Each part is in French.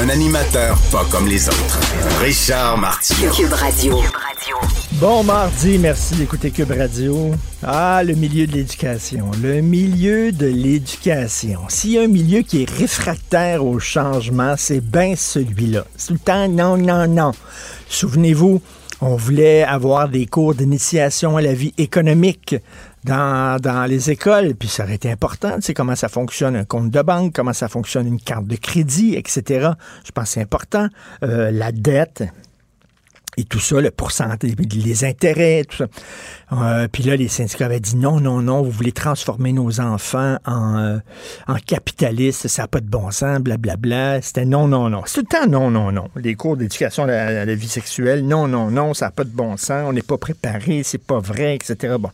Un animateur pas comme les autres. Richard Martineau. Cube Radio. Bon mardi, merci d'écouter Cube Radio. Ah, le milieu de l'éducation. Le milieu de l'éducation. S'il y a un milieu qui est réfractaire au changement, c'est bien celui-là. C'est tout le temps non, non, non. Souvenez-vous, on voulait avoir des cours d'initiation à la vie économique dans, dans les écoles, puis ça aurait été important, tu sais, comment ça fonctionne un compte de banque, comment ça fonctionne une carte de crédit, etc. Je pense que c'est important. Euh, la dette, et tout ça, le pourcentage, les intérêts, tout ça. Euh, puis là, les syndicats avaient dit non, non, non, vous voulez transformer nos enfants en, euh, en capitalistes, ça n'a pas de bon sens, blablabla. C'était non, non, non. C'est tout le temps non, non, non. Les cours d'éducation à, la- la vie sexuelle, non, non, non, ça n'a pas de bon sens, on n'est pas préparé, c'est pas vrai, etc. Bon.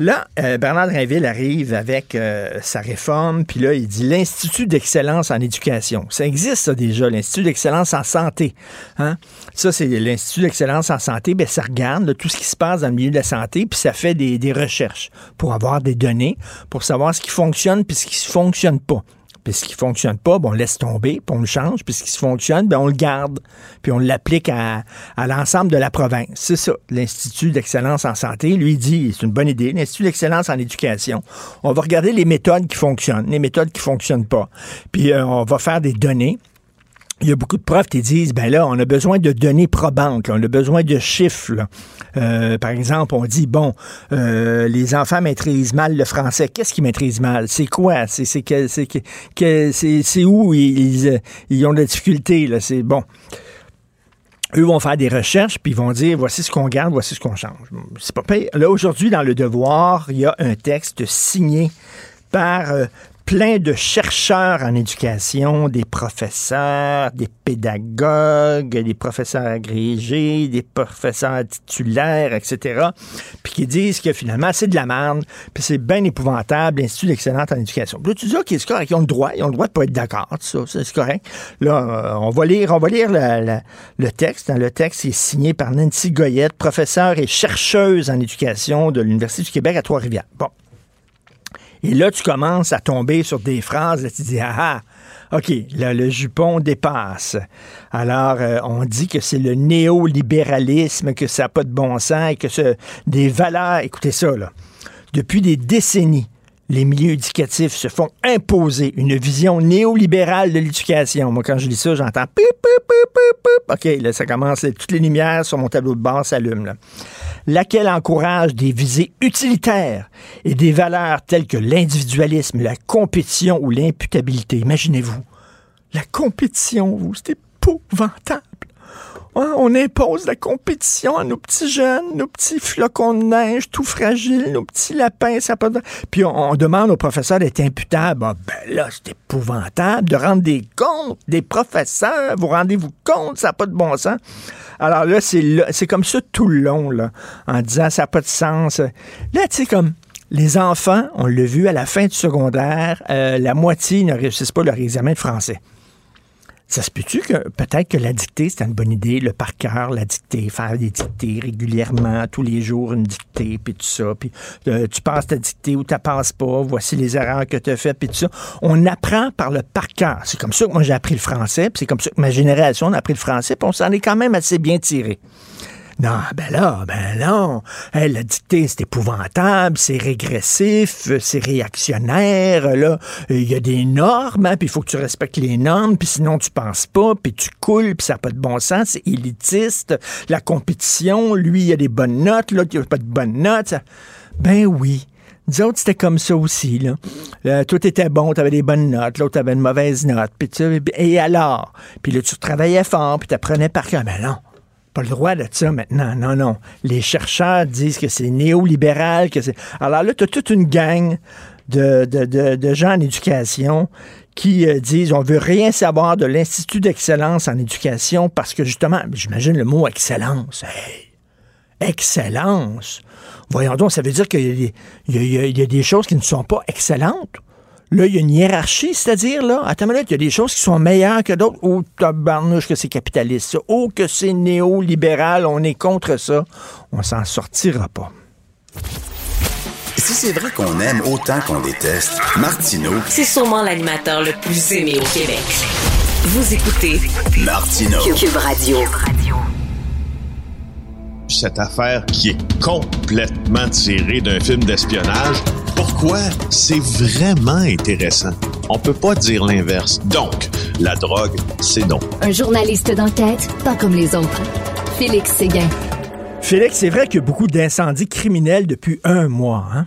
Là, euh, Bernard Drinville arrive avec euh, sa réforme, puis là, il dit l'Institut d'excellence en éducation. Ça existe, ça, déjà, l'Institut d'excellence en santé. Hein? Ça, c'est l'Institut d'excellence en santé. Ben, ça regarde tout ce qui se passe dans le milieu de la santé, puis ça fait des, des recherches pour avoir des données, pour savoir ce qui fonctionne puis ce qui ne fonctionne pas. Puis ce qui fonctionne pas, ben, on laisse tomber, puis on le change. Puis ce qui fonctionne, ben, on le garde, puis on l'applique à, l'ensemble de la province. C'est ça, l'Institut d'excellence en santé. Lui dit, c'est une bonne idée, l'Institut d'excellence en éducation. On va regarder les méthodes qui fonctionnent, les méthodes qui fonctionnent pas. Puis euh, on va faire des données. Il y a beaucoup de profs qui disent, ben là, on a besoin de données probantes, là, on a besoin de chiffres. là. Euh, par exemple, on dit, bon, euh, les enfants maîtrisent mal le français. Qu'est-ce qu'ils maîtrisent mal? C'est quoi? C'est c'est où ils, ils, ont de la difficulté? C'est bon. Eux vont faire des recherches, puis ils vont dire voici ce qu'on garde, voici ce qu'on change. C'est pas pire. Là, aujourd'hui, dans le Devoir, il y a un texte signé par euh, plein de chercheurs en éducation, des professeurs, des pédagogues, des professeurs agrégés, des professeurs titulaires, etc., puis qui disent que finalement, c'est de la merde, puis c'est bien épouvantable, l'Institut d'excellence en éducation. Là, tu dis, OK, c'est correct, ils ont le droit, ils ont le droit de pas être d'accord, ça, c'est correct. Là, euh, on va lire, on va lire le texte. Dans le texte, est signé par Nancy Goyette, professeure et chercheuse en éducation de l'Université du Québec à Trois-Rivières. Bon. Et là, tu commences à tomber sur des phrases, là, tu dis, ah, ah, OK, là, le jupon dépasse. Alors, euh, on dit que c'est le néolibéralisme, que ça n'a pas de bon sens et que ce, des valeurs, écoutez ça, là, depuis des décennies, les milieux éducatifs se font imposer une vision néolibérale de l'éducation. Moi, quand je lis ça, j'entends pip, pip, pip, pip. OK, là, ça commence, toutes les lumières sur mon tableau de bord s'allument. Laquelle encourage des visées utilitaires et des valeurs telles que l'individualisme, la compétition ou l'imputabilité. Imaginez-vous, la compétition, vous, c'est épouvantable. Hein, on impose la compétition à nos petits jeunes, nos petits flocons de neige tout fragiles, nos petits lapins, ça de... Puis on, on demande aux professeurs d'être imputables. Ah, ben là, c'est épouvantable de rendre des comptes des professeurs. Vous rendez-vous compte, ça n'a pas de bon sens. Alors là, c'est comme ça tout le long, là, en disant ça n'a pas de sens. Là, tu sais, comme les enfants, on l'a vu à la fin du secondaire, euh, la moitié ne réussissent pas leur examen de français. Ça se peut-tu que peut-être que la dictée, c'était une bonne idée, le par cœur, la dictée, faire des dictées régulièrement, tous les jours une dictée, puis tout ça, puis euh, tu passes ta dictée ou tu passes pas, voici les erreurs que tu as faites, puis tout ça. On apprend par le par cœur. C'est comme ça que moi j'ai appris le français, puis c'est comme ça que ma génération a appris le français, puis on s'en est quand même assez bien tiré. Non, ben là, ben non. Hey, la dictée, c'est épouvantable, c'est régressif, c'est réactionnaire. Là, il y a des normes, hein, puis il faut que tu respectes les normes, puis sinon tu penses pas, puis tu coules, puis ça n'a pas de bon sens, c'est élitiste. La compétition, lui, il a des bonnes notes, l'autre, il a pas de bonnes notes. ça- Ben oui. Nous autres, c'était comme ça aussi. Là. Euh, tout était bon, tu avais des bonnes notes, l'autre avait une mauvaise note. Puis tu et alors? Puis là, tu travaillais fort, puis tu apprenais par cœur. Ben non, pas le droit de ça maintenant. Non, non. Les chercheurs disent que c'est néolibéral, que c'est. Alors là, tu as toute une gang de, de, de, gens en éducation qui euh, disent on veut rien savoir de l'Institut d'excellence en éducation parce que justement, j'imagine le mot excellence. excellence. Voyons donc, ça veut dire qu'il y, a des choses qui ne sont pas excellentes. Là, il y a une hiérarchie, c'est-à-dire, là, attends une minute, il y a des choses qui sont meilleures que d'autres. Oh, tabarnouche que c'est capitaliste, Oh, que c'est néolibéral, on est contre ça. On s'en sortira pas. Si c'est vrai qu'on aime autant qu'on déteste, Martineau. C'est sûrement l'animateur le plus aimé au Québec. Vous écoutez Martineau. Cube Radio. Cette affaire qui est complètement tirée d'un film d'espionnage pourquoi? C'est vraiment intéressant. On peut pas dire l'inverse. Donc, la drogue, c'est non. Un journaliste d'enquête, pas comme les autres. Félix Séguin. Félix, c'est vrai qu'il y a beaucoup d'incendies criminels depuis un mois, hein?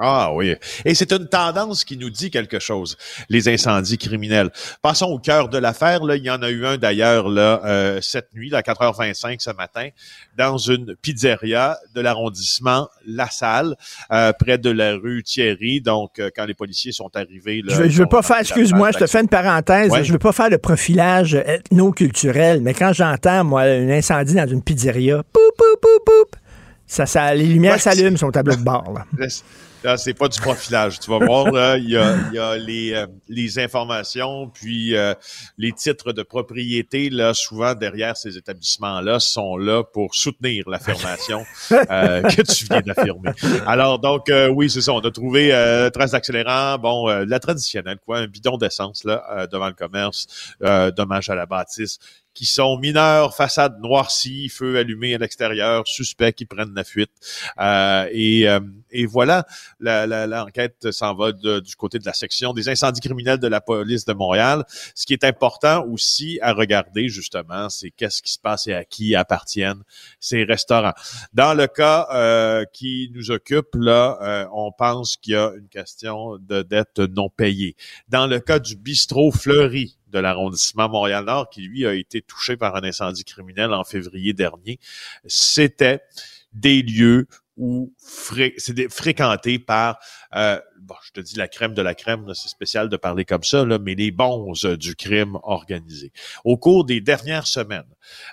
Ah oui. Et c'est une tendance qui nous dit quelque chose, les incendies criminels. Passons au cœur de l'affaire. Là, il y en a eu un d'ailleurs là euh, cette nuit, à 4h25 ce matin, dans une pizzeria de l'arrondissement La Salle, euh, près de la rue Thierry. Donc, euh, quand les policiers sont arrivés... Là, je veux, veux pas faire, excuse-moi, je te fais une parenthèse. Je veux pas faire le profilage ethno-culturel, mais quand j'entends, moi, un incendie dans une pizzeria, poup, poup, poup, poup, ça, ça, les lumières s'allument sur le tableau de bord. Là. C'est pas du profilage. Tu vas voir, il y a, les, euh, les, informations, puis euh, les titres de propriété, là, souvent derrière ces établissements-là, sont là pour soutenir l'affirmation euh, que tu viens d'affirmer. Alors, donc, oui, c'est ça. On a trouvé traces d'accélérant, bon, la traditionnelle, quoi, un bidon d'essence, là, devant le commerce, dommage à la bâtisse qui sont mineurs, façade noircie, feu allumé à l'extérieur, suspects qui prennent la fuite. Euh, et, euh, et, voilà, l'enquête s'en va du côté de la section des incendies criminels de la police de Montréal. Ce qui est important aussi à regarder, justement, c'est qu'est-ce qui se passe et à qui appartiennent ces restaurants. Dans le cas euh, qui nous occupe, là, on pense qu'il y a une question de dette non payée. Dans le cas du bistrot Fleury, de l'arrondissement Montréal-Nord, qui lui a été touché par un incendie criminel en février dernier, c'était des lieux où c'est fréquenté par, euh, bon, je te dis la crème de la crème, c'est spécial de parler comme ça, là, mais les bons du crime organisé. Au cours des dernières semaines,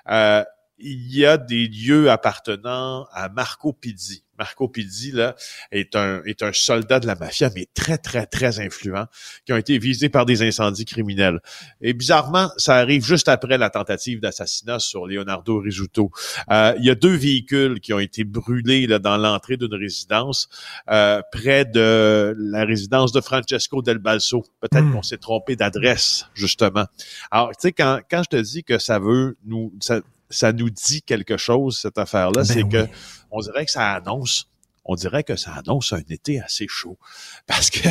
euh, il y a des lieux appartenant à Marco Pizzi. Marco Pizzi là, est un, est un soldat de la mafia, mais très, très, très influent, qui ont été visés par des incendies criminels. Et bizarrement, ça arrive juste après la tentative d'assassinat sur Leonardo Risuto. Euh, il y a deux véhicules qui ont été brûlés là, dans l'entrée d'une résidence euh, près de la résidence de Francesco Del Balso. Peut-être hmm. qu'on s'est trompé d'adresse, justement. Alors, tu sais, quand, quand je te dis que ça veut nous... Ça, ça nous dit quelque chose, cette affaire-là, ben c'est que on dirait que ça annonce on dirait que ça annonce un été assez chaud. Parce que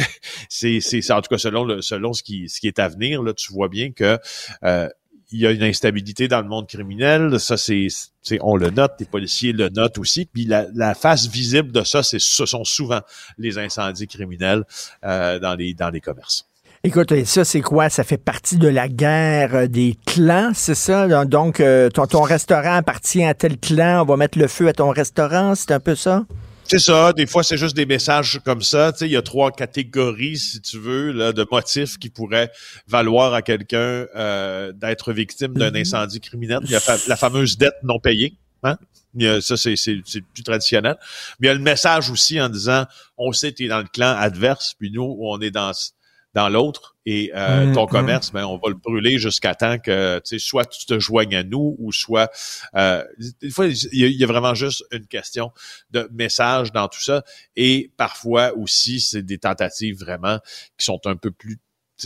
c'est, c'est, en tout cas, selon, le, selon ce, qui, ce qui est à venir, là, tu vois bien que euh, il y a une instabilité dans le monde criminel. Ça, c'est, c'est on le note, les policiers le notent aussi. Puis la, la face visible de ça, c'est ce sont souvent les incendies criminels euh, dans les dans les commerces. Écoute, ça, c'est quoi? Ça fait partie de la guerre euh, des clans, c'est ça? Donc, euh, ton, ton, restaurant appartient à tel clan, on va mettre le feu à ton restaurant, c'est un peu ça? C'est ça. Des fois, c'est juste des messages comme ça. Tu sais, il y a trois catégories, si tu veux, là, de motifs qui pourraient valoir à quelqu'un euh, d'être victime d'un mm-hmm. incendie criminel. Il y a la fameuse dette non payée. Hein? ça, c'est, plus traditionnel. Mais il y a le message aussi en disant, on sait que tu es dans le clan adverse, puis nous, on est dans dans l'autre et euh, mm, ton mm. commerce, ben, on va le brûler jusqu'à temps que tu sais, soit tu te joignes à nous ou soit euh, des fois il y, a vraiment juste une question de message dans tout ça et parfois aussi c'est des tentatives vraiment qui sont un peu plus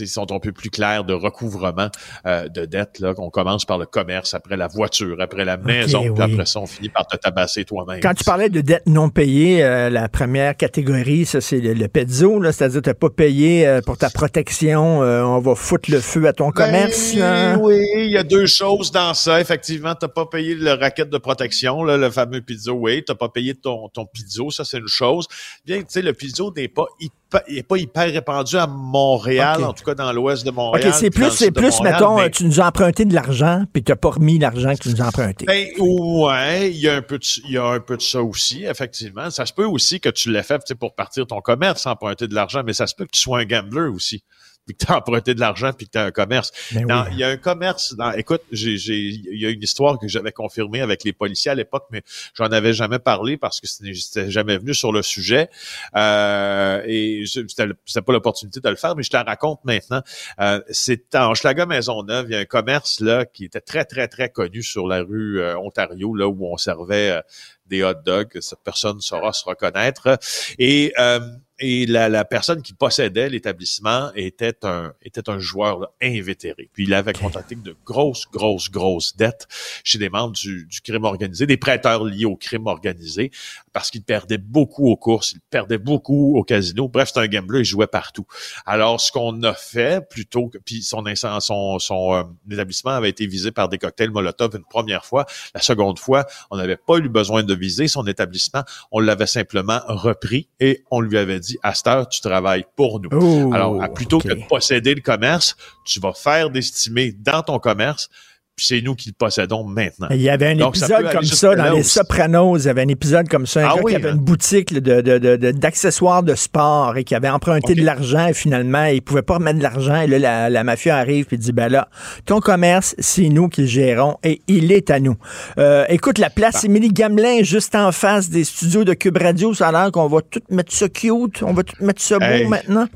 sont un peu plus clairs de recouvrement euh, de dettes. Là, on commence par le commerce, après la voiture, après la maison, puis après ça, on finit par te tabasser toi-même. Quand tu parlais de dettes non payées, euh, la première catégorie, ça c'est le, le pezzo, c'est-à-dire tu n'as pas payé euh, pour ta protection, on va foutre le feu à ton ben commerce. Oui, il y a deux choses dans ça. Effectivement, tu n'as pas payé le racket de protection, là, le fameux pizzo, oui, tu n'as pas payé ton, ton pizzo, ça c'est une chose. Bien, tu sais, le pizzo n'est pas hyper il n'est pas hyper répandu à Montréal, en tout cas dans l'ouest de Montréal. OK, c'est plus, c'est plus, mettons, tu nous as emprunté de l'argent, puis tu n'as pas remis l'argent que tu nous as emprunté. Ben, ouais, il y, a un peu de, il y a un peu de ça aussi, effectivement. Ça se peut aussi que tu l'aies fait pour partir ton commerce, emprunter de l'argent, mais ça se peut que tu sois un gambler aussi puis que tu as emprunté de l'argent, puis que tu as un commerce. Ben Dans- oui. Il y a un commerce. Dans, écoute, j'ai, il y a une histoire que j'avais confirmée avec les policiers à l'époque, mais j'en avais jamais parlé parce que c'était jamais venu sur le sujet. Euh, et c'était, pas l'opportunité de le faire, mais je te la raconte maintenant. Euh, c'est en Hochelaga Maisonneuve, il y a un commerce là qui était très, très, très connu sur la rue euh, Ontario, là où on servait euh, des hot dogs. Cette personne saura se reconnaître. Et euh, et la, la personne qui possédait l'établissement était un était un joueur là, invétéré. Puis il avait contracté de grosses, grosses, grosses dettes chez des membres du, du crime organisé, des prêteurs liés au crime organisé, parce qu'il perdait beaucoup aux courses, il perdait beaucoup au casino. Bref, c'est un gambler, il jouait partout. Alors, ce qu'on a fait, plutôt que puis son incen- son, son euh, établissement avait été visé par des cocktails Molotov une première fois. La seconde fois, on n'avait pas eu besoin de viser son établissement. On l'avait simplement repris et on lui avait dit, à cette heure, tu travailles pour nous. Oh, Alors, plutôt que de posséder le commerce, tu vas faire d'estimer dans ton commerce, c'est nous qui le possédons maintenant. Il y avait un Donc, épisode comme ça dans les. Sopranos. Il y avait un épisode comme ça. Un Ah gars oui, qui avait hein? une boutique là, de, de- de- de- d'accessoires de, sport et qui avait emprunté de l'argent et finalement, il pouvait pas remettre de l'argent. Et là, la, la mafia arrive et dit, ben là, ton commerce, c'est nous qui le gérons et il est à nous. Euh, écoute, la place Émilie Gamelin, juste en face des studios de Cube Radio, ça a l'air qu'on va tout mettre ça cute, on va tout mettre ça beau Hey. maintenant.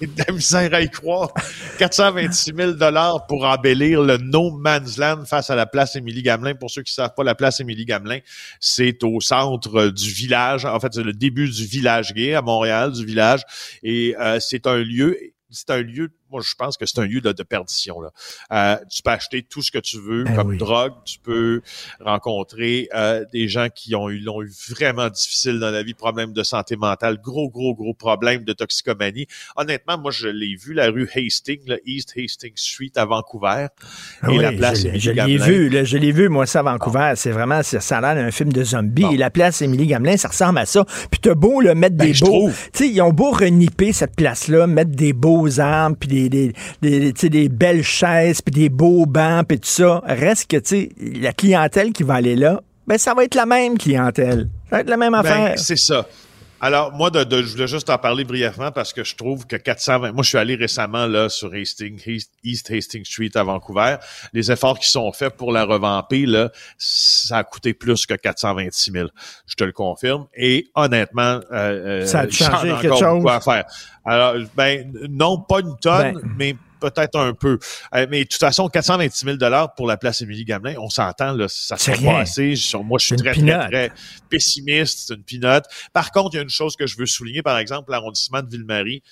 C'est de la misère à y croire. 426 000 dollars pour embellir le No Man's Land face à la place Émilie Gamelin. Pour ceux qui ne savent pas, la place Émilie Gamelin, c'est au centre du village. En fait, c'est le début du village gay à Montréal, du village. Et euh, c'est un lieu, c'est un lieu, moi je pense que c'est un lieu de, de perdition. Là. Euh, tu peux acheter tout ce que tu veux Ben comme oui. drogue. Tu peux rencontrer euh, des gens qui ont eu, l'ont eu vraiment difficile dans la vie, problèmes de santé mentale, gros, gros, gros problèmes de toxicomanie honnêtement, moi, je l'ai vu, la rue Hastings, le East Hastings Street à Vancouver. et Oui, la place je je l'ai vu, là, je l'ai vu, moi, ça, à Vancouver. C'est vraiment, ça a l'air d'un film de zombie. Bon. Et la place Émilie Gamelin, ça ressemble à ça. Puis t'as beau le mettre Ben, des beaux. Tu sais, ils ont beau reniper cette place-là, mettre des beaux arbres, puis des, des, belles chaises, puis des beaux bancs, puis tout ça. Reste que, tu sais, la clientèle qui va aller là, ben, ça va être la même clientèle. Ça va être la même Ben, affaire. c'est ça. Alors, moi, de, de- je voulais juste en parler brièvement parce que je trouve que 420... Moi, je suis allé récemment là sur Hastings, Hast- East Hastings Street à Vancouver. Les efforts qui sont faits pour la revamper, là, ça a coûté plus que 426 000. Je te le confirme. Et honnêtement, euh, euh, Ça a changé quelque chose? à faire. Alors, ben, non, pas une tonne, Ben. mais peut-être un peu. Euh, mais de toute façon, 426 000 pour la place Émilie Gamelin, on s'entend, là, ça sera pas assez. Je- Moi, je suis très, très, très pessimiste. C'est une pinote. Par contre, il y a une chose que je veux souligner, par exemple, l'arrondissement de Ville-Marie.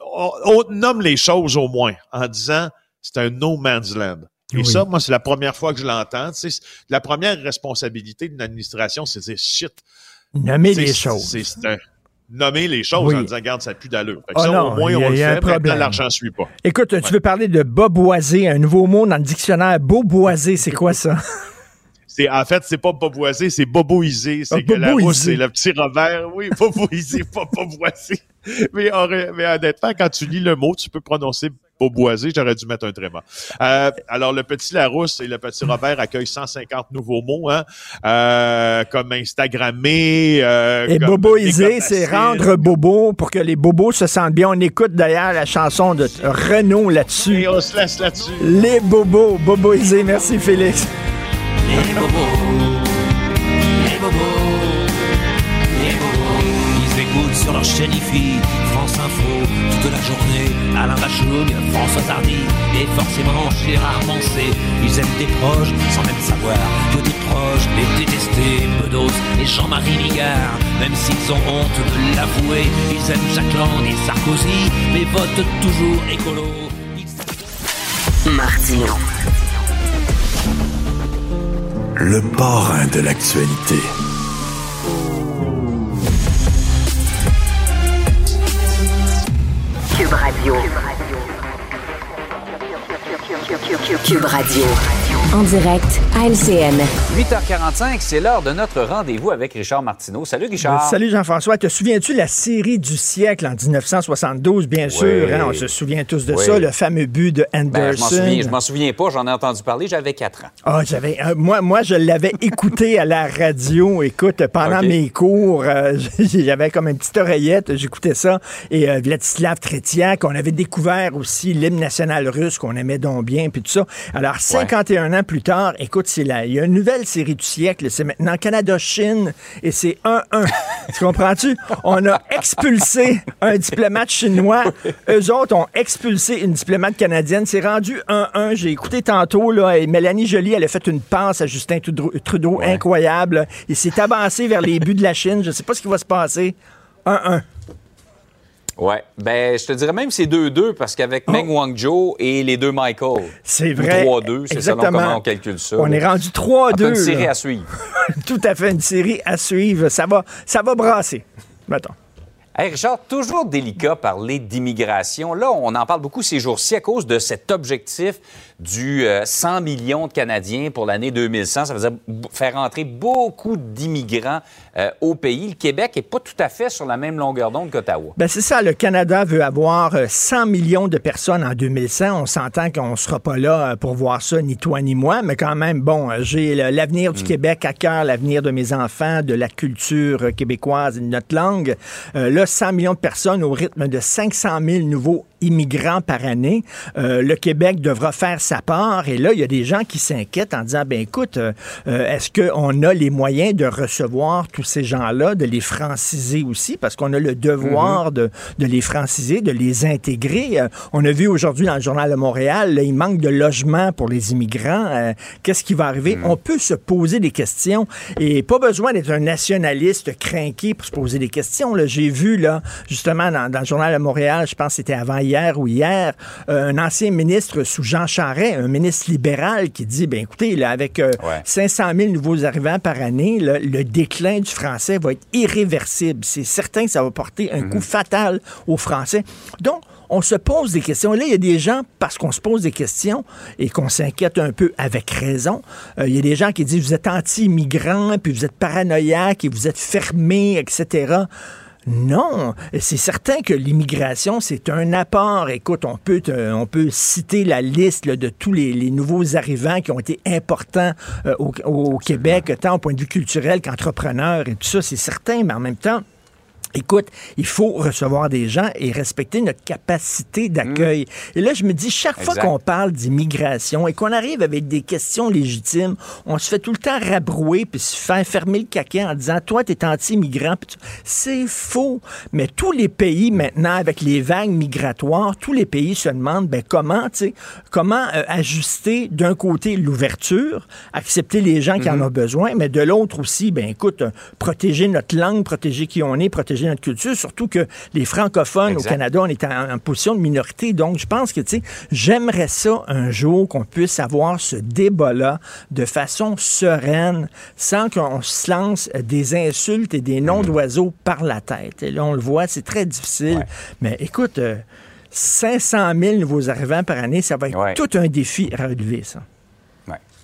On, on nomme les choses au moins en disant c'est un no man's land. Et Oui. ça, moi, c'est la première fois que je l'entends. Tu sais, la première responsabilité d'une administration, c'est de dire shit. Nommer les choses. C'est c'est un nommer les choses Oui. en disant, regarde, ça pue d'allure. Fait que Oh ça, non, au moins, a- on le fait, maintenant, l'argent suit pas. Écoute, tu veux parler de boboisé, un nouveau mot dans le dictionnaire? Boboisé, c'est quoi ça? C'est, en fait, c'est pas boboisé, c'est boboisé. C'est Ah, que la rousse, c'est le petit revers. Oui, boboisé, pas boboisé. Mais, honnêtement, mais honnêtement, quand tu lis le mot, tu peux prononcer boboisé. J'aurais dû mettre un tréma. Euh, alors, le petit Larousse et le petit Robert accueillent 150 nouveaux mots, hein, euh, comme Instagrammé. Euh, Et comme boboiser, c'est rendre bobo pour que les bobos se sentent bien. On écoute d'ailleurs la chanson de Renaud là-dessus. Et on se laisse là-dessus. Les bobos, boboiser. Merci Félix. Les bobos, les bobos, les bobos. Ils écoutent sur leur chaîne IFI, France Info, toute la journée. Alain Bachung, François Hardy, et forcément Gérard Mancé. Ils aiment des proches sans même savoir que des proches les détester. Bedos et Jean-Marie Bigard, même s'ils ont honte de l'avouer. Ils aiment Jacques Lang et Sarkozy, mais votent toujours écolo. Ils Martino. Le parrain de l'actualité. Cube Radio. Cube Radio. En direct à LCN. 8h45, c'est l'heure de notre rendez-vous avec Richard Martineau. Salut Richard. Salut Jean-François. Te souviens-tu la série du siècle en 1972? Bien sûr, hein, on se souvient tous de Oui. ça, le fameux but de Ben, je m'en Anderson. souviens, je m'en souviens pas, j'en ai entendu parler, j'avais 4 ans. Ah, j'avais, euh, moi, moi, je l'avais écouté à la radio. Écoute, pendant mes cours, euh, j'avais comme une petite oreillette, j'écoutais ça. Et euh, Vladislav Tretiak, on avait découvert aussi l'hymne national russe qu'on aimait donc bien, puis tout ça. Alors, 51 ans plus tard, écoute, c'est là, il y a une nouvelle série du siècle. C'est maintenant Canada-Chine et c'est 1-1. tu comprends-tu? On a expulsé un diplomate chinois. Eux autres ont expulsé une diplomate canadienne. C'est rendu 1-1. J'ai écouté tantôt, là, et Mélanie Joly, elle a fait une passe à Justin Trudeau, Trudeau incroyable. Il s'est avancé vers les buts de la Chine. Je ne sais pas ce qui va se passer. 1-1. Ouais. Ben, je te dirais même c'est 2-2 parce qu'avec Meng Wanzhou et les deux Michael. Oh. C'est vrai. 3-2, c'est selon comment on calcule ça. On est rendu Après 3-2. une série là. à suivre. Tout à fait, une série à suivre. Ça va, ça va brasser. Mettons. Hey Richard, toujours délicat parler d'immigration. Là, on en parle beaucoup ces jours-ci à cause de cet objectif du euh, 100 millions de Canadiens pour l'année 2100. Ça b- faire entrer beaucoup d'immigrants euh, au pays. Le Québec n'est pas tout à fait sur la même longueur d'onde qu'Ottawa. Ben c'est ça, le Canada veut avoir euh, 100 millions de personnes en 2100. On s'entend qu'on ne sera pas là euh, pour voir ça, ni toi ni moi, mais quand même, bon, euh, j'ai l'avenir du Québec à cœur, l'avenir de mes enfants, de la culture euh, québécoise et de notre langue. Euh, là, 100 millions de personnes au rythme de 500 000 nouveaux immigrants par année. Euh, le Québec devra faire sa part. Et là, il y a des gens qui s'inquiètent en disant, ben écoute, euh, euh, est-ce qu'on a les moyens de recevoir tous ces gens-là, de les franciser aussi, parce qu'on a le devoir de, de les franciser, de les intégrer. Euh, on a vu aujourd'hui dans le journal de Montréal, là, il manque de logements pour les immigrants. Qu'est-ce qui va arriver? On peut se poser des questions et pas besoin d'être un nationaliste craqué pour se poser des questions. J'ai vu, là, justement, dans, dans le journal de Montréal, je pense que c'était avant hier ou hier, euh, un ancien ministre sous Jean Charest, un ministre libéral, qui dit, ben écoutez, là, avec euh, Ouais. 500 000 nouveaux arrivants par année, là, le déclin du français va être irréversible. C'est certain que ça va porter un coup fatal aux Français. Donc, on se pose des questions. Là, il y a des gens, parce qu'on se pose des questions et qu'on s'inquiète un peu avec raison, euh, il y a des gens qui disent, vous êtes anti-immigrants, puis vous êtes paranoïaques et vous êtes fermés, etc. Non, c'est certain que l'immigration, c'est un apport. Écoute, on peut, te- on peut citer la liste là, de tous les, les nouveaux arrivants qui ont été importants euh, au, au Québec, tant au point de vue culturel qu'entrepreneur et tout ça, c'est certain, mais en même temps, Écoute, il faut recevoir des gens et respecter notre capacité d'accueil. Et là, je me dis, chaque fois qu'on parle d'immigration et qu'on arrive avec des questions légitimes, on se fait tout le temps rabrouer puis se faire fermer le caquet en disant, toi, t'es anti-immigrant. C'est faux. Mais tous les pays maintenant, avec les vagues migratoires, tous les pays se demandent, ben, comment, tu sais, comment euh, ajuster d'un côté l'ouverture, accepter les gens qui en ont besoin, mais de l'autre aussi, ben, écoute, euh, protéger notre langue, protéger qui on est, protéger notre culture, surtout que les francophones Exact. au Canada, on est en, en position de minorité. Donc, je pense que, tu sais, j'aimerais ça un jour qu'on puisse avoir ce débat-là de façon sereine, sans qu'on se lance des insultes et des noms d'oiseaux par la tête. Et là, on le voit, c'est très difficile. Mais écoute, euh, 500 000 nouveaux arrivants par année, ça va être Ouais. tout un défi à relever, ça.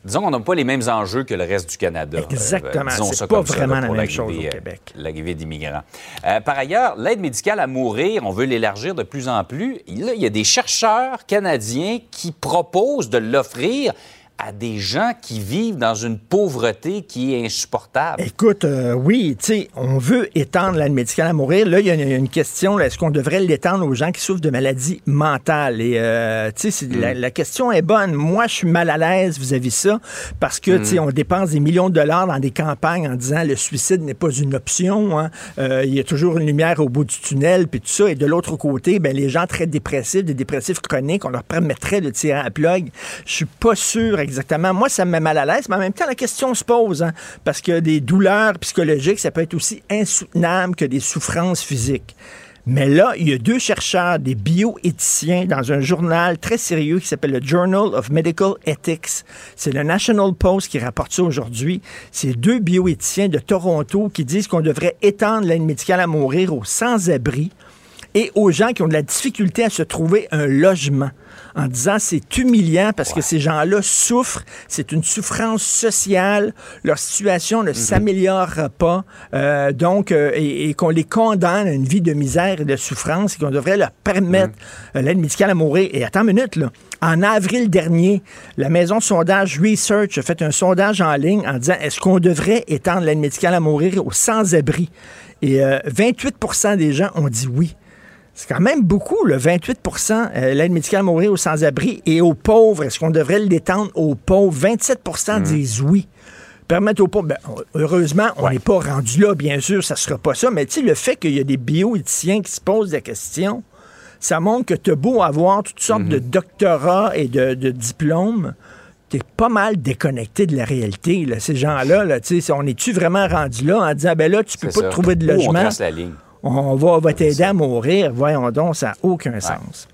Disons qu'on n'a pas les mêmes enjeux que le reste du Canada. Exactement. disons C'est ça pas ça, vraiment là, la même chose au euh, Québec. L'arrivée d'immigrants. Euh, par ailleurs, l'aide médicale à mourir, on veut l'élargir de plus en plus. Là, il y a des chercheurs canadiens qui proposent de l'offrir à des gens qui vivent dans une pauvreté qui est insupportable. Écoute, euh, oui, tu sais, on veut étendre l'aide médicale à mourir. Là, il y a une, question, est-ce qu'on devrait l'étendre aux gens qui souffrent de maladies mentales? Et, euh, tu sais, c'est- la, la question est bonne. Moi, je suis mal à l'aise vis-à-vis ça parce que, tu sais, on dépense des millions de dollars dans des campagnes en disant le suicide n'est pas une option. hein. Euh, il y a toujours une lumière au bout du tunnel, puis tout ça. Et de l'autre côté, ben, les gens très dépressifs, des dépressifs chroniques, on leur permettrait de tirer à la plug. Je suis pas sûr exactement. Moi, ça me met mal à l'aise, mais en même temps, la question se pose, hein, parce que des douleurs psychologiques, ça peut être aussi insoutenable que des souffrances physiques. Mais là, il y a deux chercheurs, des bioéthiciens, dans un journal très sérieux qui s'appelle le Journal of Medical Ethics. C'est le National Post qui rapporte ça aujourd'hui. C'est deux bioéthiciens de Toronto qui disent qu'on devrait étendre l'aide médicale à mourir aux sans-abri et aux gens qui ont de la difficulté à se trouver un logement en disant c'est humiliant parce que ces gens-là souffrent, c'est une souffrance sociale, leur situation ne s'améliore pas, euh, donc euh, et, et qu'on les condamne à une vie de misère et de souffrance et qu'on devrait leur permettre euh, l'aide médicale à mourir. Et attends une minute là. En avril dernier, la maison de sondage Research a fait un sondage en ligne en disant est-ce qu'on devrait étendre l'aide médicale à mourir aux sans-abri? Et euh, 28% des gens ont dit oui. C'est quand même beaucoup, le 28 euh, l'aide médicale à mourir aux sans-abri et aux pauvres. Est-ce qu'on devrait l'étendre aux pauvres? 27% disent oui. Permettre aux pauvres. Ben, heureusement, on n'est pas rendu là, bien sûr, ça ne sera pas ça. Mais tu sais, le fait qu'il y a des bioéthiciens qui se posent des questions, ça montre que tu as beau avoir toutes sortes de doctorats et de, de diplômes, tu es pas mal déconnecté de la réalité. Là. Ces gens-là, là, on est-tu vraiment rendu là en disant, ben là, tu peux pas ça. te trouver de on logement, trace la ligne. On va, on va t'aider à mourir. Voyons donc, ça n'a aucun sens.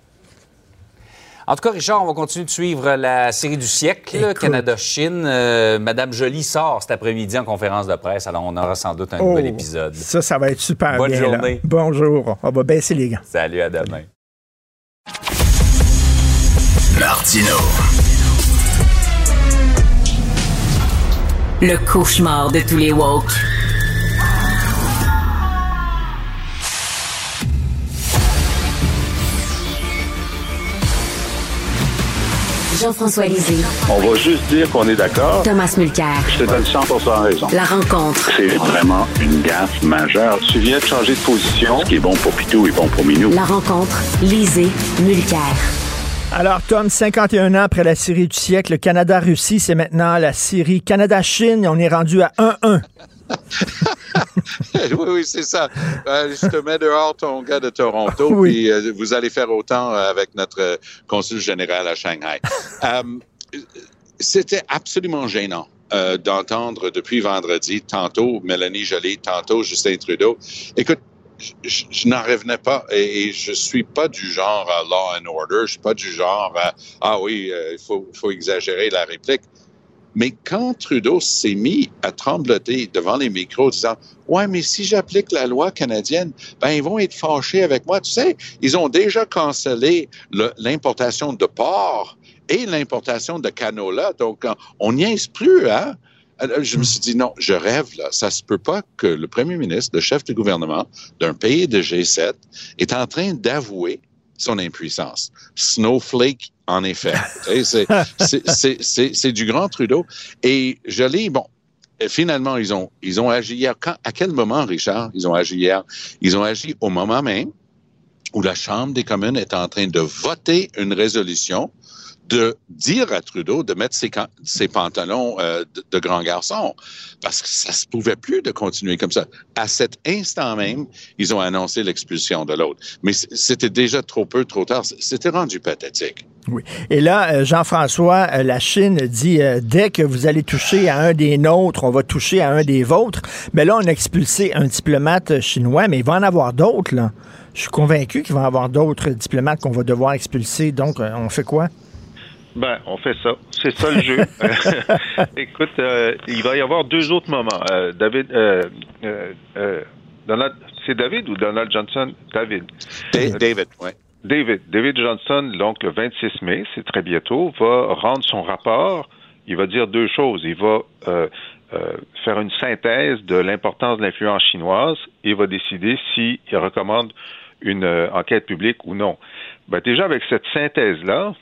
En tout cas, Richard, on va continuer de suivre la série du siècle. Canada-Chine. Euh, Madame Jolie sort cet après-midi en conférence de presse, alors on aura sans doute un Oh, nouvel épisode. Ça, ça va être super Bonne bien. là. journée. Bonjour. On va baisser les gants. Salut, à demain. Martino. Le cauchemar de tous les woke. Jean-François Lisée, On va juste dire qu'on est d'accord. Thomas Mulcair. Je te donne 100 raison. La rencontre. C'est vraiment une gaffe majeure. Tu viens de changer de position. Ce qui est bon pour Pitou est bon pour Minou. La rencontre. Lisée. Mulcair. Alors, Tom, 51 ans après la série du siècle, le Canada-Russie, c'est maintenant la série Canada-Chine. On est rendu à 1-1. oui, oui, c'est ça. Euh, je te mets dehors ton gars de Toronto, Oui. puis euh, vous allez faire autant euh, avec notre euh, consul général à Shanghai. C'était absolument gênant. euh, d'entendre depuis vendredi, tantôt Mélanie Joly, tantôt Justin Trudeau. Écoute, je, je- n'en revenais pas et, et je suis pas du genre à law and order, je suis pas du genre à ah oui, euh, il faut, faut exagérer la réplique. Mais quand Trudeau s'est mis à trembloter devant les micros, disant Ouais, mais si j'applique la loi canadienne, ben ils vont être fâchés avec moi. Tu sais, ils ont déjà cancellé l'importation de porc et l'importation de canola. Donc, on- on n'y est plus, hein? Je me suis dit, non, je rêve, là. Ça se peut pas que le premier ministre, le chef du gouvernement d'un pays de G7 est en train d'avouer son impuissance. Snowflake, en effet. C'est- du grand Trudeau. Et je lis, bon, finalement, ils ont, ils ont agi hier. À quel moment, Richard, ils ont agi hier? Ils ont agi au moment même où la Chambre des communes est en train de voter une résolution de dire à Trudeau de mettre ses, pantalons euh, de, grand garçon, parce que ça se pouvait plus de continuer comme ça. À cet instant même, ils ont annoncé l'expulsion de l'autre. Mais c'était déjà trop peu, trop tard. C'était rendu pathétique. Oui. Et là, euh, Jean-François, euh, la Chine dit dès que vous allez toucher à un des nôtres, on va toucher à un des vôtres. Mais là, on a expulsé un diplomate chinois, mais il va en avoir d'autres. Je suis convaincu qu'il va y avoir d'autres diplomates qu'on va devoir expulser. Donc, on fait quoi? Ben, on fait ça. C'est ça le jeu. Écoute, euh, il va y avoir deux autres moments. Euh, David, euh, euh, euh, Donald, c'est David ou Donald Johnson? David. Da- David, ouais. David. David Johnson, donc le 26 mai, c'est très bientôt, va rendre son rapport. Il va dire deux choses. Il va euh, euh, faire une synthèse de l'importance de l'influence chinoise et va décider s'il recommande une euh, enquête publique ou non. Ben, déjà, avec cette synthèse-là,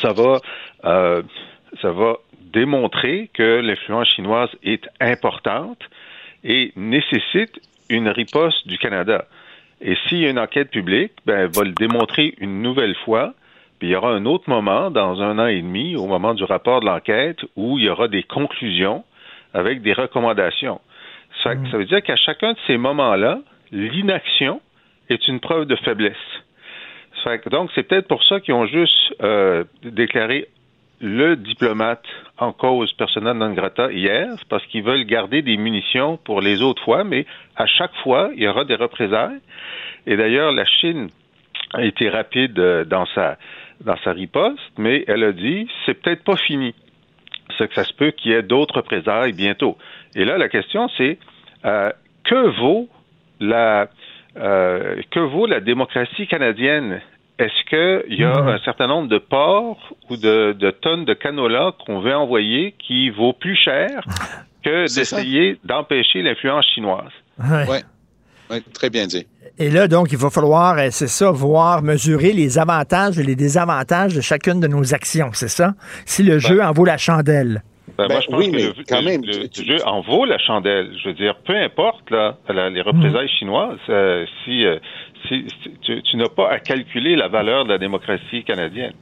ça va, euh, ça va démontrer que l'influence chinoise est importante et nécessite une riposte du Canada. Et s'il y a une enquête publique, ben, elle va le démontrer une nouvelle fois. Puis il y aura un autre moment, dans un an et demi, au moment du rapport de l'enquête, où il y aura des conclusions avec des recommandations. Ça, ça veut dire qu'à chacun de ces moments-là, l'inaction est une preuve de faiblesse. Fait donc, c'est peut-être pour ça qu'ils ont juste euh, déclaré le diplomate en cause persona non grata hier, parce qu'ils veulent garder des munitions pour les autres fois, mais à chaque fois, il y aura des représailles. Et d'ailleurs, la Chine a été rapide euh, dans sa dans sa riposte, mais elle a dit c'est peut-être pas fini. C'est que ça se peut qu'il y ait d'autres représailles bientôt. Et là, la question c'est euh, que vaut la que vaut la démocratie canadienne? Est-ce qu'il y a un certain nombre de ports ou de, de tonnes de canola qu'on veut envoyer qui vaut plus cher que d'essayer d'empêcher l'influence chinoise? Ouais. Oui, très bien dit. Et là, donc, il va falloir, euh, c'est ça, voir, mesurer les avantages et les désavantages de chacune de nos actions, c'est ça? Si le jeu en vaut la chandelle. Ben, moi, Ben je pense oui, que mais le, quand le- même, le tu- jeu en vaut la chandelle. Je veux dire, peu importe là, la- les représailles chinoises, euh, si, euh, tu, tu n'as pas à calculer la valeur de la démocratie canadienne.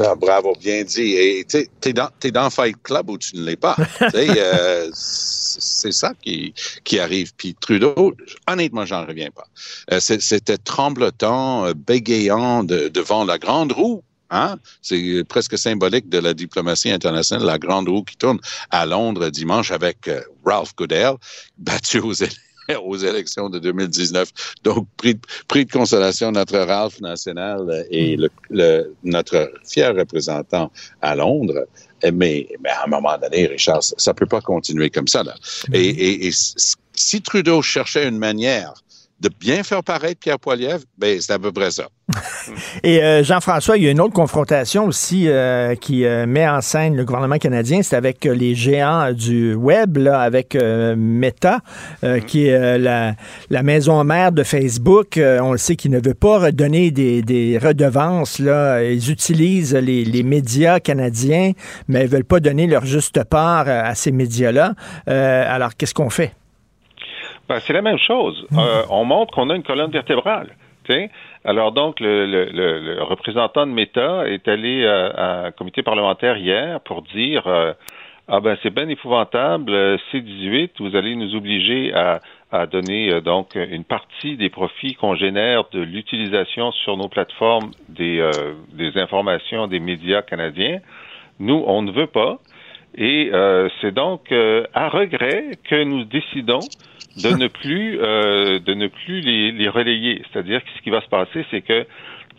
Ah, bravo, bien dit. Et tu sais, t'es dans, t'es dans Fight Club ou tu ne l'es pas? Euh, c'est ça qui, qui arrive. Puis Trudeau, honnêtement, j'en reviens pas. Euh, c'est- C'était tremblotant, euh, bégayant de- devant la grande roue. Hein? C'est presque symbolique de la diplomatie internationale, la grande roue qui tourne à Londres dimanche avec Ralph Goodell, battu aux, éle- aux élections de 2019. Donc, prix, de- prix de consolation, notre Ralph national et le, le- notre fier représentant à Londres. Eh, Mais, mais à un moment donné, Richard, ça, ça peut pas continuer comme ça. Là. Et, et- et si Trudeau cherchait une manière de bien faire paraître Pierre Poilievre, ben, c'est à peu près ça. Et euh, Jean-François, il y a une autre confrontation aussi euh, qui euh, met en scène le gouvernement canadien, c'est avec les géants du web, là, avec Meta, euh, qui est la, la maison mère de Facebook. On le sait qu'il ne veut pas redonner des, des redevances. Là. Ils utilisent les, les médias canadiens, mais ils veulent pas donner leur juste part à ces médias-là. Alors, qu'est-ce qu'on fait? Ben, c'est la même chose. Euh, on montre qu'on a une colonne vertébrale. tu sais. Alors donc, le, le- le- le représentant de Meta est allé euh, à un comité parlementaire hier pour dire euh, ah ben c'est bien épouvantable, euh, C18, vous allez nous obliger à, à donner euh, donc une partie des profits qu'on génère de l'utilisation sur nos plateformes des, euh, des informations des médias canadiens. Nous, on ne veut pas. Et euh, c'est donc euh, à regret que nous décidons de ne plus euh, de ne plus les, relayer. C'est-à-dire que ce qui va se passer, c'est que,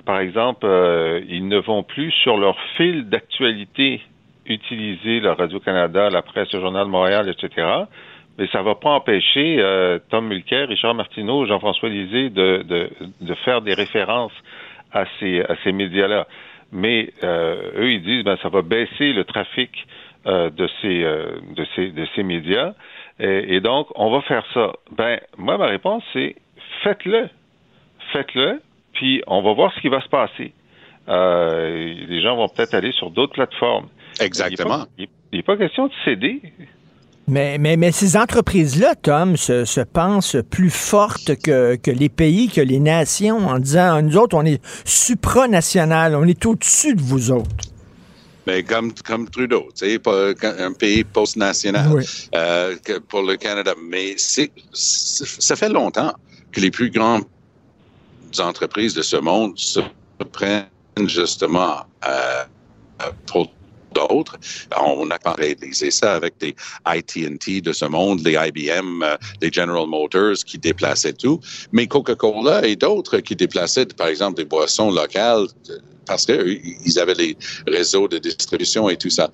par exemple, euh, ils ne vont plus sur leur fil d'actualité utiliser le Radio-Canada, la presse, le Journal de Montréal, etc. Mais ça va pas empêcher euh, Tom Mulcair, Richard Martineau, Jean-François Lisée de, de, de faire des références à ces, à ces médias-là. Mais eux, ils disent ben ça va baisser le trafic de ces de ces de ces médias et, et donc on va faire ça. Ben moi ma réponse c'est faites-le, faites-le, puis on va voir ce qui va se passer. Euh, les gens vont peut-être aller sur d'autres plateformes. Exactement. Il n'est pas, question de céder. Mais, mais, mais ces entreprises-là, Tom, se, se pensent plus fortes que, que les pays, que les nations, en disant, nous autres, on est supranational, on est au-dessus de vous autres. Mais comme, comme Trudeau, tu sais, un pays post-national Oui. euh, pour le Canada. Mais c'est, ça fait longtemps que les plus grandes entreprises de ce monde se prennent justement euh, pour d'autres. On a réalisé ça avec des AT&T de ce monde, les IBM, euh, les General Motors qui déplaçaient tout, mais Coca-Cola et d'autres qui déplaçaient, par exemple, des boissons locales euh, parce qu'ils avaient les réseaux de distribution et tout ça.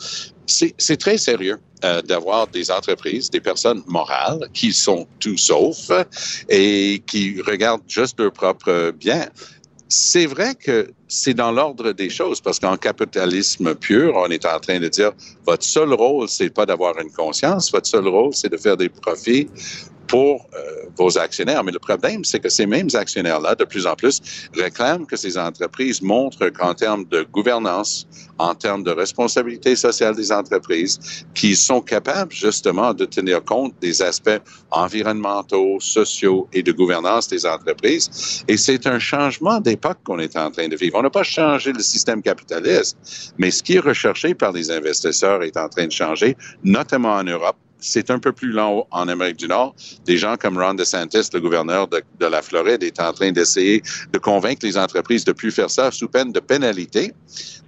C'est très sérieux euh, d'avoir des entreprises, des personnes morales qui sont tout sauf et qui regardent juste leur propre bien. C'est vrai que c'est dans l'ordre des choses parce qu'en capitalisme pur, on est en train de dire votre seul rôle, c'est pas d'avoir une conscience, votre seul rôle, c'est de faire des profits pour euh, vos actionnaires. Mais le problème, c'est que ces mêmes actionnaires-là, de plus en plus, réclament que ces entreprises montrent qu'en termes de gouvernance, en termes de responsabilité sociale des entreprises, qu'ils sont capables justement de tenir compte des aspects environnementaux, sociaux et de gouvernance des entreprises. Et c'est un changement d'époque qu'on est en train de vivre. On n'a pas changé le système capitaliste, mais ce qui est recherché par les investisseurs est en train de changer, notamment en Europe. C'est un peu plus lent en Amérique du Nord. Des gens comme Ron DeSantis, le gouverneur de, de la Floride, est en train d'essayer de convaincre les entreprises de plus faire ça sous peine de pénalité,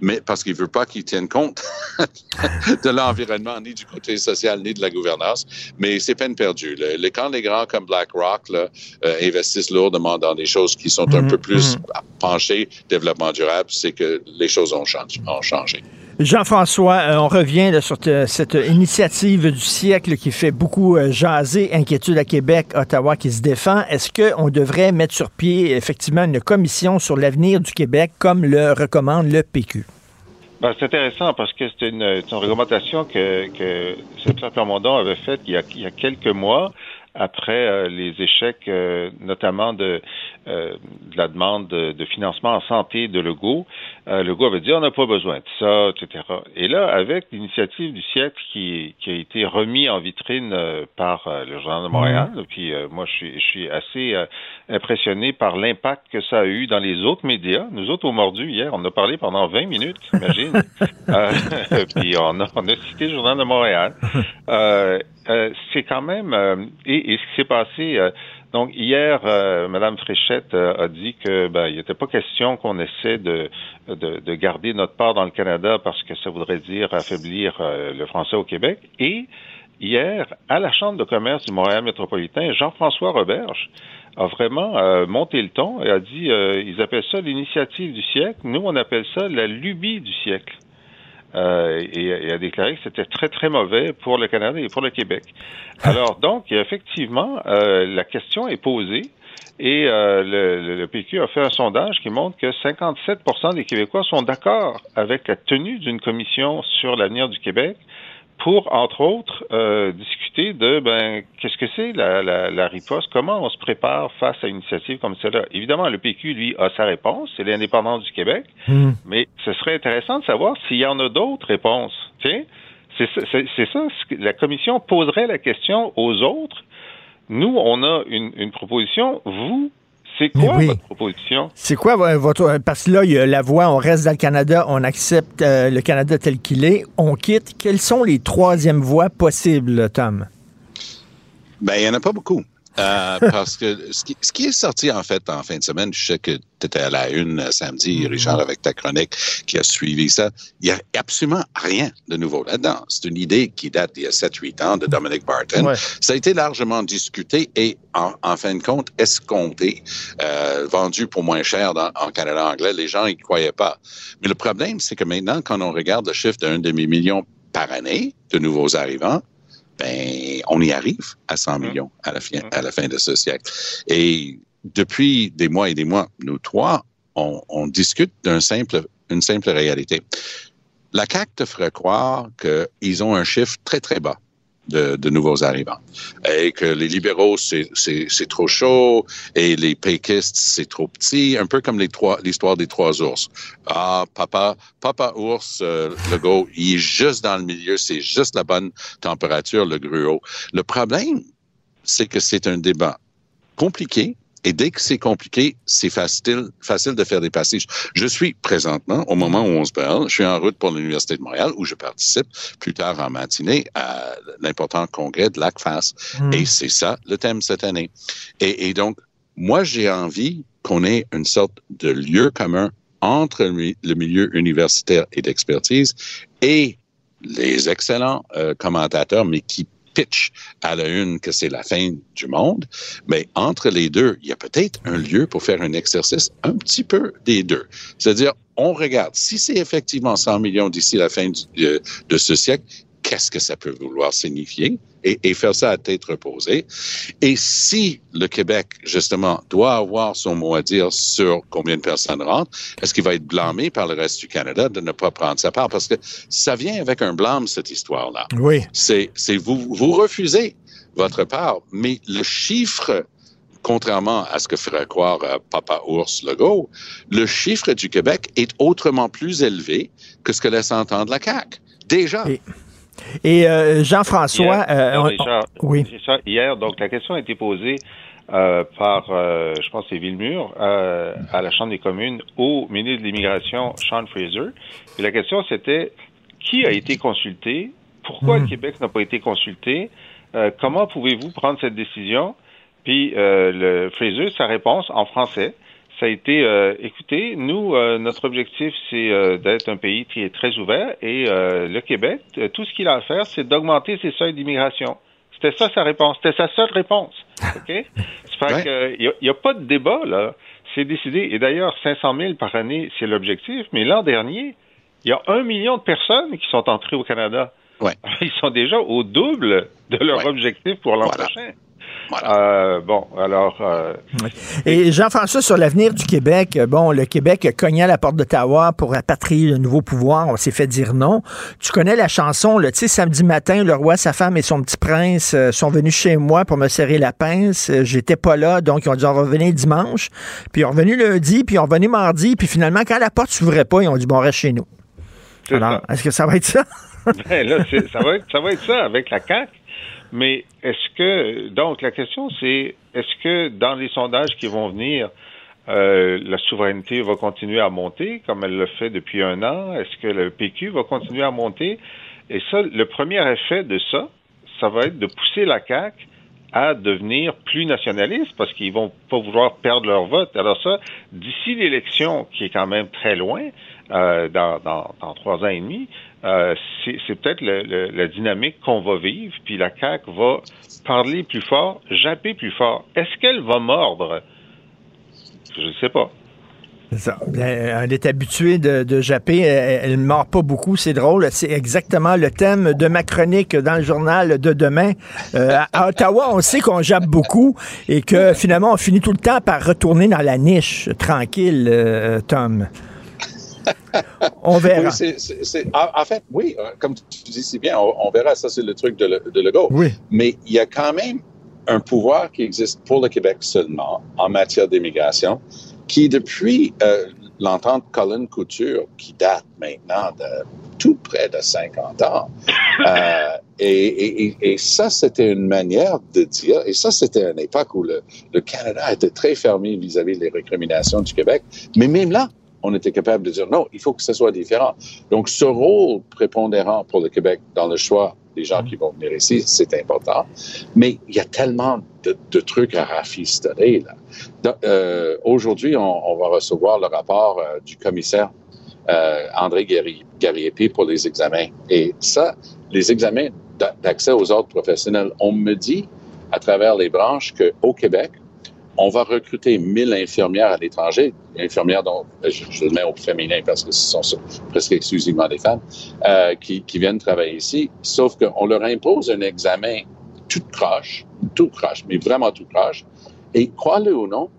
mais parce qu'il veut pas qu'ils tiennent compte de l'environnement, ni du côté social, ni de la gouvernance. Mais c'est peine perdue. Quand les grands comme BlackRock là, euh, investissent lourdement dans des choses qui sont un Mhm, peu plus mhm. penchées développement durable, c'est que les choses ont changé. Ont changé. Jean-François, euh, on revient sur te- cette initiative du siècle qui fait beaucoup euh, jaser, inquiétude à Québec, Ottawa qui se défend. Est-ce qu'on devrait mettre sur pied effectivement une commission sur l'avenir du Québec comme le recommande le PQ? Ben, c'est intéressant parce que c'est une, une recommandation que, que sénateur Plamondon avait faite il y a, quelques mois après euh, les échecs, notamment de, de la demande de, de financement en santé de Legault. Euh, Legault avait dit on n'a pas besoin de ça, etc. Et là, avec l'initiative du siècle qui, qui a été remis en vitrine euh, par euh, le Journal de Montréal, puis euh, moi je suis, je suis assez euh, impressionné par l'impact que ça a eu dans les autres médias. Nous autres au Mordu hier, on a parlé pendant 20 minutes, imagine. Euh, puis on a, on a cité le Journal de Montréal. Euh, euh, c'est quand même euh, et, et ce qui s'est passé. Donc hier, euh, Madame Fréchette euh, a dit que ben, il n'était pas question qu'on essaie de, de, de garder notre part dans le Canada parce que ça voudrait dire affaiblir euh, le français au Québec. Et hier, à la Chambre de commerce du Montréal métropolitain, Jean-François Roberge a vraiment euh, monté le ton et a dit ils appellent ça l'initiative du siècle. Nous, on appelle ça la lubie du siècle. Euh, et, et a déclaré que c'était très, très mauvais pour le Canada et pour le Québec. Alors, donc, effectivement, euh, la question est posée et euh, le, le- le PQ a fait un sondage qui montre que 57% des Québécois sont d'accord avec la tenue d'une commission sur l'avenir du Québec pour, entre autres, euh, discuter de ben qu'est-ce que c'est la, la, la riposte, comment on se prépare face à une initiative comme celle-là? Évidemment, le PQ, lui, a sa réponse, c'est l'indépendance du Québec, mais ce serait intéressant de savoir s'il y en a d'autres réponses. C'est ça, la commission poserait la question aux autres. Nous, on a une, une proposition. Vous, c'est quoi oui. votre proposition? C'est quoi vo- votre. Parce que là, il y a la voix, on reste dans le Canada, on accepte euh, le Canada tel qu'il est, on quitte. Quelles sont les troisièmes voies possibles, Tom? Ben, il n'y en a pas beaucoup. Euh, parce que ce qui, ce qui est sorti en fait en fin de semaine, je sais que tu étais à la une euh, samedi, Richard, avec ta chronique qui a suivi ça. Il n'y a absolument rien de nouveau là-dedans. C'est une idée qui date d'il y a 7-8 ans de Dominic Barton. Ouais. Ça a été largement discuté et en, en fin de compte escompté, euh, vendu pour moins cher dans, en Canada anglais. Les gens n'y croyaient pas. Mais le problème, c'est que maintenant, quand on regarde le chiffre d'un demi-million par année de nouveaux arrivants, ben, on y arrive à 100 millions à la fin, à la fin de ce siècle. Et depuis des mois et des mois, nous trois, on, on discute d'un simple, une simple réalité. La CAQ te ferait croire qu'ils ont un chiffre très, très bas de, de nouveaux arrivants et que les libéraux, c'est trop chaud et les péquistes, c'est trop petit, un peu comme l'histoire des trois ours. Ah, papa, papa ours, euh, le go, il est juste dans le milieu, c'est juste la bonne température, le gruau. Le problème, c'est que c'est un débat compliqué. Et dès que c'est compliqué, c'est facile, facile de faire des passages. Je suis présentement, au moment où on se parle, je suis en route pour l'Université de Montréal où je participe plus tard en matinée à l'important congrès de l'ACFAS. Hmm. Et c'est ça le thème cette année. Et, et donc, moi, j'ai envie qu'on ait une sorte de lieu commun entre le milieu universitaire et d'expertise et les excellents euh, commentateurs, mais qui pitch à la une que c'est la fin du monde. Mais entre les deux, il y a peut-être un lieu pour faire un exercice un petit peu des deux. C'est-à-dire, on regarde, si c'est effectivement 100 millions d'ici la fin de, de ce siècle, qu'est-ce que ça peut vouloir signifier? Et, et faire ça à tête reposée. Et si le Québec, justement, doit avoir son mot à dire sur combien de personnes rentrent, est-ce qu'il va être blâmé par le reste du Canada de ne pas prendre sa part? Parce que ça vient avec un blâme, cette histoire-là. Oui. C'est, vous, vous refusez votre part, mais le chiffre, contrairement à ce que ferait croire euh, Papa Ours Legault, le chiffre du Québec est autrement plus élevé que ce que laisse entendre la CAQ. Déjà. Et, et, euh, Jean-François. Euh, oui. Hier, donc la question a été posée euh, par, je pense, c'est Villemur, à la Chambre des communes, au ministre de l'Immigration, Sean Fraser. Et la question, c'était qui a été consulté? Pourquoi le Québec n'a pas été consulté? Comment pouvez-vous prendre cette décision? Puis le Fraser, sa réponse en français, ça a été euh, écoutez, nous, euh, notre objectif, c'est euh, d'être un pays qui est très ouvert et le Québec, tout ce qu'il a à faire, c'est d'augmenter ses seuils d'immigration. C'était ça sa réponse. C'était sa seule réponse. OK? C'est Ouais. n'y a, pas de débat, là. C'est décidé. Et d'ailleurs, 500 000 par année, c'est l'objectif. Mais l'an dernier, Il y a un million de personnes qui sont entrées au Canada. Ouais. Ils sont déjà au double de leur Ouais. objectif pour l'an Voilà. prochain. Voilà. Euh, bon, alors, euh, Et Jean-François, sur l'avenir du Québec, euh, bon, le Québec à la porte d'Ottawa pour rapatrier le nouveau pouvoir. On s'est fait dire non. Tu connais la chanson, tu sais, samedi matin, le roi, sa femme et son petit prince sont venus chez moi pour me serrer la pince. J'étais pas là, donc ils ont dit on va revenir dimanche. Puis ils sont revenus lundi, puis ils sont revenus mardi. Puis finalement, quand la porte s'ouvrait pas, ils ont dit bon, on reste chez nous. c'est Alors, est-ce que ça va être ça? Ben là, c'est- ça, va être, ça va être ça avec la CAQ. Mais est-ce que, donc, la question, c'est est-ce que dans les sondages qui vont venir, euh, la souveraineté va continuer à monter comme elle le fait depuis un an? Est-ce que le PQ va continuer à monter? Et ça, le premier effet de ça, ça va être de pousser la CAQ à devenir plus nationaliste parce qu'ils vont pas vouloir perdre leur vote. Alors ça, d'ici l'élection, qui est quand même très loin, euh, dans, dans, dans trois ans et demi, euh, c'est peut-être la dynamique qu'on va vivre, puis la CAQ va parler plus fort, japper plus fort. Est-ce qu'elle va mordre? Je ne sais pas. Ça. Bien, on est habitué de, de japper. Elle ne mord pas beaucoup. C'est drôle. C'est exactement le thème de ma chronique dans le journal de demain. Euh, à Ottawa, on sait qu'on jappe beaucoup et que finalement, on finit tout le temps par retourner dans la niche. Tranquille, euh, Tom. On verra. Oui, en, en fait, oui, euh, comme tu dis si bien, on, on verra, ça c'est le truc de, Le- de Legault. Oui. Mais il y a quand même un pouvoir qui existe pour le Québec seulement en matière d'immigration, qui depuis euh, l'entente Colin Couture, qui date maintenant de tout près de 50 ans, euh, et, et- et- et ça c'était une manière de dire, et ça c'était une époque où le, le Canada était très fermé vis-à-vis des récriminations du Québec, mais même là, on était capable de dire non, il faut que ce soit différent. Donc, ce rôle prépondérant pour le Québec dans le choix des gens qui vont venir ici, c'est important. Mais il y a tellement de, de trucs à rafistoler. Euh, Aujourd'hui, on, on va recevoir le rapport euh, du commissaire euh, André Gariepi pour les examens. Et ça, les examens d'a- d'accès aux ordres professionnels, on me dit à travers les branches qu'au Québec, on va recruter 1000 infirmières à l'étranger, infirmières dont euh, je, le mets au féminin parce que ce sont presque exclusivement des femmes, euh, qui, qui viennent travailler ici, sauf qu'on leur impose un examen tout croche, tout croche, mais vraiment tout croche. Et crois-le ou non,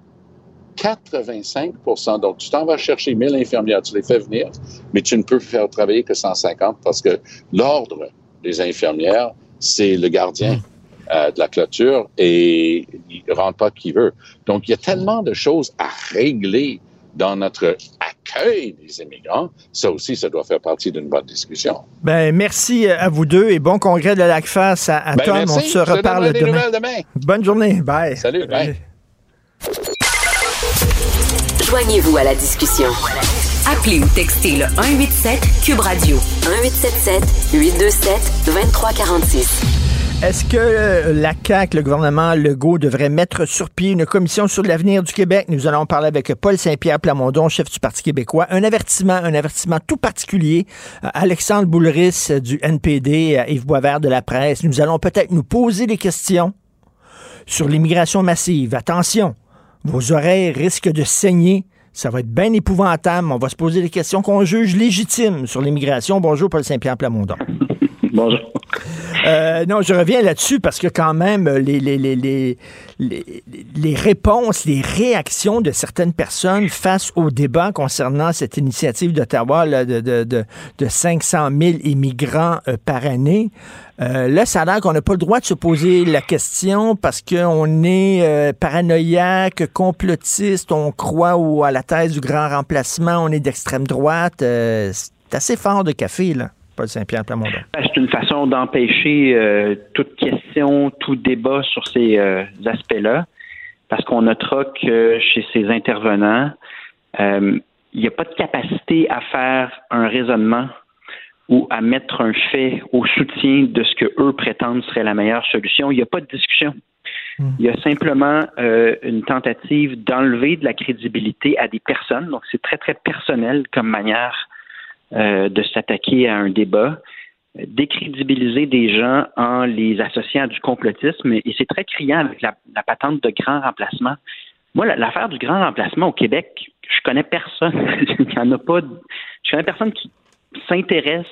85% donc tu t'en vas chercher 1000 infirmières, tu les fais venir, mais tu ne peux faire travailler que 150 parce que l'ordre des infirmières, c'est le gardien euh, de la clôture et il ne rentre pas qui veut. Donc, il y a tellement de choses à régler dans notre accueil des immigrants. Ça aussi, ça doit faire partie d'une bonne discussion. Ben, merci à vous deux et bon congrès de la LACFAS à, à Ben, Tom. merci. On se Je te reparle des demain. Bonne journée. Bye. Salut. bye. Joignez-vous à la discussion. Appelez ou textez le 187 Cube Radio 1877 827 2346. Est-ce que euh, la CAQ, le gouvernement Legault, devrait mettre sur pied une commission sur l'avenir du Québec? Nous allons parler avec Paul Saint-Pierre Plamondon, chef du Parti québécois. Un avertissement, un avertissement tout particulier. Euh, Alexandre Boulris euh, du NPD, Yves Boisvert de la presse. Nous allons peut-être nous poser des questions sur l'immigration massive. Attention, vos oreilles risquent de saigner. Ça va être bien épouvantable. On va se poser des questions qu'on juge légitimes sur l'immigration. Bonjour, Paul Saint-Pierre Plamondon. Bonjour. Euh, non, je reviens là-dessus parce que quand même, les, les, les, les, les, réponses, les réactions de certaines personnes face au débat concernant cette initiative d'Ottawa de, de, de, de 500 000 immigrants euh, par année, euh, là, ça a l'air qu'on n'a pas le droit de se poser la question parce qu'on est euh, paranoïaque, complotiste, on croit au, à la thèse du grand remplacement, on est d'extrême droite. Euh, c'est assez fort de café, là, Paul Saint-Pierre Plamondon. Ben, C'est une façon d'empêcher euh, toute question, tout débat sur ces euh, aspects-là, parce qu'on notera que chez ces intervenants, euh, il n'y a pas de capacité à faire un raisonnement ou à mettre un fait au soutien de ce que eux prétendent serait la meilleure solution. Il n'y a pas de discussion. Il y a simplement euh, une tentative d'enlever de la crédibilité à des personnes. Donc, c'est très, très personnel comme manière euh, de s'attaquer à un débat, décrédibiliser des gens en les associant à du complotisme. Et c'est très criant avec la, patente de grand remplacement. Moi, la- l'affaire du grand remplacement au Québec, je connais personne. Il y en a pas. Je connais personne qui s'intéresse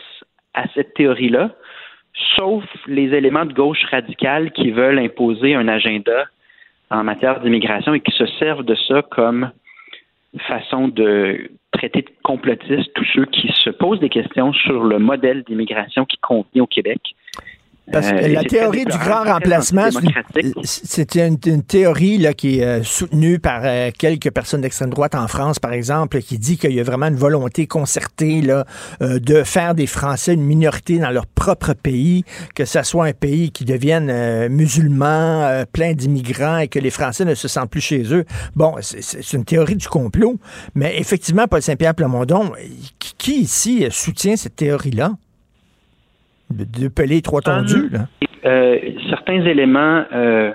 à cette théorie-là, sauf les éléments de gauche radicale qui veulent imposer un agenda en matière d'immigration et qui se servent de ça comme façon de traiter de complotistes tous ceux qui se posent des questions sur le modèle d'immigration qui convient au Québec. Parce que Euh, la et c'est théorie du grand remplacement, c'est une- théorie là, qui est euh, soutenue par euh, quelques personnes d'extrême droite en France, par exemple, qui dit qu'il y a vraiment une volonté concertée là, de faire des Français une minorité dans leur propre pays, que ça soit un pays qui devienne musulman, plein d'immigrants et que les Français ne se sentent plus chez eux. Bon, c'est- une théorie du complot, mais effectivement, Paul Saint-Pierre Plamondon, qui, qui ici soutient cette théorie-là? De, de peler trois tondus, là? Euh, certains éléments euh,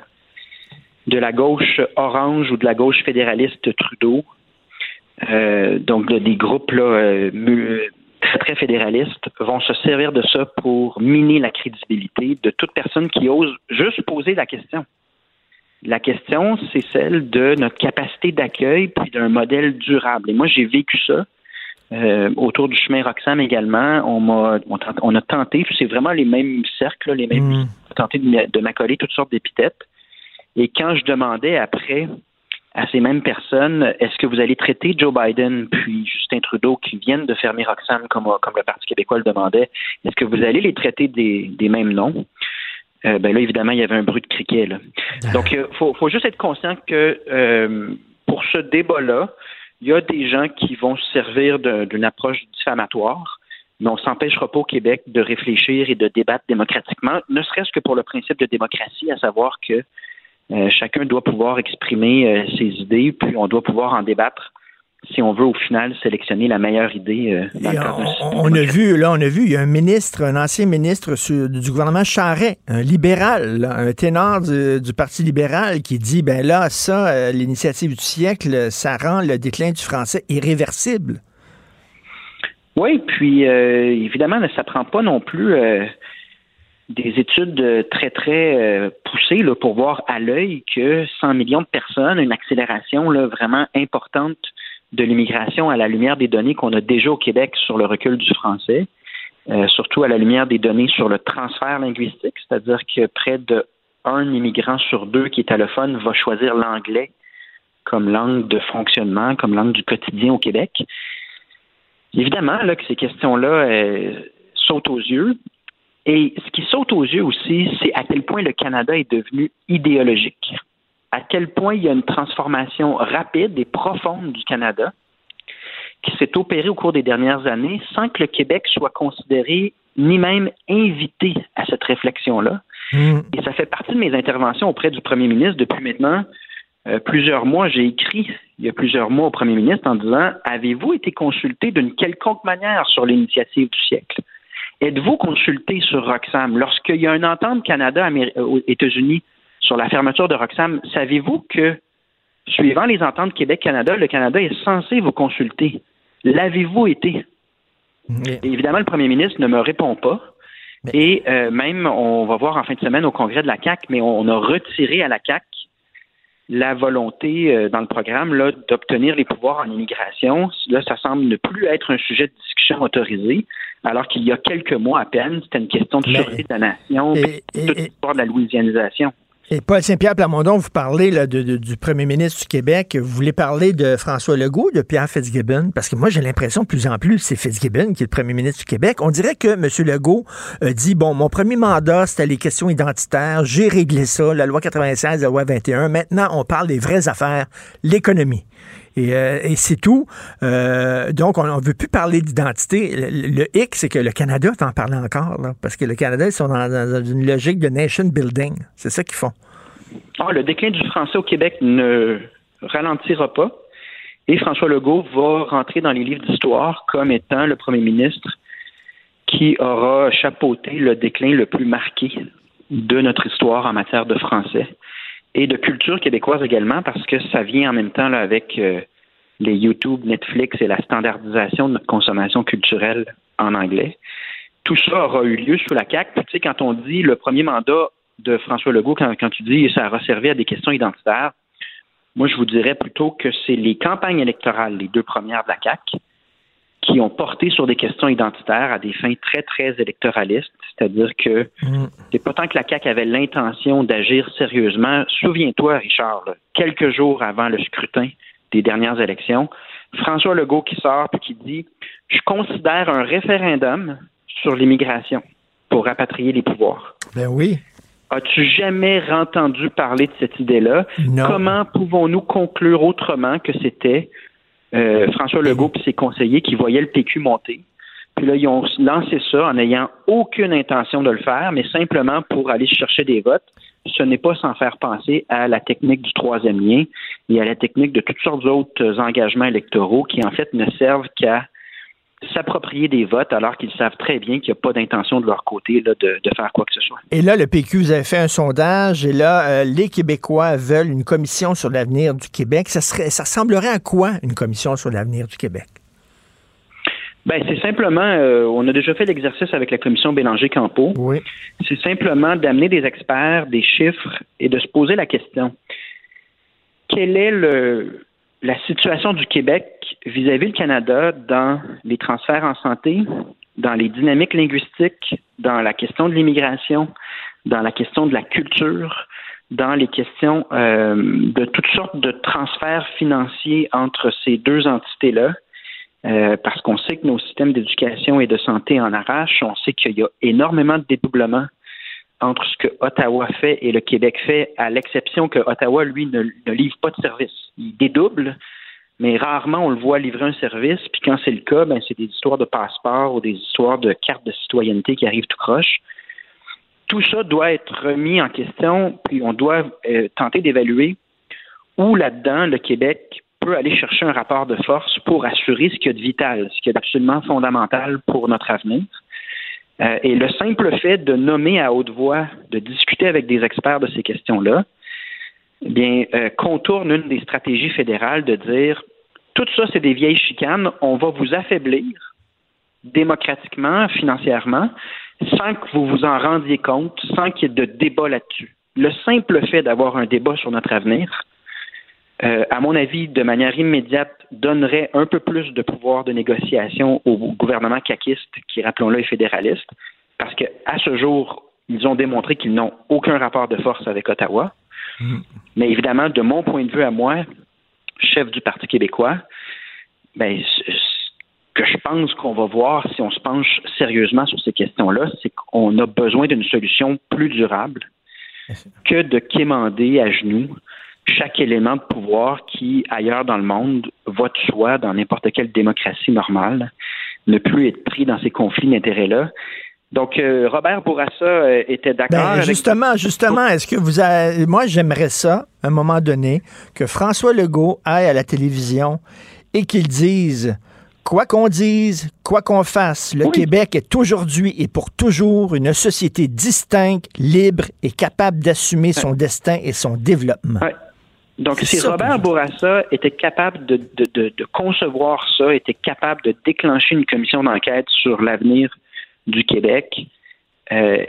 de la gauche orange ou de la gauche fédéraliste Trudeau, euh, donc de- des groupes là, très très fédéralistes, vont se servir de ça pour miner la crédibilité de toute personne qui ose juste poser la question. La question, c'est celle de notre capacité d'accueil puis d'un modèle durable. Et moi, j'ai vécu ça. Euh, autour du chemin Roxham également, on m'a on, a tenté, c'est vraiment les mêmes cercles, les mêmes Mm. tenté de, m'a- de m'accoler toutes sortes d'épithètes. Et quand je demandais après à ces mêmes personnes, est-ce que vous allez traiter Joe Biden puis Justin Trudeau qui viennent de fermer Roxham comme, comme le Parti québécois le demandait, est-ce que vous allez les traiter des, des mêmes noms? Euh, ben là, évidemment, il y avait un bruit de criquet. Là. Donc, il faut, faut juste être conscient que euh, pour ce débat-là, il y a des gens qui vont se servir d'une approche diffamatoire, mais on s'empêchera pas au Québec de réfléchir et de débattre démocratiquement, ne serait-ce que pour le principe de démocratie, à savoir que euh, chacun doit pouvoir exprimer euh, ses idées, puis on doit pouvoir en débattre si on veut au final sélectionner la meilleure idée euh, dans le on, on a vu, là, on a vu, il y a un ministre, un ancien ministre sur- du gouvernement Charret, un libéral, là, un ténor du, du Parti libéral qui dit, ben là, ça, euh, l'initiative du siècle, ça rend le déclin du français irréversible. Oui, puis euh, évidemment, ça prend pas non plus des études très, très poussées là, pour voir à l'œil que 100 millions de personnes, une accélération là, vraiment importante de l'immigration à la lumière des données qu'on a déjà au Québec sur le recul du français, euh, surtout à la lumière des données sur le transfert linguistique, c'est-à-dire que près de un immigrant sur deux qui est allophone va choisir l'anglais comme langue de fonctionnement, comme langue du quotidien au Québec. Évidemment là, que ces questions-là euh, sautent aux yeux. Et ce qui saute aux yeux aussi, c'est à quel point le Canada est devenu idéologique. À quel point il y a une transformation rapide et profonde du Canada qui s'est opérée au cours des dernières années sans que le Québec soit considéré ni même invité à cette réflexion-là. Et ça fait partie de mes interventions auprès du premier ministre depuis maintenant euh, plusieurs mois. J'ai écrit il y a plusieurs mois au premier ministre en disant Avez-vous été consulté d'une quelconque manière sur l'initiative du siècle? Êtes-vous consulté sur Roxham? Lorsqu'il y a une entente Canada-États-Unis sur la fermeture de Roxham, savez-vous que, suivant les ententes Québec-Canada, le Canada est censé vous consulter? L'avez-vous été? Et évidemment, le premier ministre ne me répond pas. Et euh, même, on va voir en fin de semaine au congrès de la CAC, mais on, on a retiré à la CAC la volonté euh, dans le programme là, d'obtenir les pouvoirs en immigration. Là, ça semble ne plus être un sujet de discussion autorisé, alors qu'il y a quelques mois à peine, c'était une question de Mais- sûreté de la nation, Et- puis toute l'histoire de la louisianisation. Et Paul Saint-Pierre Plamondon, vous parlez de- du premier ministre du Québec. Vous voulez parler de François Legault, de Pierre Fitzgibbon? Parce que moi, j'ai l'impression de plus en plus, c'est Fitzgibbon qui est le premier ministre du Québec. On dirait que M. Legault euh, dit, bon, mon premier mandat, c'était les questions identitaires. J'ai réglé ça, la loi 96, la loi 21. Maintenant, on parle des vraies affaires, l'économie. Et, euh, et c'est tout. Euh, donc, on ne veut plus parler d'identité. Le, hic, c'est que le Canada t'en parle encore, parce que le Canada, ils sont dans, dans une logique de nation building. C'est ça qu'ils font. Ah, le déclin du français au Québec ne ralentira pas. Et François Legault va rentrer dans les livres d'histoire comme étant le premier ministre qui aura chapeauté le déclin le plus marqué de notre histoire en matière de français et de culture québécoise également, parce que ça vient en même temps avec euh, les YouTube, Netflix et la standardisation de notre consommation culturelle en anglais. Tout ça aura eu lieu sous la CAQ. Puis, tu sais, quand on dit le premier mandat de François Legault, quand, quand tu dis ça aura servi à des questions identitaires, moi, je vous dirais plutôt que c'est les campagnes électorales, les deux premières de la CAQ, qui ont porté sur des questions identitaires à des fins très, très électoralistes. C'est-à-dire que Mm. c'est pas tant que la CAQ avait l'intention d'agir sérieusement. Souviens-toi, Richard, là, quelques jours avant le scrutin des dernières élections, François Legault qui sort et qui dit Je considère un référendum sur l'immigration pour rapatrier les pouvoirs. Ben oui. As-tu jamais entendu parler de cette idée-là? Non. Comment pouvons-nous conclure autrement que c'était euh, François Legault et ses conseillers qui voyaient le PQ monter? Puis là, ils ont lancé ça en n'ayant aucune intention de le faire, mais simplement pour aller chercher des votes. Ce n'est pas sans faire penser à la technique du troisième lien et à la technique de toutes sortes d'autres engagements électoraux qui, en fait, ne servent qu'à s'approprier des votes alors qu'ils savent très bien qu'il n'y a pas d'intention de leur côté de faire quoi que ce soit. Et là, le PQ, vous avez fait un sondage, et là, euh, les Québécois veulent une commission sur l'avenir du Québec. Ça, serait, ça ressemblerait à quoi, une commission sur l'avenir du Québec? Ben, c'est simplement, euh, on a déjà fait l'exercice avec la commission Bélanger-Campo. Oui. C'est simplement d'amener des experts, des chiffres et de se poser la question quelle est le, la situation du Québec vis-à-vis le Canada dans les transferts en santé, dans les dynamiques linguistiques, dans la question de l'immigration, dans la question de la culture, dans les questions euh, de toutes sortes de transferts financiers entre ces deux entités-là? Euh, parce qu'on sait que nos systèmes d'éducation et de santé en arrachent. On sait qu'il y a énormément de dédoublement entre ce que Ottawa fait et le Québec fait, à l'exception que Ottawa, lui, ne, livre pas de service. Il dédouble, mais rarement on le voit livrer un service. Puis quand c'est le cas, ben, c'est des histoires de passeport ou des histoires de cartes de citoyenneté qui arrivent tout croche. Tout ça doit être remis en question, puis on doit euh, tenter d'évaluer où là-dedans le Québec aller chercher un rapport de force pour assurer ce qu'il y a de vital, ce qui est absolument fondamental pour notre avenir. Euh, et le simple fait de nommer à haute voix, de discuter avec des experts de ces questions-là, eh bien, euh, contourne une des stratégies fédérales de dire tout ça, c'est des vieilles chicanes, on va vous affaiblir démocratiquement, financièrement, sans que vous vous en rendiez compte, sans qu'il y ait de débat là-dessus. Le simple fait d'avoir un débat sur notre avenir, euh, à mon avis, de manière immédiate, donnerait un peu plus de pouvoir de négociation au gouvernement caquiste, qui, rappelons-le, est fédéraliste, parce qu'à ce jour, ils ont démontré qu'ils n'ont aucun rapport de force avec Ottawa. Mais évidemment, de mon point de vue à moi, chef du Parti québécois, ben, ce que je pense qu'on va voir si on se penche sérieusement sur ces questions-là, c'est qu'on a besoin d'une solution plus durable que de quémander à genoux chaque élément de pouvoir qui, ailleurs dans le monde, va de soi dans n'importe quelle démocratie normale, ne plus être pris dans ces conflits d'intérêts-là. Donc, euh, Robert Bourassa euh, était d'accord. Ben, avec- justement, justement, est-ce que vous avez... Moi, j'aimerais ça, à un moment donné, que François Legault aille à la télévision et qu'il dise Quoi qu'on dise, quoi qu'on fasse, le Québec est aujourd'hui et pour toujours une société distincte, libre et capable d'assumer son destin et son développement. Donc, si ça Robert Bourassa était capable de, de- de- de concevoir ça, était capable de déclencher une commission d'enquête sur l'avenir du Québec, euh,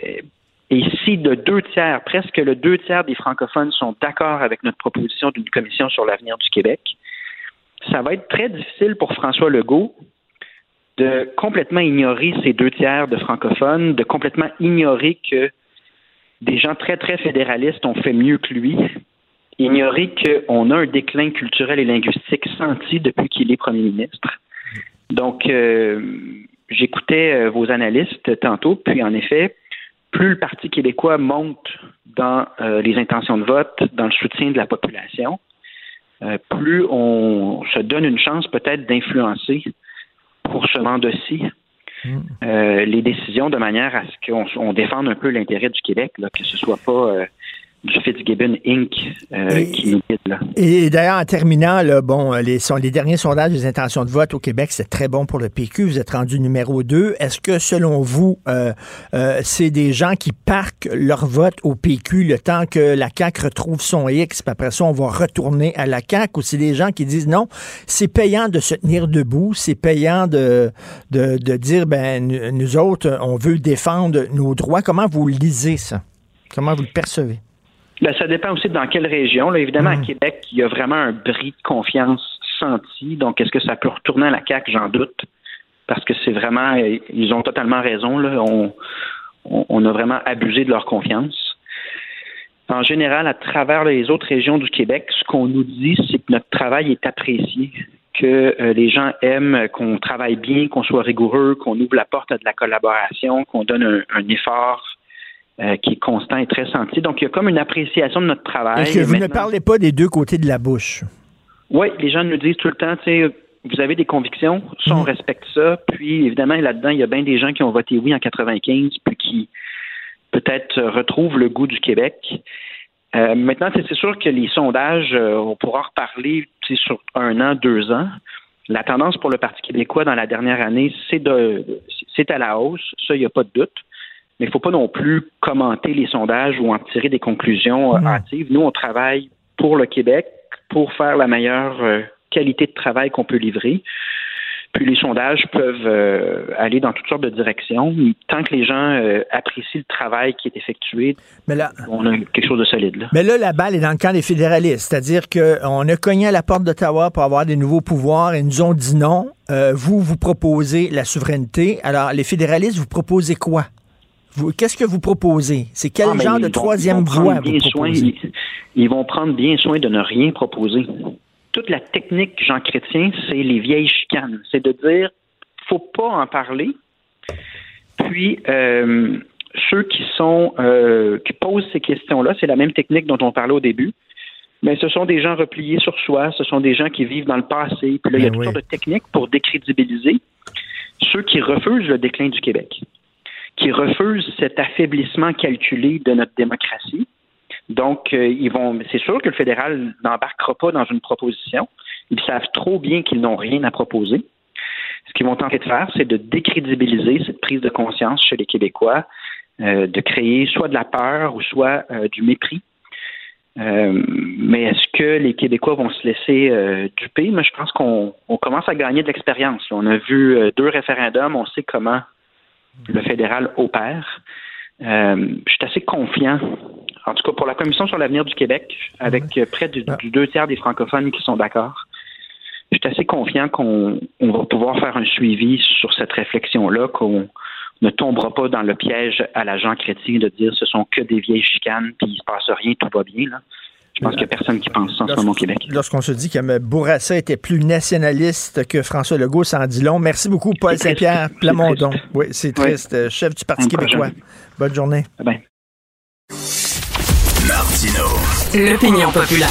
et si de deux tiers, presque le deux tiers des francophones sont d'accord avec notre proposition d'une commission sur l'avenir du Québec, ça va être très difficile pour François Legault de complètement ignorer ces deux tiers de francophones, de complètement ignorer que des gens très, très fédéralistes ont fait mieux que lui, ignorer qu'on a un déclin culturel et linguistique senti depuis qu'il est premier ministre. Donc, euh, j'écoutais euh, vos analystes tantôt, puis en effet, plus le Parti québécois monte dans euh, les intentions de vote, dans le soutien de la population, euh, plus on se donne une chance peut-être d'influencer pour ce mandat-ci euh, les décisions de manière à ce qu'on on défende un peu l'intérêt du Québec, là, que ce soit pas Fitzgibbon Inc. euh, qui nous guide là. Et d'ailleurs, en terminant, là, bon, les, son- les derniers sondages des intentions de vote au Québec, c'est très bon pour le PQ. Vous êtes rendu numéro 2. Est-ce que, selon vous, euh, euh, c'est des gens qui parquent leur vote au PQ le temps que la CAQ retrouve son X, puis après ça, on va retourner à la CAQ, ou c'est des gens qui disent non, c'est payant de se tenir debout, c'est payant de, de, de dire, ben, nous autres, on veut défendre nos droits. Comment vous lisez ça? Comment vous le percevez? Ben, ça dépend aussi dans quelle région. Là, évidemment, à Québec, il y a vraiment un bris de confiance senti. Donc, est-ce que ça peut retourner à la CAQ? J'en doute. parce que c'est vraiment, ils ont totalement raison. Là. On, on, a vraiment abusé de leur confiance. En général, à travers les autres régions du Québec, ce qu'on nous dit, c'est que notre travail est apprécié, que euh, les gens aiment qu'on travaille bien, qu'on soit rigoureux, qu'on ouvre la porte à de la collaboration, qu'on donne un, effort euh, qui est constant et très senti. Donc, il y a comme une appréciation de notre travail. Est-ce que vous ne parlez pas des deux côtés de la bouche? Oui, les gens nous disent tout le temps, tu sais, vous avez des convictions, ça, on mm. respecte ça. Puis, évidemment, là-dedans, il y a bien des gens qui ont voté oui en 95, puis qui peut-être retrouvent le goût du Québec. Euh, maintenant, c'est sûr que les sondages, euh, on pourra en reparler sur un an, deux ans. La tendance pour le Parti québécois dans la dernière année, c'est de c'est à la hausse, ça, il n'y a pas de doute. Mais il ne faut pas non plus commenter les sondages ou en tirer des conclusions euh, hâtives. Nous, on travaille pour le Québec, pour faire la meilleure qualité de travail qu'on peut livrer. Puis les sondages peuvent euh, aller dans toutes sortes de directions. Tant que les gens euh, apprécient le travail qui est effectué, mais là, on a quelque chose de solide. Là. Mais là, la balle est dans le camp des fédéralistes. C'est-à-dire qu'on a cogné à la porte d'Ottawa pour avoir des nouveaux pouvoirs et nous ont dit non. Euh, vous, vous proposez la souveraineté. Alors, les fédéralistes, vous proposez quoi? Qu'est-ce que vous proposez? C'est quel ah, genre de troisième voie vous proposez? ils vont prendre bien soin de ne rien proposer toute la technique Jean Chrétien, c'est les vieilles chicanes. C'est de dire, faut pas en parler. Puis, euh, ceux qui sont euh, qui posent ces questions-là, c'est la même technique dont on parlait au début. Mais ce sont des gens repliés sur soi, ce sont des gens qui vivent dans le passé. Puis là, il y a ben toutes sortes de techniques pour décrédibiliser ceux qui refusent le déclin du Québec, qui refusent cet affaiblissement calculé de notre démocratie, donc, euh, ils vont. C'est sûr que le fédéral n'embarquera pas dans une proposition. Ils savent trop bien qu'ils n'ont rien à proposer. Ce qu'ils vont tenter de faire, c'est de décrédibiliser cette prise de conscience chez les Québécois, euh, de créer soit de la peur ou soit euh, du mépris. mais est-ce que les Québécois vont se laisser duper? Mais je pense qu'on commence à gagner de l'expérience. On a vu deux référendums, on sait comment le fédéral opère. je suis assez confiant en tout cas pour la Commission sur l'avenir du Québec, avec près du, deux tiers des francophones qui sont d'accord. Je suis assez confiant qu'on va pouvoir faire un suivi sur cette réflexion-là, qu'on ne tombera pas dans le piège à l'agent chrétien de dire ce sont que des vieilles chicanes, puis il se passe rien, tout va bien. Je pense qu'il n'y a personne qui pense ça en ce moment au Québec. Lorsqu'on se dit que Bourassa était plus nationaliste que François Legault, ça en dit long. Merci beaucoup, Paul Saint-Pierre Plamondon. Oui, c'est triste. Chef du Parti québécois. Bonne journée. Bye. L'opinion populaire.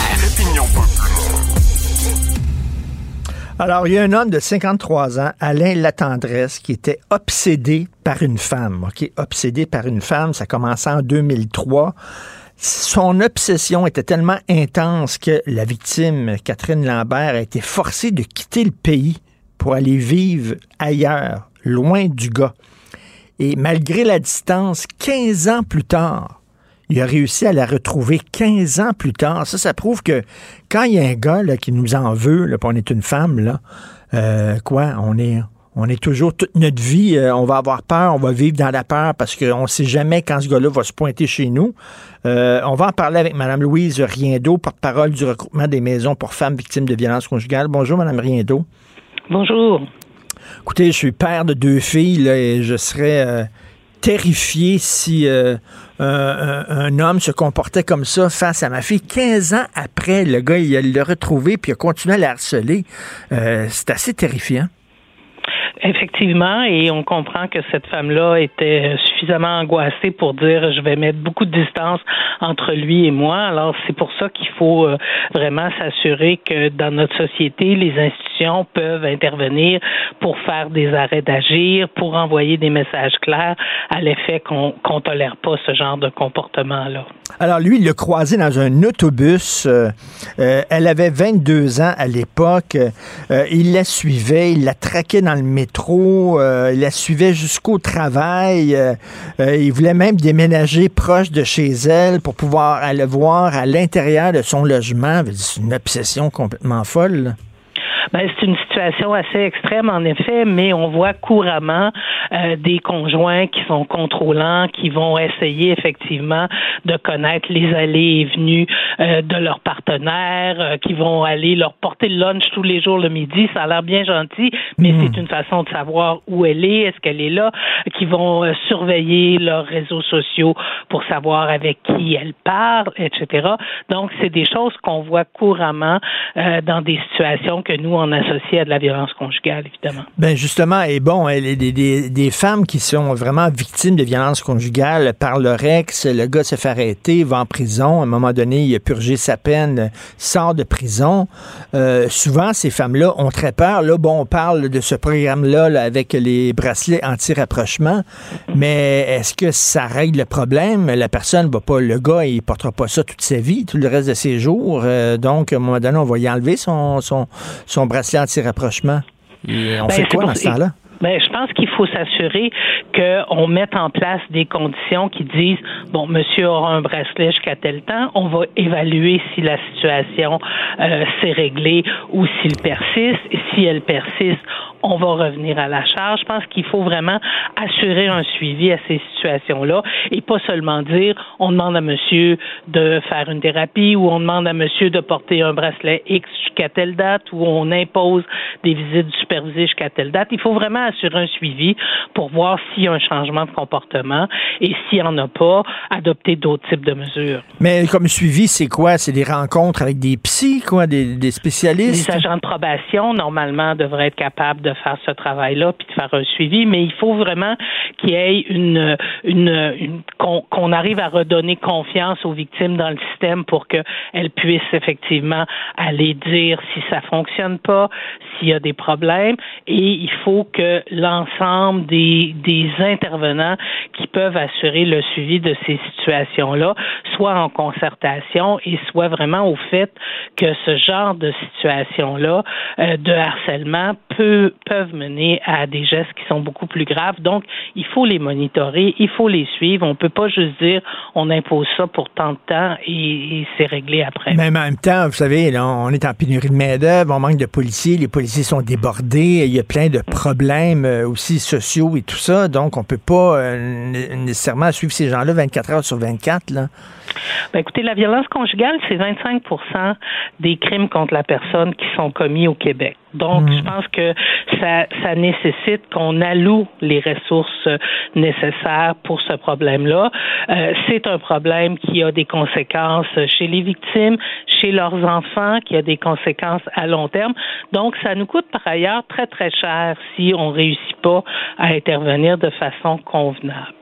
Alors, il y a un homme de 53 ans, Alain Latendresse, qui était obsédé par une femme. OK? Obsédé par une femme, ça commençait en 2003. Son obsession était tellement intense que la victime, Catherine Lambert, a été forcée de quitter le pays pour aller vivre ailleurs, loin du gars. Et malgré la distance, 15 ans plus tard, il a réussi à la retrouver 15 ans plus tard. Ça, ça prouve que quand il y a un gars qui nous en veut, on est une femme, là, euh, quoi, on est, on est toujours toute notre vie, euh, on va avoir peur, on va vivre dans la peur parce qu'on ne sait jamais quand ce gars-là va se pointer chez nous. Euh, on va en parler avec Mme Louise Riendo, porte-parole du regroupement des maisons pour femmes victimes de violences conjugales. Bonjour, Mme Riendo. Bonjour. Écoutez, je suis père de deux filles là, et je serais terrifié si euh, un, homme se comportait comme ça face à ma fille. 15 ans après, le gars, il l'a retrouvé puis il a continué à la harceler. Euh, c'est assez terrifiant. Effectivement, et on comprend que cette femme-là était suffisamment angoissée pour dire je vais mettre beaucoup de distance entre lui et moi. Alors c'est pour ça qu'il faut euh, vraiment s'assurer que dans notre société, les institutions peuvent intervenir pour faire des arrêts d'agir, pour envoyer des messages clairs à l'effet qu'on ne tolère pas ce genre de comportement-là. Alors lui, il l'a croisé dans un autobus. Euh, euh, elle avait 22 ans à l'époque. il la suivait, il la traquait dans le métro trop, euh, il la suivait jusqu'au travail. Euh, euh, il voulait même déménager proche de chez elle pour pouvoir aller voir à l'intérieur de son logement. C'est une obsession complètement folle. Ben, c'est une situation assez extrême, en effet, mais on voit couramment euh, des conjoints qui sont contrôlants, qui vont essayer effectivement de connaître les allées et venues euh, de leurs partenaires, euh, qui vont aller leur porter le lunch tous les jours le midi. Ça a l'air bien gentil, mais Hmm. c'est une façon de savoir où elle est, est-ce qu'elle est là, qui vont euh, surveiller leurs réseaux sociaux pour savoir avec qui elle parle, etc. Donc, c'est des choses qu'on voit couramment euh, dans des situations que nous, on associe à de la violence conjugale, évidemment. Ben justement, et bon, des, femmes qui sont vraiment victimes de violences conjugales par leur ex, le gars se fait arrêter, va en prison, à un moment donné, il a purgé sa peine, sort de prison. Euh, souvent, ces femmes-là ont très peur. Là, bon, on parle de ce programme-là là, avec les bracelets anti-rapprochement, mais est-ce que ça règle le problème? La personne va pas, le gars, il portera pas ça toute sa vie, tout le reste de ses jours. Euh, donc, à un moment donné, on va y enlever son, son, son bracelet anti-rapprochement. Et on Ben, fait quoi dans ce temps-là? Ben, je pense qu'il faut s'assurer qu'on mette en place des conditions qui disent bon, monsieur aura un bracelet jusqu'à tel temps, on va évaluer si la situation euh, s'est réglée ou s'il persiste. Et si elle persiste, on va revenir à la charge. Je pense qu'il faut vraiment assurer un suivi à ces situations-là et pas seulement dire on demande à monsieur de faire une thérapie ou on demande à monsieur de porter un bracelet X jusqu'à telle date ou on impose des visites supervisées jusqu'à telle date. Il faut vraiment assurer un suivi pour voir s'il y a un changement de comportement et s'il n'y en a pas, adopter d'autres types de mesures. Mais comme suivi, c'est quoi? C'est des rencontres avec des psys, quoi, des, des spécialistes? Les agents de probation, normalement, devraient être capables de faire ce travail-là puis de faire un suivi, mais il faut vraiment qu'il y ait une, une, une- qu'on arrive à redonner confiance aux victimes dans le système pour qu'elles puissent effectivement aller dire si ça fonctionne pas, s'il y a des problèmes, et il faut que l'ensemble des, des intervenants qui peuvent assurer le suivi de ces situations-là soient en concertation et soient vraiment au fait que ce genre de situation-là euh, de harcèlement peut, peuvent mener à des gestes qui sont beaucoup plus graves. Donc, il faut les monitorer, il faut les suivre. On peut pas juste dire on impose ça pour tant de temps et, c'est réglé après. Mais en même temps, vous savez, on est en pénurie de main-d'œuvre, on manque de policiers sont débordés, il y a plein de problèmes euh, aussi sociaux et tout ça, donc on peut pas euh, né- nécessairement suivre ces gens-là 24 heures sur 24. Là. Ben, écoutez, la violence conjugale, c'est 25% des crimes contre la personne qui sont commis au Québec. Donc, je pense que ça, ça nécessite qu'on alloue les ressources nécessaires pour ce problème-là. Euh, c'est un problème qui a des conséquences chez les victimes, chez leurs enfants, qui a des conséquences à long terme. Donc, ça nous coûte par ailleurs très, très cher si on réussit pas à intervenir de façon convenable.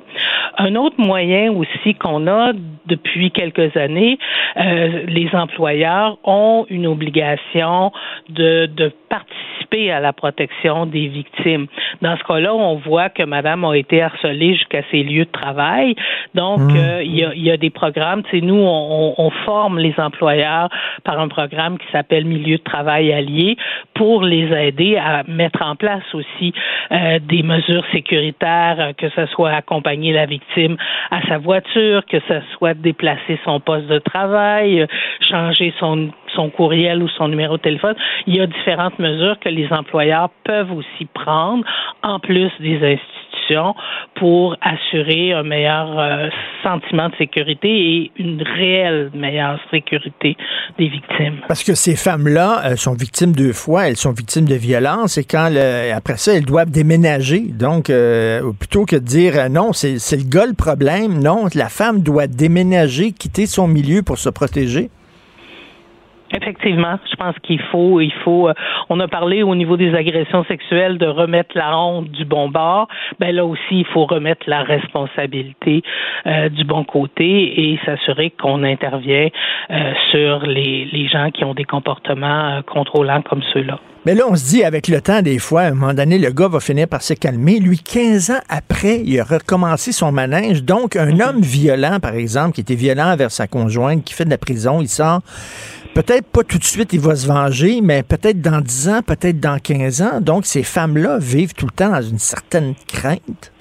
Un autre moyen aussi qu'on a depuis quelques années, euh, les employeurs ont une obligation de, de participer à la protection des victimes. Dans ce cas-là, on voit que Madame a été harcelée jusqu'à ses lieux de travail. Donc, euh, il y, a, il y a des programmes. Tu sais, nous, on, on forme les employeurs par un programme qui s'appelle Milieu de travail allié pour les aider à mettre en place aussi euh, des mesures sécuritaires, euh, que ce soit accompagner la victime à sa voiture, que ce soit déplacer son poste de travail, changer son son courriel ou son numéro de téléphone. Il y a différentes mesures que les employeurs peuvent aussi prendre, en plus des institutions, pour assurer un meilleur euh, sentiment de sécurité et une réelle meilleure sécurité des victimes. Parce que ces femmes-là sont victimes deux fois, elles sont victimes de violence et quand le- après ça, elles doivent déménager. Donc, euh, plutôt que de dire euh, non, c'est le gars le problème, non, la femme doit déménager, quitter son milieu pour se protéger. Effectivement, je pense qu'il faut, il faut. euh, on a parlé au niveau des agressions sexuelles de remettre la honte du bon bord. Ben là aussi, il faut remettre la responsabilité euh, du bon côté et s'assurer qu'on intervient euh, sur les, les gens qui ont des comportements euh, contrôlants comme ceux-là. Mais là, on se dit, avec le temps, des fois, à un moment donné, le gars va finir par se calmer. Lui, 15 ans après, il a recommencé son manège. Donc, un homme violent, par exemple, qui était violent envers sa conjointe, qui fait de la prison, il sort. Peut-être pas tout de suite, il va se venger, mais peut-être dans 10 ans, peut-être dans 15 ans. Donc, ces femmes-là vivent tout le temps dans une certaine crainte.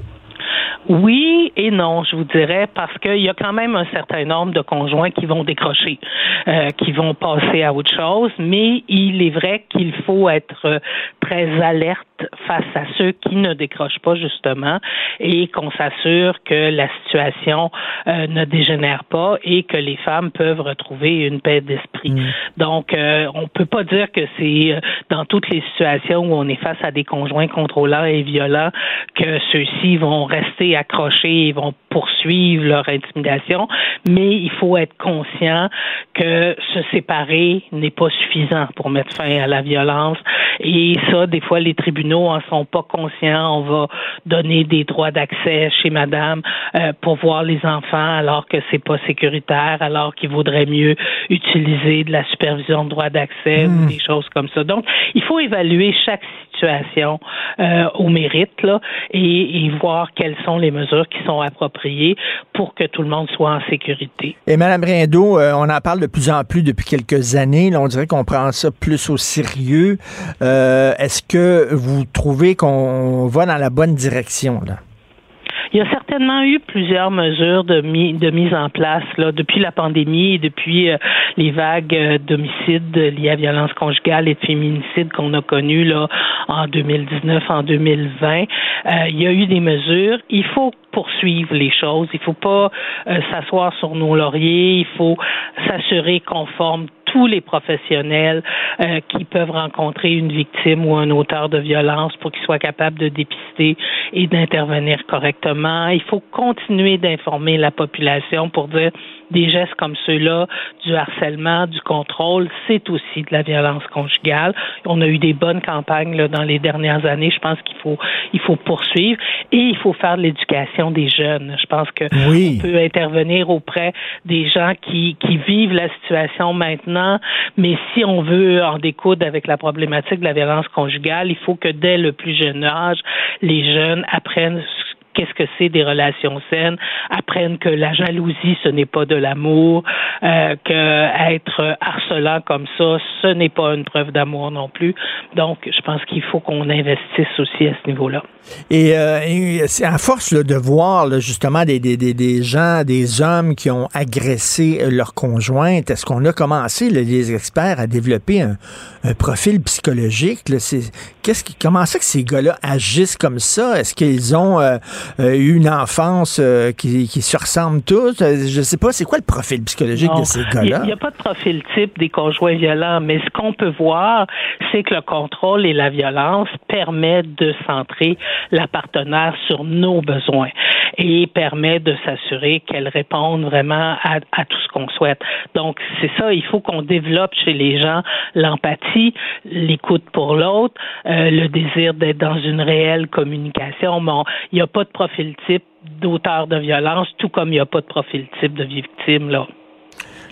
Oui, et non, je vous dirais, parce qu'il y a quand même un certain nombre de conjoints qui vont décrocher, euh, qui vont passer à autre chose, mais il est vrai qu'il faut être très alerte face à ceux qui ne décrochent pas justement et qu'on s'assure que la situation euh, ne dégénère pas et que les femmes peuvent retrouver une paix d'esprit. Mm. Donc, euh, on peut pas dire que c'est euh, dans toutes les situations où on est face à des conjoints contrôlants et violents que ceux-ci vont rester accrochés et vont poursuivre leur intimidation, mais il faut être conscient que se séparer n'est pas suffisant pour mettre fin à la violence. Et ça, des fois, les tribunaux en sont pas conscients. On va donner des droits d'accès chez madame euh, pour voir les enfants alors que c'est pas sécuritaire, alors qu'il vaudrait mieux utiliser de la supervision de droits d'accès ou hmm. des choses comme ça. Donc, il faut évaluer chaque situation euh, au mérite là, et, voir quelles sont les mesures qui sont appropriées pour que tout le monde soit en sécurité. Et Mme Rindo, euh, on en parle de plus en plus depuis quelques années. On dirait qu'on prend ça plus au sérieux. Euh, Est-ce que vous trouvez qu'on va dans la bonne direction? Là? Il y a certainement eu plusieurs mesures de, de mise en place là, depuis la pandémie et depuis euh, les vagues euh, d'homicides liés à violence conjugale et de féminicide qu'on a connues là, en 2019, en 2020. Euh, il y a eu des mesures. Il faut poursuivre les choses. Il ne faut pas s'asseoir sur nos lauriers. Il faut s'assurer qu'on forme tous les professionnels euh, qui peuvent rencontrer une victime ou un auteur de violence pour qu'ils soient capables de dépister et d'intervenir correctement. Il faut continuer d'informer la population pour dire des gestes comme ceux-là, du harcèlement, du contrôle, c'est aussi de la violence conjugale. On a eu des bonnes campagnes là, dans les dernières années. Je pense qu'il faut, il faut poursuivre et il faut faire de l'éducation des jeunes. Je pense que on peut intervenir auprès des gens qui, qui vivent la situation maintenant, mais si on veut en découdre avec la problématique de la violence conjugale, il faut que dès le plus jeune âge, les jeunes apprennent qu'est-ce que c'est des relations saines, apprennent que la jalousie, ce n'est pas de l'amour, euh, que être harcelant comme ça, ce n'est pas une preuve d'amour non plus. Donc, je pense qu'il faut qu'on investisse aussi à ce niveau-là. Et, euh, c'est à force de voir justement des, gens, des hommes qui ont agressé leur conjointe, est-ce qu'on a commencé, les experts, à développer un, profil psychologique? Qu'est-ce qui, comment ça que ces gars-là agissent comme ça? Est-ce qu'ils ont euh, eu une enfance euh, qui, qui, se ressemble tous. Euh, je sais pas, c'est quoi le profil psychologique de ces gars-là? Il n'y a, pas de profil type des conjoints violents, mais ce qu'on peut voir, c'est que le contrôle et la violence permettent de centrer la partenaire sur nos besoins et permet de s'assurer qu'elle réponde vraiment à, à tout ce qu'on souhaite. Donc, c'est ça, il faut qu'on développe chez les gens l'empathie, l'écoute pour l'autre, le désir d'être dans une réelle communication. Bon, il n'y a pas de profil type d'auteur de violence, tout comme il n'y a pas de profil type de victime, là.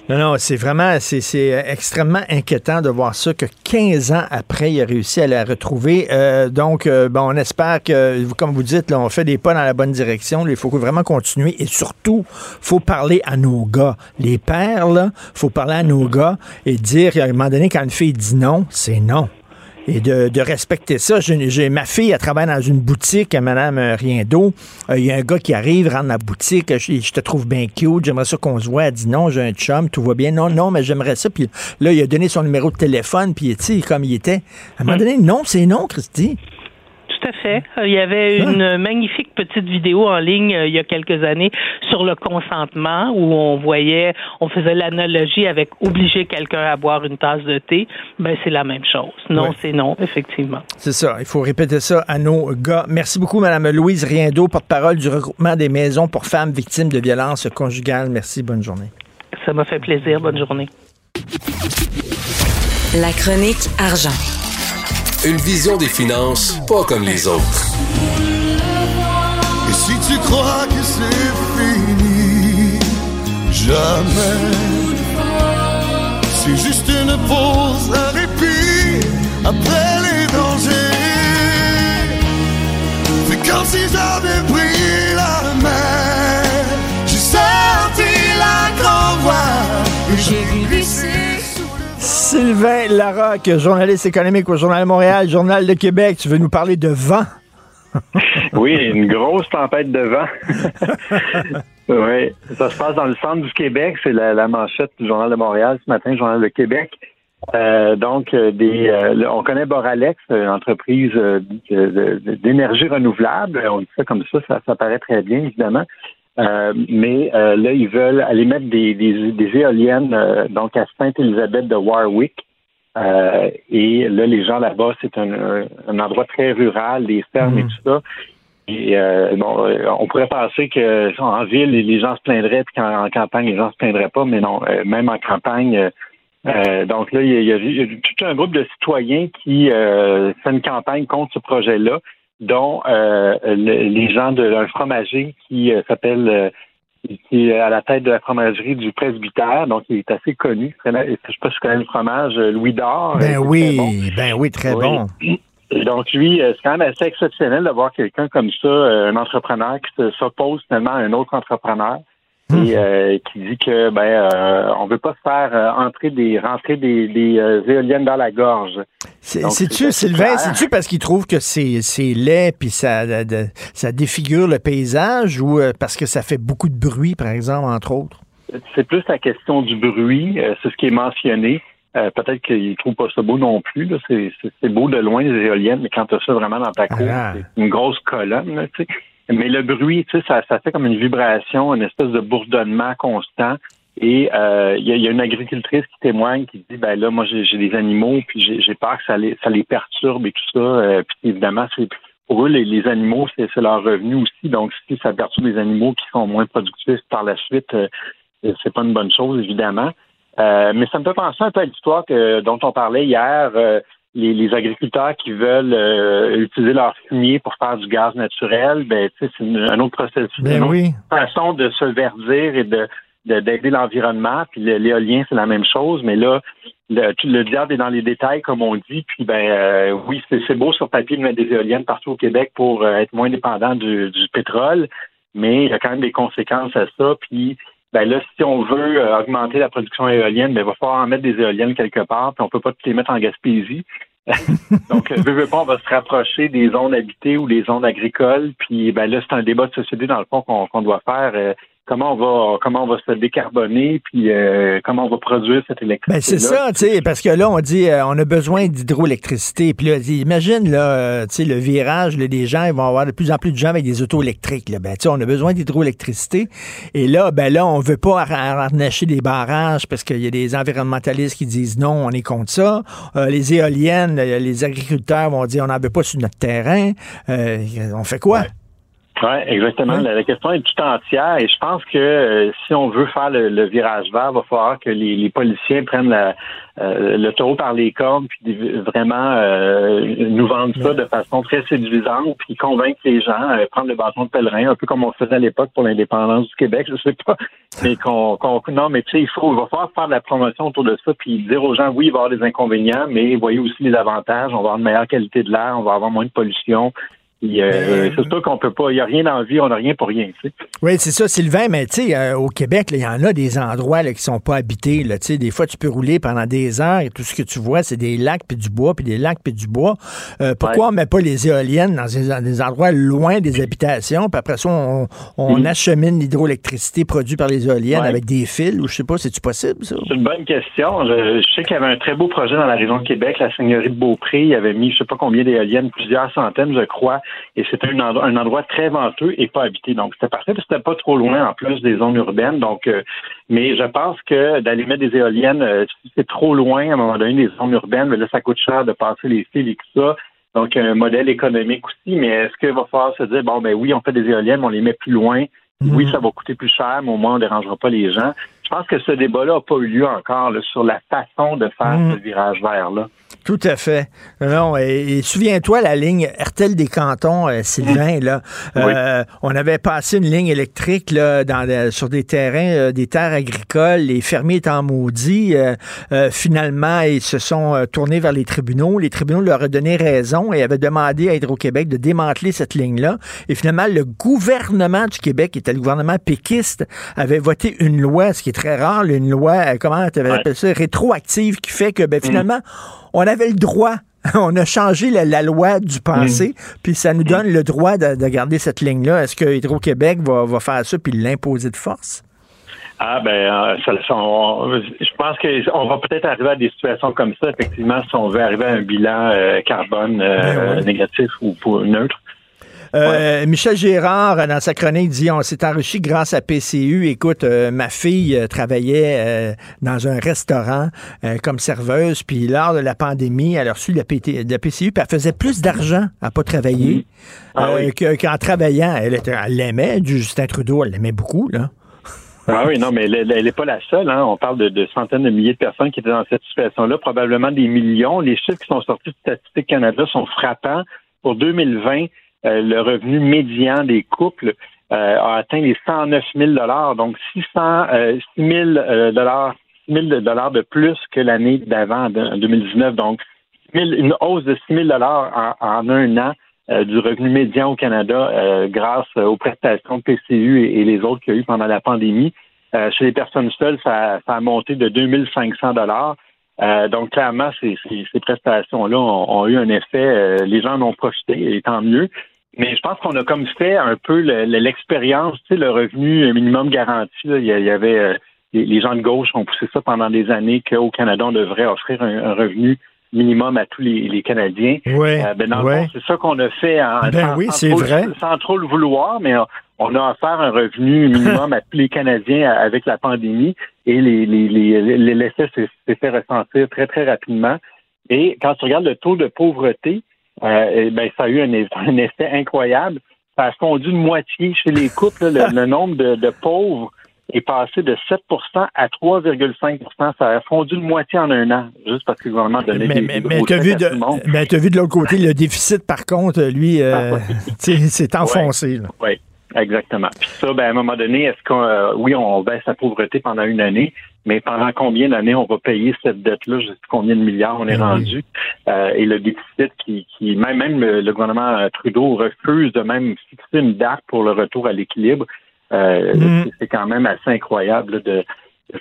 Non, non, c'est vraiment, c'est extrêmement inquiétant de voir ça, que 15 ans après, il a réussi à la retrouver. Euh, donc, euh, bon, on espère que, comme vous dites, là, on fait des pas dans la bonne direction. il faut vraiment continuer et surtout, faut parler à nos gars. Les pères, là, faut parler à nos gars et dire, à un moment donné, quand une fille dit non, c'est non et de, respecter ça. J'ai ma fille, elle travaille dans une boutique, Madame Rien d'eau. Euh, il y a un gars qui arrive, rentre dans la boutique, je, te trouve bien cute, j'aimerais ça qu'on se voit. Elle dit non, j'ai un chum, tout va bien. Non, non, mais j'aimerais ça. Puis là, il a donné son numéro de téléphone, puis tu sais, comme il était. À un moment donné, non, c'est non, Christy tout à fait. Euh, il y avait hein? une magnifique petite vidéo en ligne euh, il y a quelques années sur le consentement où on voyait, on faisait l'analogie avec obliger quelqu'un à boire une tasse de thé. Ben, c'est la même chose. Non, c'est non, effectivement. C'est ça. Il faut répéter ça à nos gars. Merci beaucoup, Mme Louise Riendo, porte-parole du regroupement des maisons pour femmes victimes de violences conjugales. Merci. Bonne journée. Ça m'a fait plaisir. Bonne journée. La chronique argent. Une vision des finances pas comme les autres. Et si tu crois que c'est fini, jamais. C'est juste une pause, un répit après les dangers. C'est comme si j'avais pris la mer. J'ai senti la grand voix. Sylvain Larocque, journaliste économique au Journal de Montréal, Journal de Québec. Tu veux nous parler de vent? oui, une grosse tempête de vent. oui, ça se passe dans le centre du Québec. C'est la, manchette du Journal de Montréal ce matin, Journal de Québec. Euh, donc, euh, euh, on connaît Boralex, une entreprise d'énergie renouvelable. On dit ça comme ça, ça, paraît très bien, évidemment. Mais là, ils veulent aller mettre des, des, éoliennes donc à Sainte-Élisabeth de Warwick. et là, les gens là-bas, c'est un, un, endroit très rural, des fermes et mmh. tout ça. Et bon, on pourrait penser que en ville, les gens se plaindraient, puis qu'en campagne, les gens se plaindraient pas, mais non, même en campagne, euh, donc là, il y, a, tout un groupe de citoyens qui euh, fait une campagne contre ce projet-là, dont euh, les gens d'un fromager qui s'appelle qui est à la tête de la fromagerie du presbytère, donc il est assez connu. Je ne sais pas si tu connais le fromage Louis d'Or. Ben oui, ben oui, très bon. donc lui, c'est quand même assez exceptionnel d'avoir quelqu'un comme ça, un entrepreneur qui s'oppose finalement à un autre entrepreneur et hmm. euh, qui dit que ben euh, on veut pas faire euh, entrer des rentrer des, des éoliennes dans la gorge. C'est-tu, Sylvain, c'est-tu parce qu'il trouve que c'est, c'est laid puis ça, ça défigure le paysage ou parce que ça fait beaucoup de bruit, par exemple, entre autres? C'est plus la question du bruit, c'est ce qui est mentionné. peut-être qu'il trouve pas ça beau non plus. C'est, beau de loin, les éoliennes, mais quand tu as ça vraiment dans ta cour, ah. c'est une grosse colonne. tu sais. Mais le bruit, tu sais, ça, ça fait comme une vibration, une espèce de bourdonnement constant. Et euh, il y, a une agricultrice qui témoigne, qui dit ben là, moi j'ai des animaux, puis j'ai peur que ça les, ça les perturbe et tout ça. Euh, puis évidemment, c'est pour eux les, animaux, c'est leur revenu aussi. Donc si ça perturbe les animaux qui sont moins productifs par la suite, euh, c'est pas une bonne chose évidemment. mais ça me fait penser un peu à l'histoire dont on parlait hier les, agriculteurs qui veulent euh, utiliser leur fumier pour faire du gaz naturel, ben c'est un autre processus, ben une façon de se verdir et de d'aider l'environnement. Puis l'éolien, c'est la même chose, mais là, le, le, diable est dans les détails, comme on dit. Puis ben euh, oui, c'est beau sur papier de mettre des éoliennes partout au Québec pour euh, être moins dépendant du, du, pétrole, mais il y a quand même des conséquences à ça. Puis ben là, si on veut euh, augmenter la production éolienne, ben, il va falloir en mettre des éoliennes quelque part, puis on peut pas toutes les mettre en Gaspésie. Donc, veux, veux pas, on va se rapprocher des zones habitées ou des zones agricoles. Puis ben là, c'est un débat de société, dans le fond, qu'on doit faire. Euh, comment on va comment on va se décarboner puis euh, comment on va produire cette électricité. Ben c'est ça, tu sais, parce que là on dit euh, on a besoin d'hydroélectricité. Puis là, imagine là, euh, tu sais, le virage, là, les gens ils vont avoir de plus en plus de gens avec des autos électriques. Là. Ben tu sais, on a besoin d'hydroélectricité. Et là, ben là, on veut pas arracher des barrages parce qu'il y a des environnementalistes qui disent non, on est contre ça. les éoliennes, les agriculteurs vont dire on n'en veut pas sur notre terrain. on fait quoi? Oui, exactement. La, question est tout entière et je pense que euh, si on veut faire le, virage vert, il va falloir que les, les policiers prennent la, euh, le taureau par les cornes puis vraiment euh, nous vendre ça de façon très séduisante puis convaincre les gens, prendre le bâton de pèlerin, un peu comme on faisait à l'époque pour l'indépendance du Québec, je sais pas. Mais qu'on, non, mais tu sais, il faut, il va falloir faire de la promotion autour de ça puis dire aux gens, oui, il va y avoir des inconvénients, mais voyez aussi les avantages. On va avoir une meilleure qualité de l'air, on va avoir moins de pollution. Euh, c'est sûr qu'on peut pas, il n'y a rien en vie, on n'a rien pour rien. Tu sais. Oui, c'est ça, Sylvain, mais tu sais, euh, au Québec, il y en a des endroits là, qui sont pas habités. Là, des fois, tu peux rouler pendant des heures et tout ce que tu vois, c'est des lacs puis du bois, puis des lacs puis du bois. Euh, pourquoi on met pas les éoliennes dans des, endroits loin des habitations, puis après ça, on, mm. achemine l'hydroélectricité produite par les éoliennes avec des fils, ou je sais pas, c'est-tu possible, ça? C'est une bonne question. Je, sais qu'il y avait un très beau projet dans la région de Québec, la Seigneurie de Beaupré, il avait mis je sais pas combien d'éoliennes, plusieurs centaines, je crois, et c'était un, un, endroit très venteux et pas habité. Donc, c'était parfait, puis c'était pas trop loin en plus des zones urbaines. Donc, euh, mais je pense que d'aller mettre des éoliennes, euh, c'est trop loin à un moment donné des zones urbaines, mais là, ça coûte cher de passer les fils et tout ça. Donc, un modèle économique aussi, mais est-ce qu'il va falloir se dire, bon, ben oui, on fait des éoliennes, mais on les met plus loin. Mhm. Oui, ça va coûter plus cher, mais au moins, on ne dérangera pas les gens. Je pense que ce débat-là n'a pas eu lieu encore sur la façon de faire mhm. ce virage vert-là. Tout à fait. Non, et, souviens-toi la ligne Hertel des cantons, euh, Sylvain, là. Euh, on avait passé une ligne électrique là, dans, sur des terrains, euh, des terres agricoles. Les fermiers étaient en maudit. finalement, ils se sont tournés vers les tribunaux. Les tribunaux leur ont donné raison et avaient demandé à Hydro-Québec de démanteler cette ligne-là. Et finalement, le gouvernement du Québec, qui était le gouvernement péquiste, avait voté une loi, ce qui est très rare, une loi, comment tu avais appelé ça, rétroactive, qui fait que ben, finalement, on avait le droit On a changé la, la loi du passé, puis ça nous donne le droit de, de garder cette ligne-là. Est-ce que Hydro-Québec va, va faire ça puis l'imposer de force? Ah ben, euh, ça, ça, on- je pense qu'on va peut-être arriver à des situations comme ça, effectivement, si on veut arriver à un bilan euh, carbone euh, Ben négatif ou neutre. Euh, Michel Gérard, euh, dans sa chronique, dit on s'est enrichi grâce à PCU. Écoute, euh, ma fille euh, travaillait euh, dans un restaurant euh, comme serveuse, puis lors de la pandémie, elle a reçu de la, PT de la PCU, puis elle faisait plus d'argent à pas travailler euh, que- qu'en travaillant. Elle, elle l'aimait, du Justin Trudeau, elle l'aimait beaucoup, là. Ah oui, non, mais elle n'est pas la seule. Hein. On parle de, de centaines de milliers de personnes qui étaient dans cette situation-là, probablement des millions. Les chiffres qui sont sortis de Statistique Canada sont frappants. Pour 2020, euh, le revenu médian des couples euh, a atteint les 109 000 donc 600, euh, 6 000 euh, dollars, 6 000 dollars de plus que l'année d'avant, en 2019. Donc, 6 000 une hausse de 6 000 dollars en, un an euh, du revenu médian au Canada euh, grâce euh, aux prestations de PCU et, les autres qu'il y a eu pendant la pandémie. Euh, chez les personnes seules, ça, ça a monté de 2500 dollars. Euh, donc, clairement, ces, ces- ces prestations-là ont, ont eu un effet. euh, les gens en ont profité, et tant mieux. Mais je pense qu'on a comme fait un peu le- le- l'expérience, tu sais, le revenu minimum garanti. là. il, y avait euh, les, gens de gauche ont poussé ça pendant des années qu'au Canada, on devrait offrir un, revenu minimum à tous les, les Canadiens. Ouais, Euh, ben, dans le ouais. fond, c'est ça qu'on a fait en, Ben sans- oui, sans trop- vrai. sans trop le vouloir, mais on- on a offert un revenu minimum à tous les Canadiens avec la pandémie et les, les, les, s'est fait ressentir très, très rapidement. Et quand tu regardes le taux de pauvreté, euh, ben, ça a eu un, eff- un effet incroyable. Ça a fondu de moitié chez les couples. là. le, le nombre de, de pauvres est passé de 7% à 3,5% Ça a fondu de moitié en un an, juste parce que le gouvernement donnait Mais, des, mais, mais t'as chèques vu, de, mais vu l'autre côté, le déficit, par contre, lui, euh, tu sais, c'est enfoncé. Oui, exactement. Puis ça, ben, à un moment donné, est-ce qu'on, euh, oui, on baisse la pauvreté pendant une année, mais pendant combien d'années on va payer cette dette-là? Je sais combien de milliards on est Ben rendu? Euh, et le déficit qui, qui même, même le, gouvernement Trudeau refuse de même fixer une date pour le retour à l'équilibre. Euh, Mm. c'est- C'est quand même assez incroyable là, de.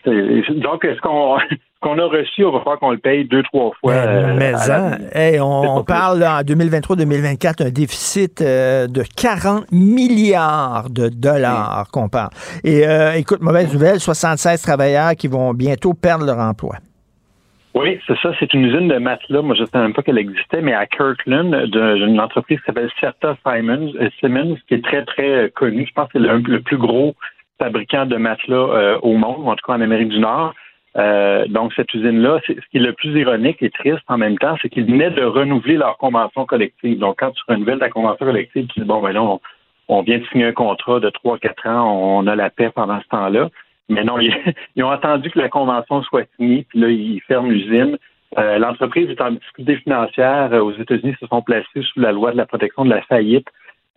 Donc, est-ce qu'on ce qu'on a reçu, on va falloir qu'on le paye deux, trois fois. euh, Mais hein, hey, on, on parle en 2023-2024 d'un déficit euh, de 40 milliards de dollars qu'on parle. Et euh, écoute, mauvaise nouvelle, 76 travailleurs qui vont bientôt perdre leur emploi. Oui, c'est ça. C'est une usine de matelas. Moi, je ne savais même pas qu'elle existait, mais à Kirkland, d'une entreprise qui s'appelle Certa Simons, Simmons, qui est très, très connue. Je pense que c'est le, le plus gros fabricant de matelas euh, au monde, en tout cas en Amérique du Nord. Euh, donc, cette usine-là, ce qui est le plus ironique et triste en même temps, c'est qu'ils venaient de renouveler leur convention collective. Donc, quand tu renouvelles ta convention collective, tu dis, bon, ben là, on, vient de signer un contrat de 3-4 ans, on a la paix pendant ce temps-là. Mais non, ils, ont attendu que la convention soit signée, puis là, ils ferment l'usine. Euh, L'entreprise est en difficulté financière. Euh, Aux États-Unis, se sont placés sous la loi de la protection de la faillite.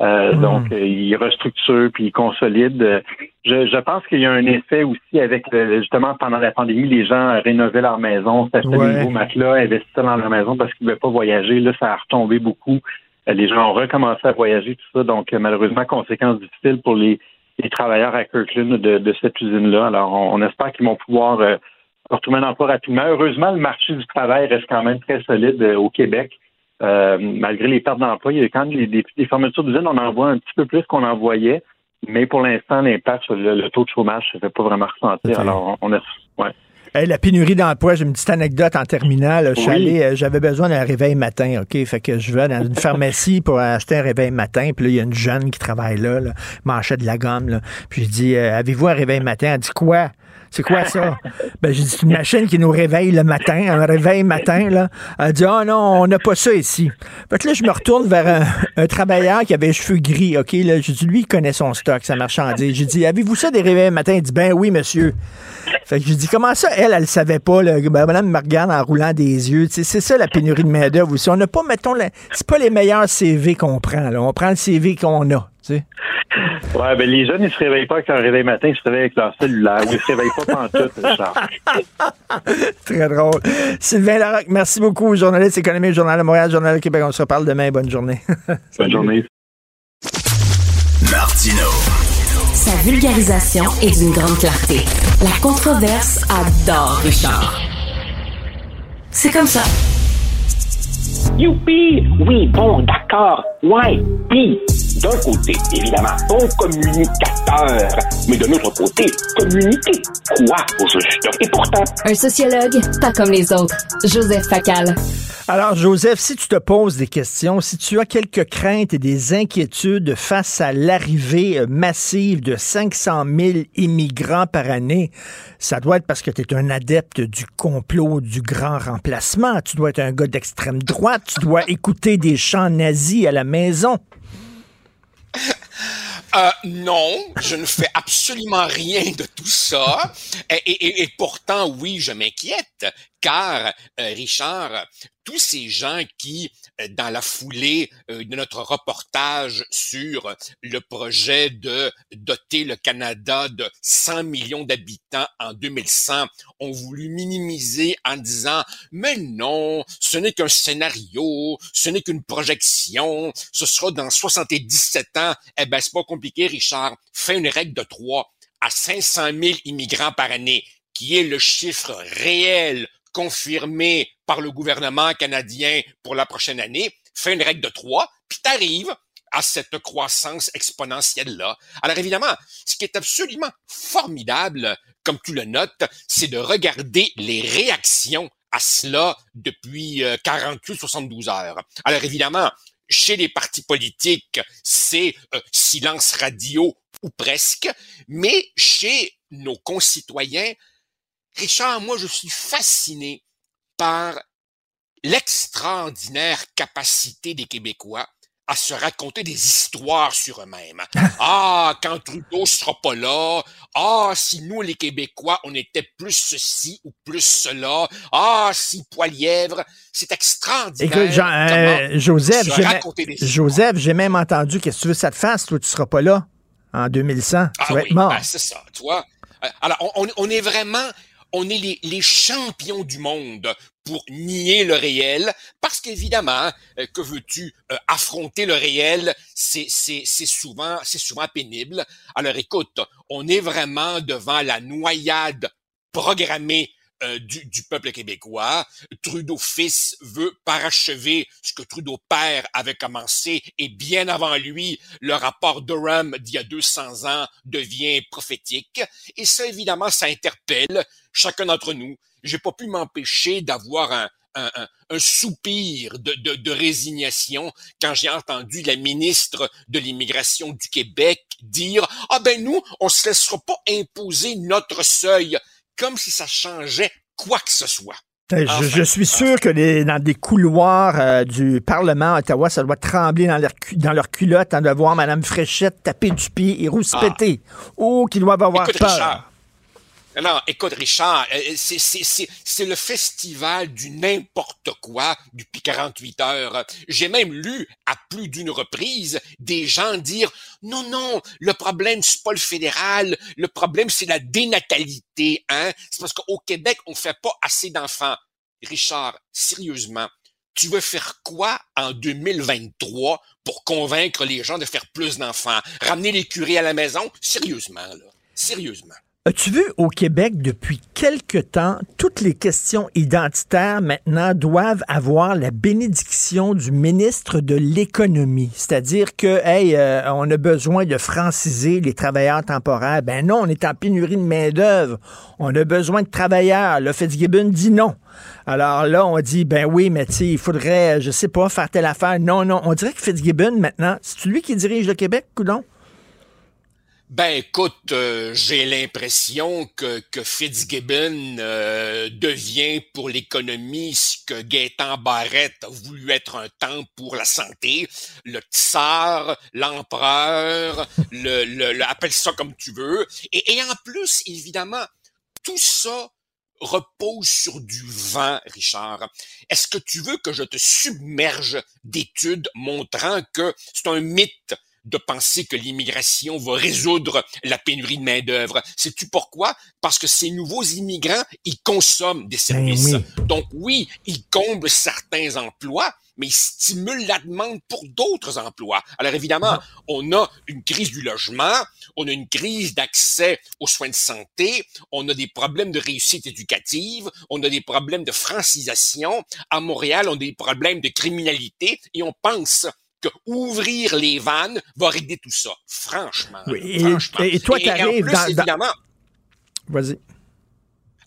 Euh, Donc, euh, ils restructurent puis ils consolident. Euh, Je, je pense qu'il y a un effet aussi avec, euh, justement, pendant la pandémie, les gens rénovaient leur maison, s'achetaient Ouais. des nouveaux matelas, investissaient dans leur maison parce qu'ils ne pouvaient pas voyager. Là, ça a retombé beaucoup. Les gens ont recommencé à voyager, tout ça. Donc, malheureusement, conséquences difficiles pour les, les travailleurs à Kirkland de, de cette usine-là. Alors, on, on espère qu'ils vont pouvoir euh, retrouver un emploi rapidement. Heureusement, le marché du travail reste quand même très solide euh, au Québec. Euh, malgré les pertes d'emploi, il y a quand même des, fermetures d'usines, on en voit un petit peu plus qu'on en voyait. Mais pour l'instant, l'impact sur le, le taux de chômage ne fait pas vraiment ressentir. Alors, on a. Ouais. Hey, la pénurie d'emploi, j'ai une petite anecdote en terminale. Oui. euh, j'avais besoin d'un réveil matin, OK? Fait que je vais dans une pharmacie pour acheter un réveil matin. Puis là, il y a une jeune qui travaille là, là m'achète de la gomme. Là. Puis je dis, euh, avez-vous un réveil matin? Elle dit quoi? C'est quoi ça? ben, j'ai dit, c'est une machine qui nous réveille le matin, un réveil matin, là. Elle dit, oh non, on n'a pas ça ici. Fait que là, je me retourne vers un, travailleur qui avait les cheveux gris, OK? Là, j'ai lui, il connaît son stock, sa marchandise. J'ai dit, avez-vous ça des réveils matin? Il dit, ben oui, monsieur. Fait que j'ai comment ça, elle, elle le savait pas, là? Ben, madame me regarde en roulant des yeux. C'est ça, la pénurie de main-d'œuvre aussi. On n'a pas, mettons, c'est pas les meilleurs CV qu'on prend. On prend le CV qu'on a, sais. Ouais, ben les jeunes, ils se réveillent pas avec un réveil matin, ils se réveillent avec leur cellulaire. Ou ils se réveillent pas pantoute, Richard. Très drôle. Sylvain Larocque, merci beaucoup, journaliste économique, Journal de Montréal, Journal de Québec. On se reparle demain. Bonne journée. Bonne journée. Martino. Sa vulgarisation est d'une grande clarté. La controverse adore Richard. C'est comme ça. Youpi! Oui, bon, d'accord. Ouais. Puis, d'un côté, évidemment, bon communicateur. Mais de l'autre côté, communiquer quoi au juste? Et pourtant... Un sociologue, pas comme les autres. Joseph Facal. Alors, Joseph, si tu te poses des questions, si tu as quelques craintes et des inquiétudes face à l'arrivée euh, massive de 500 000 immigrants par année, ça doit être parce que tu es un adepte du complot du grand remplacement. Tu dois être un gars d'extrême droite. Tu dois écouter des chants nazis à la maison. Euh, non, je ne fais absolument rien de tout ça. Et, pourtant, oui, je m'inquiète, car, euh, Richard, tous ces gens qui, dans la foulée euh, de notre reportage sur le projet de doter le Canada de 100 millions d'habitants en 2100, ont voulu minimiser en disant, mais non, ce n'est qu'un scénario, ce n'est qu'une projection, ce sera dans 77 ans. Eh ben, c'est pas compliqué, Richard. Fais une règle de trois à 500 000 immigrants par année, qui est le chiffre réel confirmé par le gouvernement canadien pour la prochaine année. Fais une règle de trois, puis t'arrives à cette croissance exponentielle-là. Alors évidemment, ce qui est absolument formidable, comme tu le notes, c'est de regarder les réactions à cela depuis 48-72 heures. Alors évidemment, chez les partis politiques, c'est euh, silence radio ou presque, mais chez nos concitoyens, Richard, moi, je suis fasciné par l'extraordinaire capacité des Québécois à se raconter des histoires sur eux-mêmes. Ah, quand Trudeau sera pas là. Ah, si nous, les Québécois, on était plus ceci ou plus cela. Ah, si Poilièvre. C'est extraordinaire. Écoute, Jean- euh, Joseph, se j'ai même- Joseph, j'ai même entendu qu'est-ce que tu veux que ça te fasse, toi, tu seras pas là en 2100. Ah tu vas oui, être mort. ben, c'est ça, tu vois. Euh, Alors, on est vraiment, on est les, champions du monde pour nier le réel, parce qu'évidemment, euh, que veux-tu, euh, affronter le réel, c'est souvent c'est souvent pénible. Alors, écoute, on est vraiment devant la noyade programmée euh, du, du peuple québécois. Trudeau fils veut parachever ce que Trudeau père avait commencé et bien avant lui, le rapport Durham d'il y a 200 ans devient prophétique. Et ça, évidemment, ça interpelle chacun d'entre nous. J'ai pas pu m'empêcher d'avoir un, un, un- un soupir de, de, de résignation quand j'ai entendu la ministre de l'immigration du Québec dire ah ben nous on se laissera pas imposer notre seuil comme si ça changeait quoi que ce soit. Euh, Je, suis sûr que les- dans des couloirs euh, du Parlement à Ottawa, ça doit trembler dans leur, dans leur culotte hein, de voir Mme Fréchette taper du pied et rouspéter. Oh, qu'ils doivent avoir Ah. Écoute, peur. Richard. Non, écoute, Richard, euh, c'est, c'est, le festival du n'importe quoi depuis 48 heures. J'ai même lu à plus d'une reprise des gens dire non, non, le problème, c'est pas le fédéral, le problème, c'est la dénatalité, hein. C'est parce qu'au Québec, on fait pas assez d'enfants. Richard, sérieusement, tu veux faire quoi en 2023 pour convaincre les gens de faire plus d'enfants? Ramener les curés à la maison? Sérieusement, là. Sérieusement. As-tu vu au Québec depuis quelque temps, toutes les questions identitaires maintenant doivent avoir la bénédiction du ministre de l'économie? C'est-à-dire que, hey, euh, on a besoin de franciser les travailleurs temporaires. Ben non, on est en pénurie de main-d'œuvre. On a besoin de travailleurs. Là, Fitzgibbon dit non. Alors là, on dit, ben oui, mais tu il faudrait, je sais pas, faire telle affaire. Non, non. On dirait que Fitzgibbon, maintenant, c'est lui qui dirige le Québec, coudon? Ben écoute, euh, j'ai l'impression que, que Fitzgibbon euh, devient pour l'économie ce que Gaétan Barrette a voulu être un temps pour la santé. Le tsar, l'empereur, le, le, le- appelle ça comme tu veux. Et, et en plus, évidemment, tout ça repose sur du vent, Richard. Est-ce que tu veux que je te submerge d'études montrant que c'est un mythe de penser que l'immigration va résoudre la pénurie de main-d'œuvre. Sais-tu pourquoi? Parce que ces nouveaux immigrants, ils consomment des services. oui. Donc oui, ils comblent certains emplois, mais il stimule la demande pour d'autres emplois. Alors évidemment, on a une crise du logement, on a une crise d'accès aux soins de santé, on a des problèmes de réussite éducative, on a des problèmes de francisation. À Montréal, on a des problèmes de criminalité et on pense que ouvrir les vannes va régler tout ça. Franchement. Oui, et, franchement. et toi, Et- dans- dans- évidemment, Vas-y.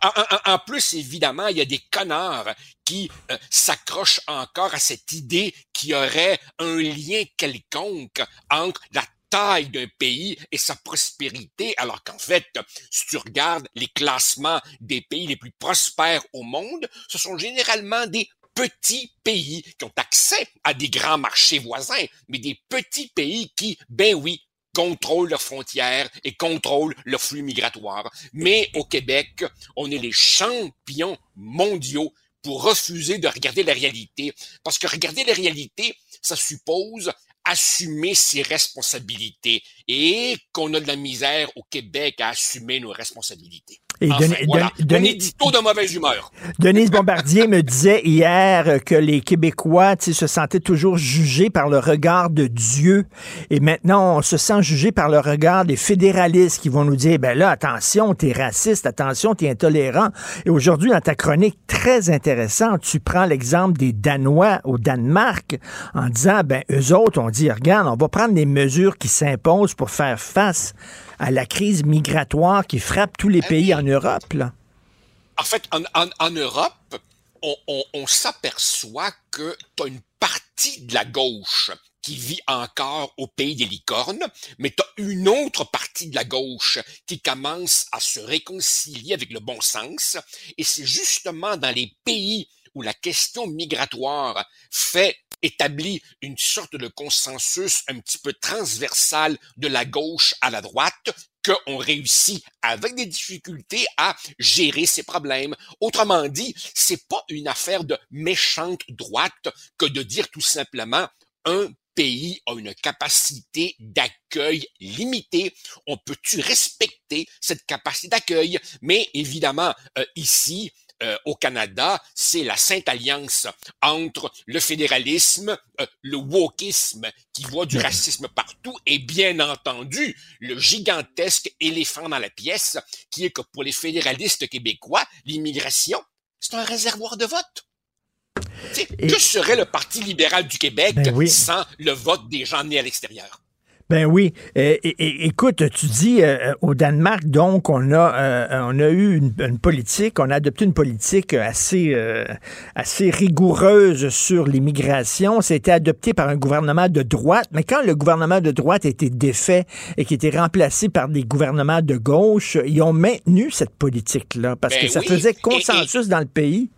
en, en- en plus, évidemment, il y a des connards qui euh, s'accrochent encore à cette idée qu'il y aurait un lien quelconque entre la taille d'un pays et sa prospérité, alors qu'en fait, si tu regardes les classements des pays les plus prospères au monde, ce sont généralement des petits pays qui ont accès à des grands marchés voisins, mais des petits pays qui, ben oui, contrôlent leurs frontières et contrôlent leurs flux migratoires. Mais au Québec, on est les champions mondiaux pour refuser de regarder la réalité. Parce que regarder la réalité, ça suppose assumer ses responsabilités et qu'on a de la misère au Québec à assumer nos responsabilités. Et Enfin, Denis- voilà. Denis- Denis- Un édito de mauvaise humeur. Denise Bombardier me disait hier que les Québécois se sentaient toujours jugés par le regard de Dieu. Et maintenant, on se sent jugé par le regard des fédéralistes qui vont nous dire, ben là, attention, t'es raciste, attention, t'es intolérant. Et aujourd'hui, dans ta chronique très intéressante, tu prends l'exemple des Danois au Danemark en disant, ben eux autres, on dit, regarde, on va prendre les mesures qui s'imposent pour faire face à la crise migratoire qui frappe tous les pays en Europe, là. En fait, en, en- en Europe, on, on- on s'aperçoit que tu as une partie de la gauche qui vit encore au pays des licornes, mais tu as une autre partie de la gauche qui commence à se réconcilier avec le bon sens. Et c'est justement dans les pays où la question migratoire fait établit une sorte de consensus un petit peu transversal de la gauche à la droite qu'on réussit avec des difficultés à gérer ces problèmes. Autrement dit, c'est pas une affaire de méchante droite que de dire tout simplement un pays a une capacité d'accueil limitée. On peut-tu respecter cette capacité d'accueil? Mais évidemment, euh, ici, euh, au Canada, c'est la sainte alliance entre le fédéralisme, euh, le wokisme qui voit du racisme partout et bien entendu le gigantesque éléphant dans la pièce qui est que pour les fédéralistes québécois, l'immigration, c'est un réservoir de vote. Que serait le Parti libéral du Québec Ben oui. sans le vote des gens nés à l'extérieur? Ben oui. Euh, é- é- écoute, tu dis euh, au Danemark, donc, on a, euh, on a eu une, une politique, on a adopté une politique assez, euh, assez rigoureuse sur l'immigration. Ça a été adopté par un gouvernement de droite, mais quand le gouvernement de droite a été défait et qui été remplacé par des gouvernements de gauche, ils ont maintenu cette politique-là parce Ben que ça oui. faisait Et- consensus dans le pays.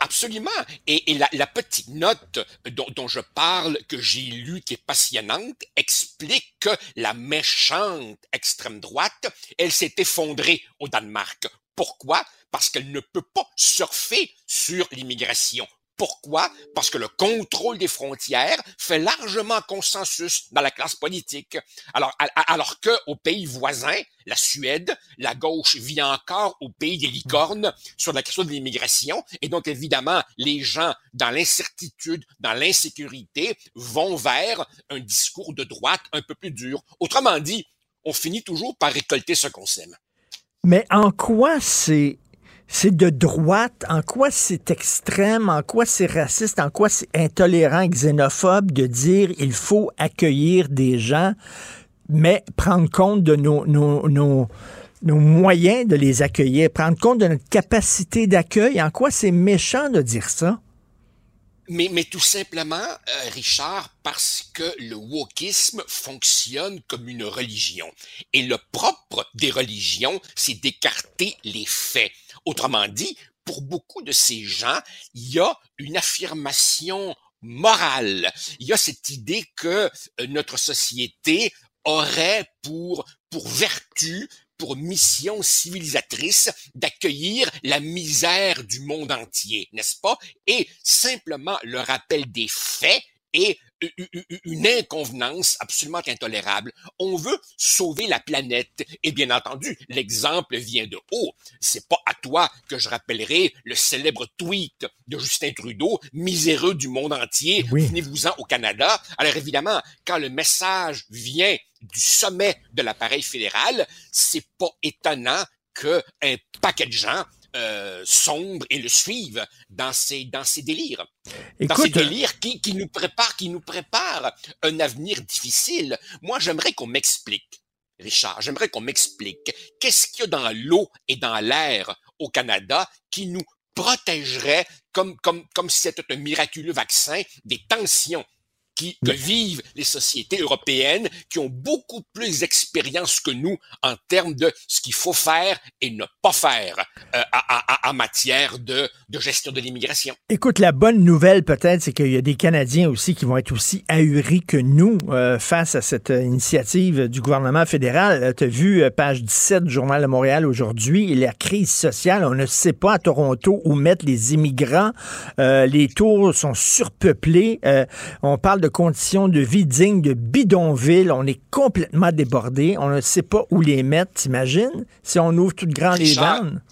Absolument. Et, la, petite note dont je parle, que j'ai lue, qui est passionnante, explique que la méchante extrême droite, elle s'est effondrée au Danemark. Pourquoi? Parce qu'elle ne peut pas surfer sur l'immigration. Pourquoi? Parce que le contrôle des frontières fait largement consensus dans la classe politique. Alors, alors que aux pays voisins, la Suède, la gauche vit encore au pays des licornes sur la question de l'immigration. Et donc, évidemment, les gens dans l'incertitude, dans l'insécurité, vont vers un discours de droite un peu plus dur. Autrement dit, on finit toujours par récolter ce qu'on sème. Mais en quoi c'est c'est de droite, en quoi c'est extrême, en quoi c'est raciste, en quoi c'est intolérant, xénophobe de dire il faut accueillir des gens, mais prendre compte de nos, moyens de les accueillir, prendre compte de notre capacité d'accueil? En quoi c'est méchant de dire ça? Mais, mais tout simplement, euh, Richard, parce que le wokisme fonctionne comme une religion. Et le propre des religions, c'est d'écarter les faits. Autrement dit, pour beaucoup de ces gens, il y a une affirmation morale. Il y a cette idée que euh, notre société aurait pour, pour vertu, pour mission civilisatrice d'accueillir la misère du monde entier, n'est-ce pas? Et simplement le rappel des faits et une inconvenance absolument intolérable. On veut sauver la planète. Et bien entendu, l'exemple vient de haut. C'est pas à toi que je rappellerai le célèbre tweet de Justin Trudeau, miséreux du monde entier, venez-vous-en au Canada. Alors évidemment, quand le message vient du sommet de l'appareil fédéral, c'est pas étonnant qu'un paquet de gens euh, sombre et le suivent dans ces dans ces délires, dans ces délires qui, qui nous préparent qui nous préparent un avenir difficile. Moi, j'aimerais qu'on m'explique, Richard, j'aimerais qu'on m'explique qu'est-ce qu'il y a dans l'eau et dans l'air au Canada qui nous protégerait comme comme comme si c'était un miraculeux vaccin des tensions qui, que vivent les sociétés européennes qui ont beaucoup plus d'expérience que nous en termes de ce qu'il faut faire et ne pas faire euh, en matière de, de gestion de l'immigration. Écoute, la bonne nouvelle peut-être, c'est qu'il y a des Canadiens aussi qui vont être aussi ahuris que nous euh, face à cette initiative du gouvernement fédéral. Tu as vu euh, page 17 du Journal de Montréal aujourd'hui, la crise sociale, on ne sait pas à Toronto où mettre les immigrants. les tours sont surpeuplés. on parle de conditions de vie dignes de bidonville. On est complètement débordé. On ne sait pas où les mettre, t'imagines? Si on ouvre toutes grandes les vannes.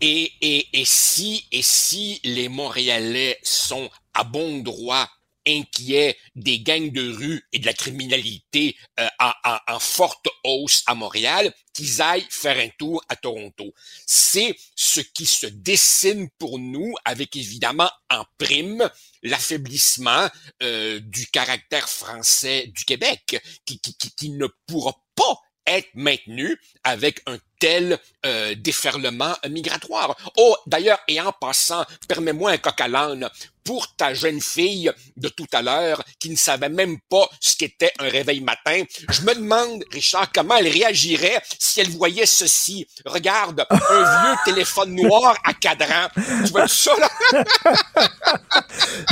Et, et, et, si, et si les Montréalais sont à bon droit inquiets des gangs de rue et de la criminalité euh, en, forte hausse à Montréal, qu'ils aillent faire un tour à Toronto. C'est ce qui se dessine pour nous, avec évidemment en prime l'affaiblissement euh, du caractère français du Québec, qui ne pourra pas être maintenu avec un tel euh, déferlement migratoire. Oh, d'ailleurs, et en passant, permets-moi un coq à l'âne pour ta jeune fille de tout à l'heure qui ne savait même pas ce qu'était un réveil matin. Je me demande, Richard, comment elle réagirait si elle voyait ceci. Regarde, un vieux téléphone noir à cadran. Tu vois ça, là?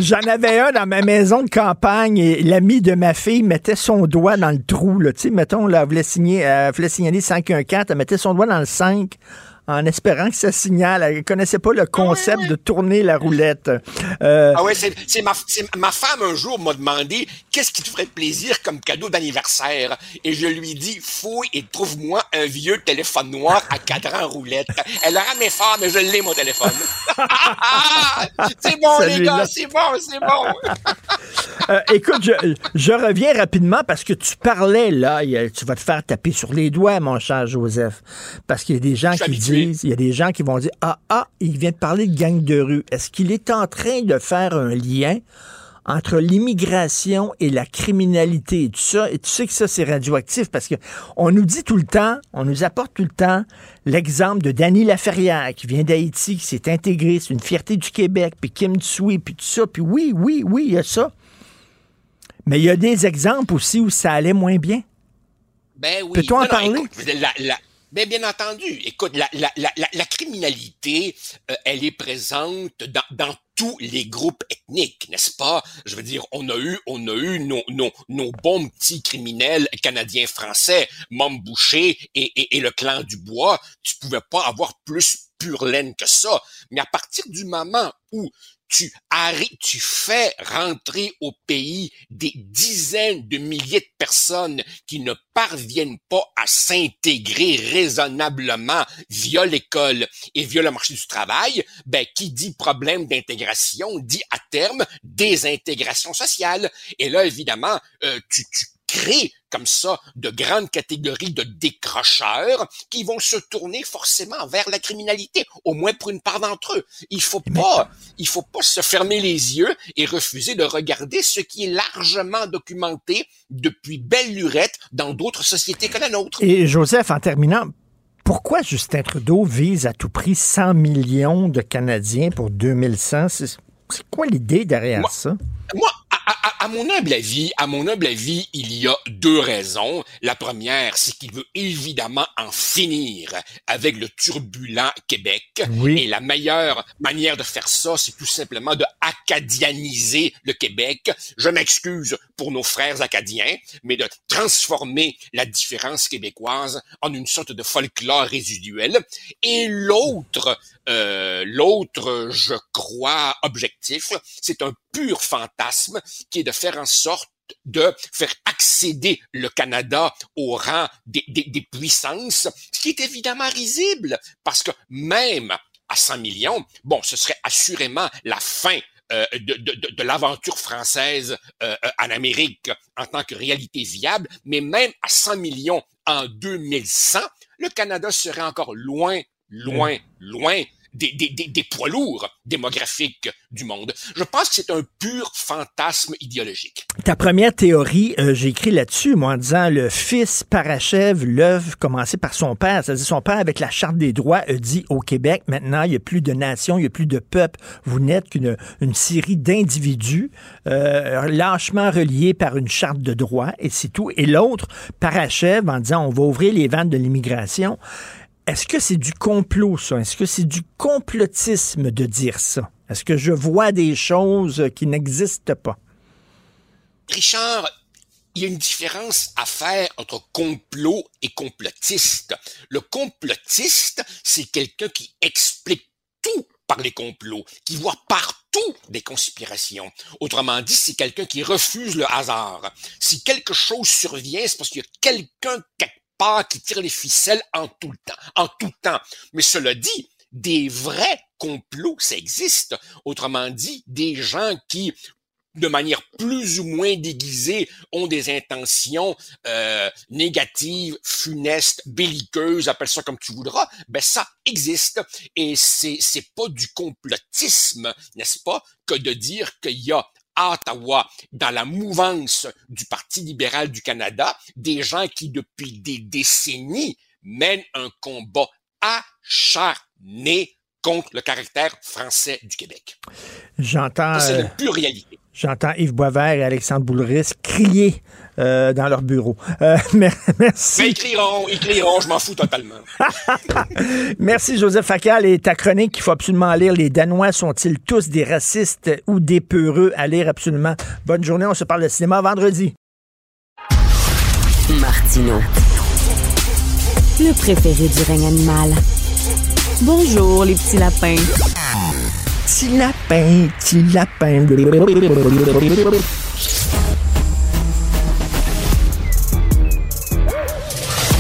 J'en avais un dans ma maison de campagne et l'ami de ma fille mettait son doigt dans le trou. Là. Tu sais, mettons, là, elle voulait, signer, elle voulait signaler 514, elle mettait son doigt dans le 5 en espérant que ça signale. Elle ne connaissait pas le concept de tourner la roulette. Euh, ah ouais, c'est ma, ma, femme un jour m'a demandé qu'est-ce qui te ferait plaisir comme cadeau d'anniversaire? Et je lui dis fouille et trouve-moi un vieux téléphone noir à cadran roulette. Elle a ramé fort, mais je l'ai mon téléphone. c'est bon les gars, c'est bon, c'est bon. Euh, écoute, je, je, reviens rapidement parce que tu parlais là, tu vas te faire taper sur les doigts, mon cher Joseph, parce qu'il y a des gens qui disent il y a des gens qui vont dire Ah, ah, il vient de parler de gang de rue. Est-ce qu'il est en train de faire un lien entre l'immigration et la criminalité? Et tout ça? Et tu sais que ça, c'est radioactif parce que on nous dit tout le temps, on nous apporte tout le temps l'exemple de Danny Laferrière qui vient d'Haïti, qui s'est intégré, c'est une fierté du Québec, puis Kim Tsui, puis tout ça. Puis oui, oui, oui, il y a ça. Mais il y a des exemples aussi où ça allait moins bien. Ben oui. Peux-tu en parler? Bien entendu, écoute, la, la, la, la criminalité, euh, elle est présente dans, dans tous les groupes ethniques, n'est-ce pas? Je veux dire, on a eu, on a eu nos, nos, nos bons petits criminels canadiens-français, Mom Boucher et, et, et, le clan du Bois. Tu pouvais pas avoir plus pure laine que ça. Mais à partir du moment où tu arrêtes, tu fais rentrer au pays des dizaines de milliers de personnes qui ne parviennent pas à s'intégrer raisonnablement via l'école et via le marché du travail, ben, qui dit problème d'intégration dit à terme désintégration sociale. Et là, évidemment, euh, tu, tu crées comme ça de grandes catégories de décrocheurs qui vont se tourner forcément vers la criminalité, au moins pour une part d'entre eux. Il faut pas, il faut pas se fermer les yeux et refuser de regarder ce qui est largement documenté depuis belle lurette dans d'autres sociétés que la nôtre. Et Joseph, en terminant, pourquoi Justin Trudeau vise à tout prix 100 millions de Canadiens pour 2100? C'est quoi l'idée derrière ça? Moi, à, mon humble avis, à mon humble avis, il y a deux raisons. La première, c'est qu'il veut évidemment en finir avec le turbulent Québec. Et la meilleure manière de faire ça, c'est tout simplement de acadianiser le Québec. Je m'excuse pour nos frères acadiens, mais de transformer la différence québécoise en une sorte de folklore résiduel. Et l'autre, euh, l'autre, je crois, objectif, c'est un pur fantasme qui est de faire en sorte de faire accéder le Canada au rang des, des, des puissances, ce qui est évidemment risible, parce que même à 100 millions, bon, ce serait assurément la fin euh, de, de, de l'aventure française euh, en Amérique en tant que réalité viable, mais même à 100 millions en 2100, le Canada serait encore loin, loin, loin des, des, des, des, poids lourds démographiques du monde. Je pense que c'est un pur fantasme idéologique. Ta première théorie, euh, j'ai écrit là-dessus, moi, en disant le fils parachève l'œuvre commencée par son père. C'est-à-dire son père, avec la Charte des droits, dit au Québec, maintenant, il n'y a plus de nation, il n'y a plus de peuple. Vous n'êtes qu'une une série d'individus euh, lâchement reliés par une charte de droits, et c'est tout. Et l'autre parachève en disant, on va ouvrir les vannes de l'immigration. Est-ce que c'est du complot, ça? Est-ce que c'est du complotisme de dire ça? Est-ce que je vois des choses qui n'existent pas? Richard, il y a une différence à faire entre complot et complotiste. Le complotiste, c'est quelqu'un qui explique tout par les complots, qui voit partout des conspirations. Autrement dit, c'est quelqu'un qui refuse le hasard. Si quelque chose survient, c'est parce qu'il y a quelqu'un quelque qui tire les ficelles en tout temps, en tout temps. Mais cela dit, des vrais complots, ça existe. Autrement dit, des gens qui de manière plus ou moins déguisée, ont des intentions euh, négatives, funestes, belliqueuses, appelle ça comme tu voudras, ben ça existe. Et c'est, c'est pas du complotisme, n'est-ce pas, que de dire qu'il y a à Ottawa, dans la mouvance du Parti libéral du Canada, des gens qui, depuis des décennies, mènent un combat acharné contre le caractère français du Québec. J'entends. C'est euh, une pure réalité. J'entends Yves Boisvert et Alexandre Boulris crier euh, dans leur bureau. Euh, merci. Mais ils crieront, ils crieront, je m'en fous totalement. merci Joseph Facal et ta chronique qu'il faut absolument lire. Les Danois sont-ils tous des racistes ou des peureux? À lire absolument? Bonne journée, on se parle de cinéma vendredi. Martino. Le préféré du règne animal. Bonjour les petits lapins. Petit lapin, petit lapin.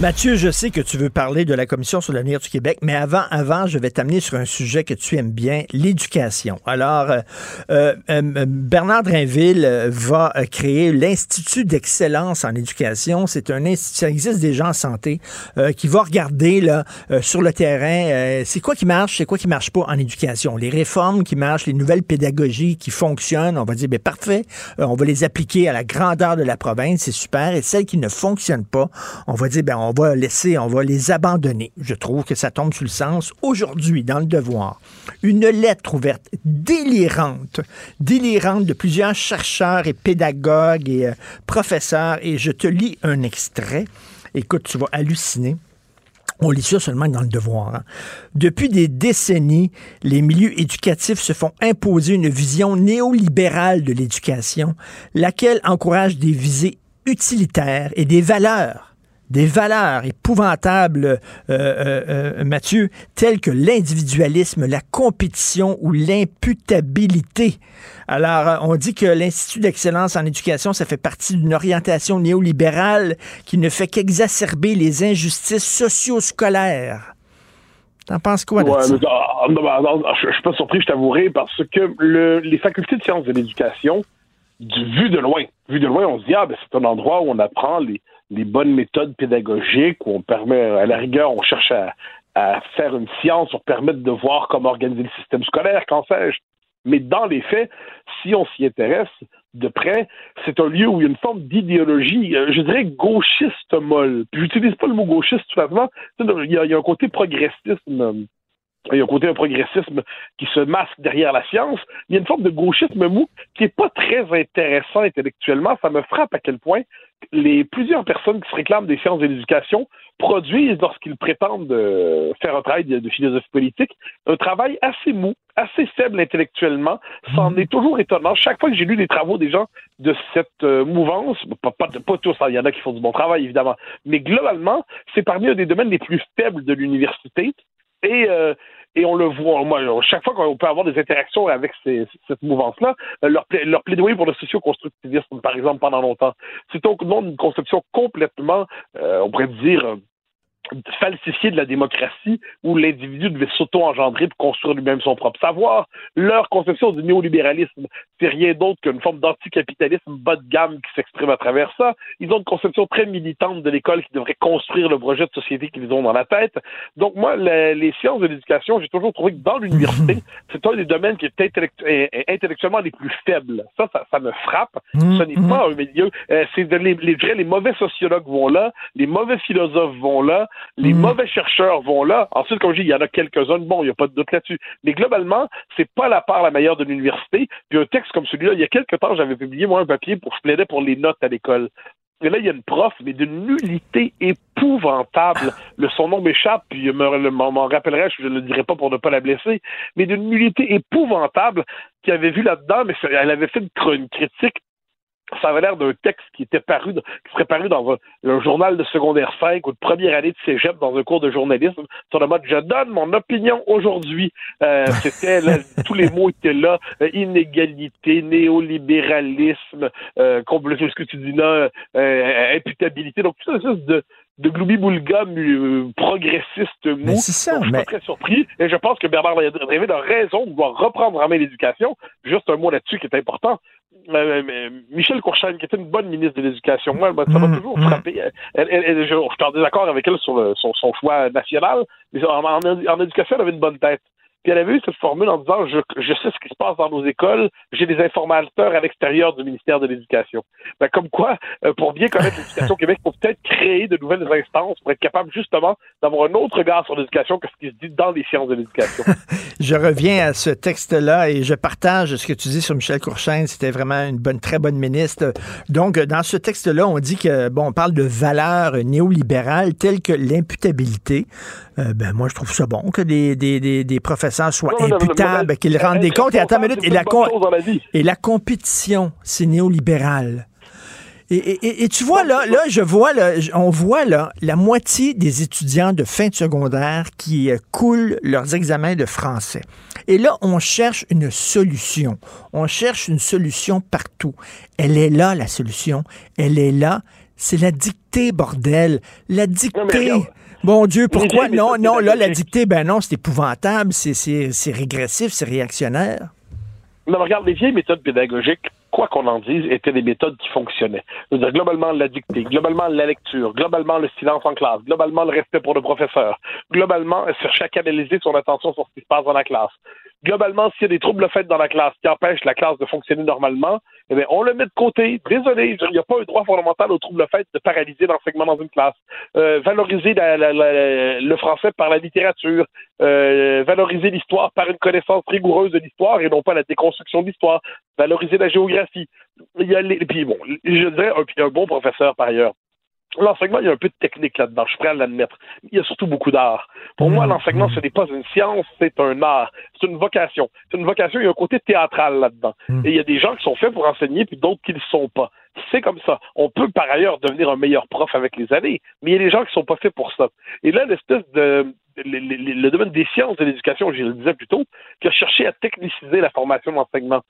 Mathieu, je sais que tu veux parler de la Commission sur l'avenir du Québec, mais avant, avant, je vais t'amener sur un sujet que tu aimes bien, l'éducation. Alors, euh, euh, euh Bernard Drinville va créer l'Institut d'excellence en éducation. C'est un institut, ça existe déjà en santé, qui va regarder là sur le terrain, c'est quoi qui marche, c'est quoi qui marche pas en éducation. Les réformes qui marchent, les nouvelles pédagogies qui fonctionnent, on va dire, ben parfait, on va les appliquer à la grandeur de la province, c'est super. Et celles qui ne fonctionnent pas, on va dire, ben va laisser, on va les abandonner. Je trouve que ça tombe sur le sens. Aujourd'hui, dans le devoir, une lettre ouverte délirante, délirante de plusieurs chercheurs et pédagogues et euh, professeurs, et je te lis un extrait. Écoute, tu vas halluciner. On lit ça seulement dans le devoir. Hein. Depuis des décennies, les milieux éducatifs se font imposer une vision néolibérale de l'éducation, laquelle encourage des visées utilitaires et des valeurs des valeurs épouvantables, euh, euh, euh, Mathieu, telles que l'individualisme, la compétition ou l'imputabilité. Alors, on dit que l'Institut d'excellence en éducation, ça fait partie d'une orientation néolibérale qui ne fait qu'exacerber les injustices socio-scolaires. T'en penses quoi de ça? Ah, je suis pas surpris, je t'avouerai, parce que le, les facultés de sciences de l'éducation, vu de loin, vu de loin, on se dit, ah, ben, c'est un endroit où on apprend les, les bonnes méthodes pédagogiques, où on permet, à la rigueur, on cherche à, faire une science pour permettre de voir comment organiser le système scolaire, qu'en sais-je. Mais dans les faits, si on s'y intéresse de près, c'est un lieu où il y a une forme d'idéologie, euh, je dirais gauchiste molle. J'utilise pas le mot gauchiste tout simplement. Il y, a, un côté progressisme il y a un côté un progressisme qui se masque derrière la science. Il y a une forme de gauchisme mou qui est pas très intéressant intellectuellement. Ça me frappe à quel point les plusieurs personnes qui se réclament des sciences de l'éducation produisent, lorsqu'ils prétendent euh, faire un travail de, de, philosophie politique, un travail assez mou, assez faible intellectuellement. Ça en est toujours étonnant. Chaque fois que j'ai lu les travaux des gens de cette euh, mouvance, pas, pas, pas tous, hein, il y en a qui font du bon travail, évidemment, mais globalement, c'est parmi un des domaines les plus faibles de l'université. Et, euh, et on le voit. Moi, chaque fois qu'on peut avoir des interactions avec ces, cette mouvance-là, leur, leur plaidoyer pour le socio-constructivisme, par exemple, pendant longtemps, c'est donc non une conception complètement, euh, on pourrait dire, falsifié de la démocratie où l'individu devait s'auto-engendrer pour construire lui-même son propre savoir. Leur conception du néolibéralisme, c'est rien d'autre qu'une forme d'anticapitalisme bas de gamme qui s'exprime à travers ça. Ils ont une conception très militante de l'école qui devrait construire le projet de société qu'ils ont dans la tête. Donc moi, les, les sciences de l'éducation, j'ai toujours trouvé que dans l'université, c'est un des domaines qui est intellectu intellectuellement les plus faibles. Ça, ça, ça me frappe. Ce n'est pas un milieu. Euh, c'est les, les, les mauvais sociologues vont là, les mauvais philosophes vont là, les mmh. mauvais chercheurs vont là. Ensuite, comme je dis, il y en a quelques-uns. Bon, il n'y a pas de doute là-dessus. Mais globalement, c'est pas la part la meilleure de l'université. Puis un texte comme celui-là, il y a quelques temps, j'avais publié, moi, un papier pour je plaidais pour les notes à l'école. Et là, il y a une prof, mais d'une nullité épouvantable. Le, son nom m'échappe, puis je m'en rappellerai, je ne le dirai pas pour ne pas la blesser, mais d'une nullité épouvantable qui avait vu là-dedans, mais elle avait fait une, une critique ça avait l'air d'un texte qui était paru, qui serait paru dans un, journal de secondaire 5 ou de première année de cégep dans un cours de journalisme sur le mode je donne mon opinion aujourd'hui. Euh, c'était tous les mots étaient là euh, inégalité, néolibéralisme, euh, ce que tu dis là, euh, imputabilité. Donc tout ça, de de gloubi-boulga euh, progressiste mou. C'est ça, Donc, je suis mais... pas très surpris. Et je pense que Bernard David a raison de vouloir reprendre en main l'éducation. Juste un mot là-dessus qui est important. Euh, Michel Courchaine, qui était une bonne ministre de l'Éducation, moi, ça m'a Mm, toujours mm. frappé. Elle, elle, elle- je, je suis en désaccord avec elle sur le- son, son choix national, mais en, en, en éducation, elle avait une bonne tête. Puis elle avait eu cette formule en disant je, je sais ce qui se passe dans nos écoles, j'ai des informateurs à l'extérieur du ministère de l'Éducation. Ben, comme quoi, euh, pour bien connaître l'éducation au Québec, il faut peut-être créer de nouvelles instances pour être capable justement d'avoir un autre regard sur l'éducation que ce qui se dit dans les sciences de l'éducation. Je reviens à ce texte-là et je partage ce que tu dis sur Michel Courchaine. C'était vraiment une bonne, très bonne ministre. Donc, dans ce texte-là, on dit que, bon, on parle de valeurs néolibérales telles que l'imputabilité. Euh, ben, moi, je trouve ça bon que des, des, des, des professeurs soient Non, non, imputables, qu'ils rendent des comptes. Et attends une minute, et la, et la compétition, c'est néolibéral. Et, et- tu vois, là, là, je vois, là, on voit, là, la moitié des étudiants de fin de secondaire qui euh, coulent leurs examens de français. Et là, on cherche une solution. On cherche une solution partout. Elle est là, la solution. Elle est là. C'est la dictée, bordel. La dictée. Bon Dieu, pourquoi? Non, non, là, la dictée, ben non, c'est épouvantable, c'est- régressif, c'est réactionnaire. Non, mais regarde, les vieilles méthodes pédagogiques, quoi qu'on en dise, étaient des méthodes qui fonctionnaient. Je veux dire, globalement, la dictée, globalement, la lecture, globalement, le silence en classe, globalement, le respect pour le professeur, globalement, chercher à canaliser son attention sur ce qui se passe dans la classe. Globalement, s'il y a des troubles faits dans la classe qui empêchent la classe de fonctionner normalement, eh bien, on le met de côté. Désolé, il n'y a pas un droit fondamental aux troubles faits de paralyser l'enseignement dans une classe. Euh, valoriser la- la- la- le français par la littérature, euh, valoriser l'histoire par une connaissance rigoureuse de l'histoire et non pas la déconstruction de l'histoire, valoriser la géographie. Il y a les, puis bon, je dirais un, un bon professeur par ailleurs. L'enseignement, il y a un peu de technique là-dedans, je suis prêt à l'admettre. Il y a surtout beaucoup d'art. Pour moi, l'enseignement, ce n'est pas une science, c'est un art. C'est une vocation. C'est une vocation, il y a un côté théâtral là-dedans. Et il y a des gens qui sont faits pour enseigner, puis d'autres qui ne le sont pas. C'est comme ça. On peut par ailleurs devenir un meilleur prof avec les années, mais il y a des gens qui sont pas faits pour ça. Et là, l'espèce de le, le- le domaine des sciences de l'éducation, je le disais plus tôt, qui a cherché à techniciser la formation d'enseignement euh,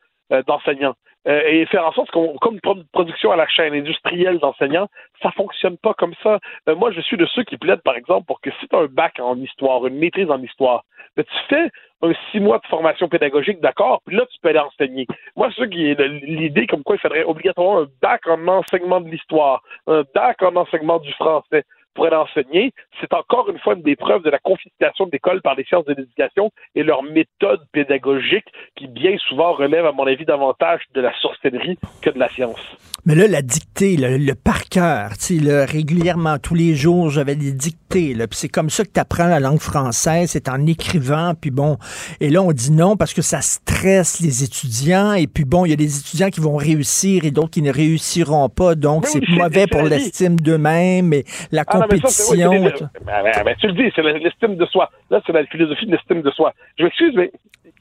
d'enseignants euh, et faire en sorte qu'on, comme pro- production à la chaîne industrielle d'enseignants, ça fonctionne pas comme ça. Euh, moi, je suis de ceux qui plaident, par exemple, pour que si tu as un bac en histoire, une maîtrise en histoire, tu fais un six mois de formation pédagogique, d'accord, puis là, tu peux aller enseigner. Moi, ceux qui l'idée comme quoi il faudrait obligatoirement un bac en enseignement de l'histoire, un bac en enseignement du français, pourrait l'enseigner. C'est encore une fois une des preuves de la confiscation de l'école par les sciences de l'éducation et leur méthode pédagogique qui bien souvent relève, à mon avis, davantage de la sorcellerie que de la science. Mais là, la dictée, le, le par cœur, là, régulièrement, tous les jours, j'avais des dictées. Là, puis c'est comme ça que tu apprends la langue française, c'est en écrivant. Puis bon, et là, on dit non parce que ça stresse les étudiants. Et puis bon, il y a des étudiants qui vont réussir et d'autres qui ne réussiront pas. Donc, c'est mauvais pour l'estime d'eux-mêmes et la Ah, non, mais ça, c'est- oui, compétition. Ben, ben, ben, tu le dis, c'est l'estime de soi. Là, c'est la philosophie de l'estime de soi. Je m'excuse, mais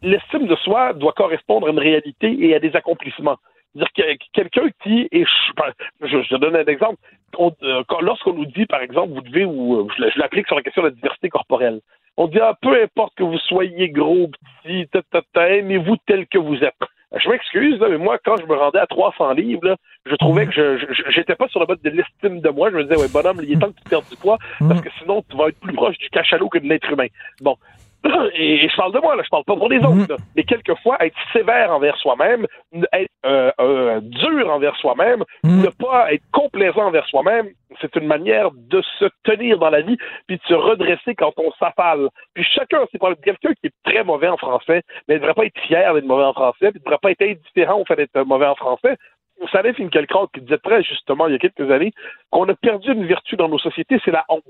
l'estime de soi doit correspondre à une réalité et à des accomplissements. Dire que quelqu'un qui est, je, donne un exemple. Euh, Lorsqu'on nous dit, par exemple, vous devez, ou euh, je, je l'applique sur la question de la diversité corporelle. On dit, ah, peu importe que vous soyez gros, petit, aimez-vous tel que vous êtes. Je m'excuse, là, mais moi, quand je me rendais à 300 livres, là, je trouvais que je je- j'étais pas sur le mode de l'estime de moi. Je me disais, ouais, bonhomme, il est temps que tu perdes du poids, parce que sinon, tu vas être plus proche du cachalot que de l'être humain. Bon. Et, et je parle de moi, là, je parle pas pour les autres. là. Mais quelquefois, être sévère envers soi-même, être euh, euh, dur envers soi-même, ne pas être complaisant envers soi-même, c'est une manière de se tenir dans la vie puis de se redresser quand on s'affale. Puis chacun ses problèmes. Quelqu'un qui est très mauvais en français, mais ne devrait pas être fier d'être mauvais en français, puis ne devrait pas être indifférent au fait d'être mauvais en français. Saleh Finkielkraut qui disait très justement il y a quelques années qu'on a perdu une vertu dans nos sociétés, c'est la honte.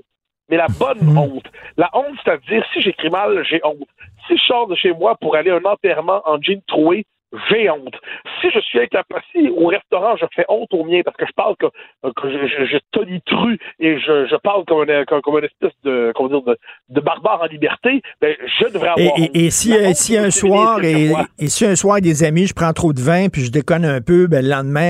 Mais la bonne honte. La honte, c'est-à-dire, si j'écris mal, j'ai honte. Si je sors de chez moi pour aller à un enterrement en jean troué, j'ai honte. Si je suis avec la passie au restaurant, je fais honte au mien parce que je parle que, que je, je, je tonitru et je, je parle comme une, comme, comme une espèce de, comment dire, de, de barbare en liberté, ben, je devrais avoir honte. et- et si, euh, si un soir et, si un soir des amis, je prends trop de vin puis je déconne un peu, ben, le lendemain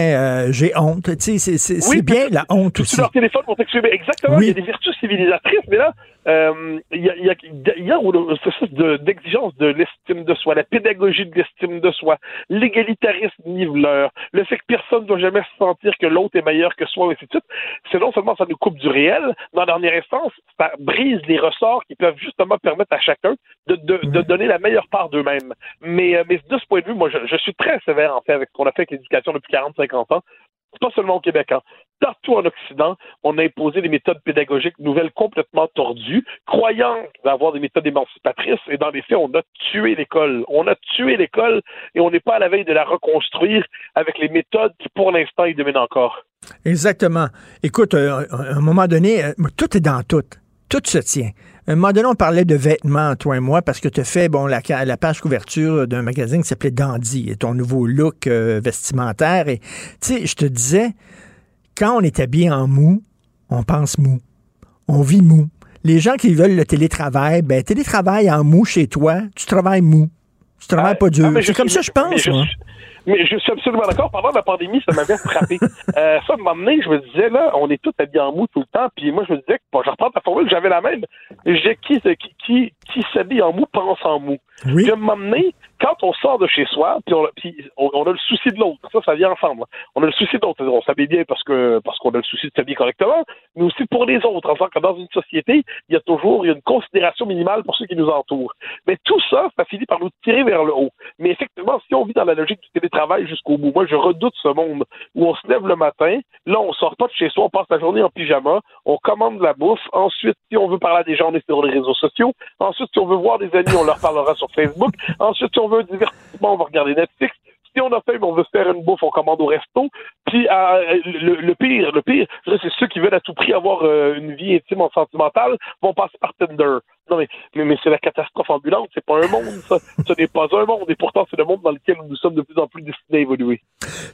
euh, j'ai honte. Tu sais, c'est- c'est c'est Oui, bien la honte aussi. sur leur téléphone pour t'exprimer. Exactement, Oui. il y a des vertus civilisatrices, mais là, euh, il y a, il y a, il y a une d'exigence de l'estime de soi, la pédagogie de l'estime de soi, l'égalitarisme niveleur, le fait que personne ne doit jamais se sentir que l'autre est meilleur que soi, et ainsi de suite. C'est non seulement ça nous coupe du réel, mais en dernière instance, ça brise les ressorts qui peuvent justement permettre à chacun de, de, de donner la meilleure part d'eux-mêmes. Mais, euh, mais de ce point de vue, moi, je, je suis très sévère, en fait, avec ce qu'on a fait avec l'éducation depuis 40-50 ans. Pas seulement au Québec, hein. Partout en Occident, on a imposé des méthodes pédagogiques nouvelles complètement tordues, croyant d'avoir des méthodes émancipatrices, et dans les faits, on a tué l'école. On a tué l'école et on n'est pas à la veille de la reconstruire avec les méthodes qui, pour l'instant, y dominent encore. Exactement. Écoute, euh, à un moment donné, euh, tout est dans tout. Tout se tient. À un moment donné, on parlait de vêtements, toi et moi, parce que tu as fait bon, la, la page couverture d'un magazine qui s'appelait Dandy, et ton nouveau look euh, vestimentaire. Et tu sais, je te disais, quand on est habillé en mou, on pense mou. On vit mou. Les gens qui veulent le télétravail, ben télétravail en mou chez toi, tu travailles mou. Tu travailles pas dur. Ah, C'est comme ça, je pense, je moi. Mais je suis absolument d'accord. Pendant la pandémie, ça m'avait frappé. euh, ça, à un moment donné, je me disais, là, on est tous habillés en mou tout le temps. Puis moi, je me disais, que, bon, je reprends ta formule, j'avais la même. Je disais, qui, qui, qui, qui s'habille en mou pense en mou. Un moment donné, quand on sort de chez soi, puis on, a le souci de l'autre, ça, ça vient ensemble. On a le souci de l'autre. On s'habille bien parce que parce qu'on a le souci de s'habiller correctement, mais aussi pour les autres. En tant que dans une société, il y a toujours il y a une considération minimale pour ceux qui nous entourent. Mais tout ça, ça finit par nous tirer vers le haut. Mais effectivement, si on vit dans la logique du télétravail jusqu'au bout, moi, je redoute ce monde où on se lève le matin, là, on sort pas de chez soi, on passe la journée en pyjama, on commande de la bouffe. Ensuite, si on veut parler à des gens, on est sur les réseaux sociaux. Ensuite, si on veut voir des amis, on leur parlera sur Facebook. Ensuite, si on veut un divertissement, on va regarder Netflix. Si on a faim, on veut faire une bouffe, on commande au resto. Puis le, le pire, le pire, c'est ceux qui veulent à tout prix avoir euh, une vie intime en sentimentale vont passer par Tinder. Non mais mais, mais c'est la catastrophe ambulante, c'est pas un monde ça. Ce n'est pas un monde et pourtant c'est le monde dans lequel nous sommes de plus en plus destinés à évoluer.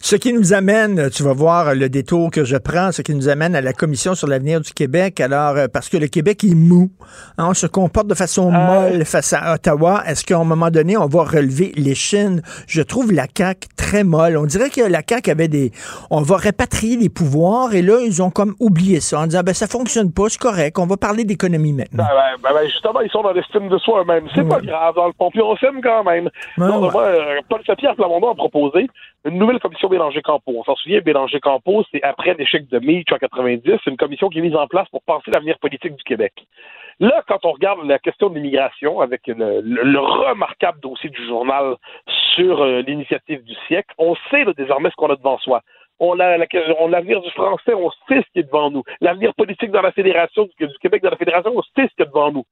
Ce qui nous amène, tu vas voir le détour que je prends, ce qui nous amène à la Commission sur l'avenir du Québec. Alors, euh, parce que le Québec est mou, hein, on se comporte de façon molle face à Ottawa. Est-ce qu'à un moment donné, on va relever l'échine? Je trouve la CAQ très molle. On dirait que la CAQ avait des... On va répatrier les pouvoirs et là, ils ont comme oublié ça en disant, ben ça fonctionne pas, c'est correct, on va parler d'économie maintenant. Ben, ben, ben, justement, ils sont dans l'estime de soi eux-mêmes. C'est pas grave, dans le fond, puis on s'aime quand même. non, ouais. moi, euh, Paul Plamondon a proposé une nouvelle commission Bélanger-Campo. On s'en souvient, Bélanger-Campo, c'est après l'échec de Meach en 90, c'est une commission qui est mise en place pour penser l'avenir politique du Québec. Là, quand on regarde la question de l'immigration avec le, le- le remarquable dossier du journal sur euh, l'initiative du siècle, on sait là, désormais ce qu'on a devant soi. On on- l'avenir du français, on sait ce qui est devant nous. L'avenir politique dans la fédération, du, du Québec dans la fédération, on sait ce qu'il y a devant nous.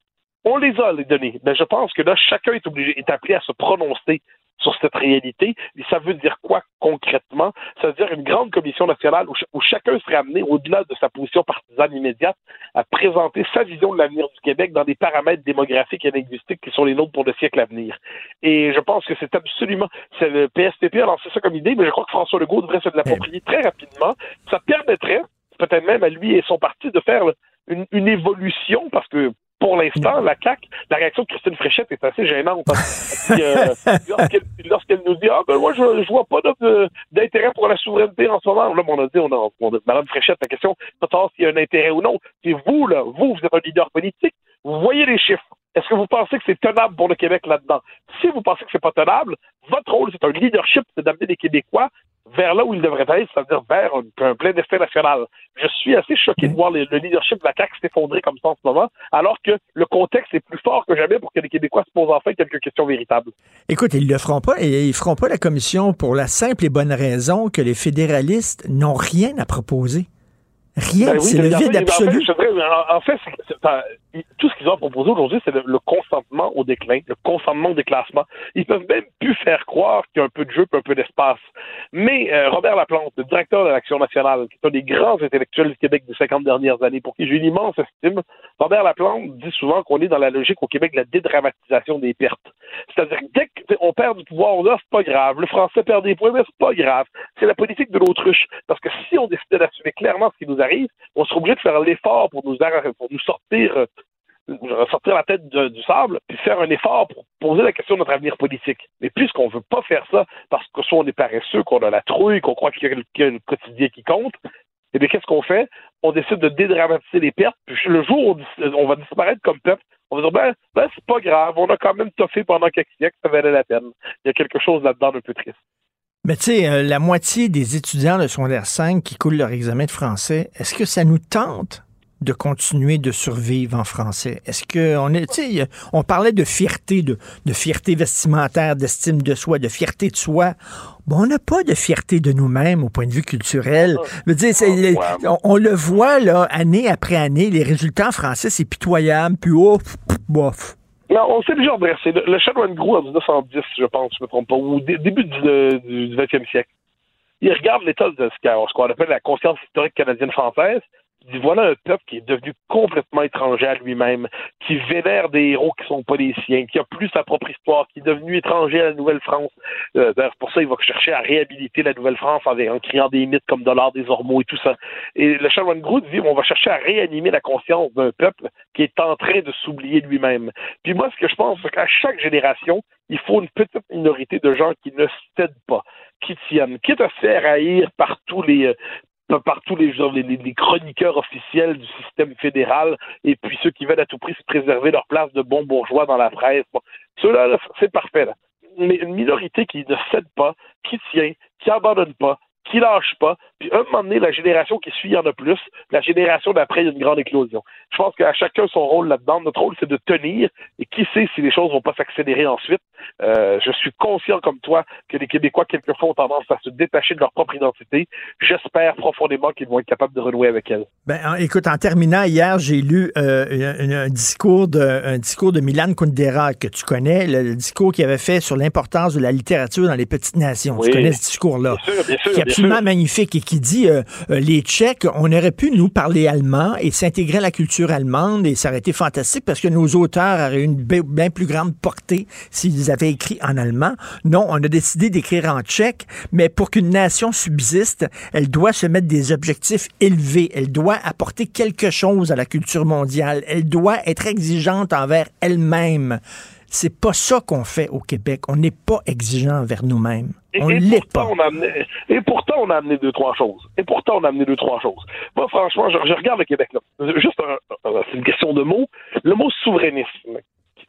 On les a, les données. Mais je pense que là, chacun est obligé, est appelé à se prononcer sur cette réalité. Et ça veut dire quoi concrètement? Ça veut dire une grande commission nationale où, ch- où chacun serait amené, au-delà de sa position partisane immédiate, à présenter sa vision de l'avenir du Québec dans des paramètres démographiques et linguistiques qui sont les nôtres pour le siècle à venir. Et je pense que c'est absolument... C'est le PSTP a lancé ça comme idée, mais je crois que François Legault devrait se l'approprier très rapidement. Ça permettrait, peut-être même à lui et son parti, de faire une, une évolution, parce que pour l'instant, la CAQ, la réaction de Christine Fréchette est assez gênante. hein. Euh, lorsqu'elle, nous dit Ah ben moi je, vois pas d'intérêt pour la souveraineté en ce moment. Là, on a dit, on a, on a- Madame Fréchette, la question, pas savoir s'il y a un intérêt ou non. C'est vous, là, vous, vous êtes un leader politique, vous voyez les chiffres. Est-ce que vous pensez que c'est tenable pour le Québec là-dedans? Si vous pensez que c'est pas tenable, votre rôle, c'est un leadership, c'est d'amener les Québécois vers là où ils devraient être, c'est-à-dire vers un, un plein destin national. Je suis assez choqué de voir le, le leadership de la CAQ s'effondrer comme ça en ce moment, alors que le contexte est plus fort que jamais pour que les Québécois se posent enfin quelques questions véritables. Écoute, ils le feront pas et ils feront pas la commission pour la simple et bonne raison que les fédéralistes n'ont rien à proposer. Rien, Ben oui, c'est le fait, vide en fait, absolu. dirais, en, en fait, tout ce qu'ils ont proposé aujourd'hui, c'est le, le consentement au déclin, le consentement au déclassement. Ils peuvent même plus faire croire qu'il y a un peu de jeu, un peu d'espace. Mais euh, Robert Laplante, le directeur de l'Action nationale, qui est un des grands intellectuels du Québec des 50 dernières années, pour qui j'ai une immense estime, Robert Laplante dit souvent qu'on est dans la logique au Québec de la dédramatisation des pertes. C'est-à-dire que dès qu'on perd du pouvoir, là, c'est pas grave. Le français perd des points, mais c'est pas grave. C'est la politique de l'autruche. Parce que si on décidait d'assumer clairement ce qui nous arrive, on serait obligé de faire l'effort pour nous, pour nous sortir, euh, sortir la tête de- du sable, puis faire un effort pour poser la question de notre avenir politique. Mais puisqu'on veut pas faire ça, parce que soit on est paresseux, qu'on a la trouille, qu'on croit qu'il y a le- quotidien qui compte, eh bien, qu'est-ce qu'on fait? On décide de dédramatiser les pertes, puis le jour où on, va disparaître comme peuple, on va dire, ben, ben c'est pas grave, on a quand même toffé pendant quelques siècles, ça valait la peine. Il y a quelque chose là-dedans d'un peu triste. Mais tu sais, euh, la moitié des étudiants de secondaire 5 qui coulent leur examen de français, est-ce que ça nous tente de continuer de survivre en français? Est-ce que on est, tu sais, on parlait de fierté, de, de fierté vestimentaire, d'estime de soi, de fierté de soi. Bon, on n'a pas de fierté de nous-mêmes au point de vue culturel. Je veux dire, c'est- on, on le voit là, année après année, les résultats en français, c'est pitoyable, puis ouf, bof. Non, on s'est déjà redressé. Le, chanoine Gros en 1910, je pense, je me trompe pas, ou début du, euh, du, du 20e siècle. Il regarde l'état de ce qu'on appelle la conscience historique canadienne-française. Voilà un peuple qui est devenu complètement étranger à lui-même, qui vénère des héros qui sont pas les siens, qui a plus sa propre histoire, qui est devenu étranger à la Nouvelle-France. Euh, d'ailleurs, pour ça, il va chercher à réhabiliter la Nouvelle-France en, en créant des mythes comme Dollard des Ormeaux et tout ça. Et le chanoine Gros dit on va chercher à réanimer la conscience d'un peuple qui est en train de s'oublier lui-même. Puis moi, ce que je pense, c'est qu'à chaque génération, il faut une petite minorité de gens qui ne cèdent pas, qui tiennent, quitte à se faire haïr par tous les euh, par tous les, les, les- chroniqueurs officiels du système fédéral et puis ceux qui veulent à tout prix se préserver leur place de bons bourgeois dans la presse. Bon, Ceux-là, là, c'est parfait. Mais une minorité qui ne cède pas, qui tient, qui abandonne pas, qui lâche pas, puis un moment donné, la génération qui suit, il y en a plus. La génération d'après, il y a une grande éclosion. Je pense qu'à chacun son rôle là-dedans. Notre rôle, c'est de tenir, et qui sait si les choses vont pas s'accélérer ensuite. Euh, je suis conscient, comme toi, que les Québécois, quelquefois, ont tendance à se détacher de leur propre identité. J'espère profondément qu'ils vont être capables de renouer avec elle. Ben, en- écoute, en terminant, hier, j'ai lu euh, un, un discours de, un discours de Milan Kundera, que tu connais, le, le discours qu'il avait fait sur l'importance de la littérature dans les petites nations. Oui. Tu connais ce discours-là? Bien sûr, bien sûr, absolument sûr. magnifique et qui dit euh, euh, les Tchèques, on aurait pu nous parler allemand et s'intégrer à la culture allemande et ça aurait été fantastique parce que nos auteurs auraient une bien plus grande portée s'ils avaient écrit en allemand. Non, on a décidé d'écrire en tchèque, mais pour qu'une nation subsiste, elle doit se mettre des objectifs élevés. Elle doit apporter quelque chose à la culture mondiale. Elle doit être exigeante envers elle-même. C'est pas ça qu'on fait au Québec. On n'est pas exigeant envers nous-mêmes. On et l'est pas. pourtant, on a amené, et pourtant, on a amené deux, trois choses. Et pourtant, on a amené deux, trois choses. Moi, franchement, je, je regarde le Québec, là. Juste, un- un- c'est une question de mots. Le mot souverainisme,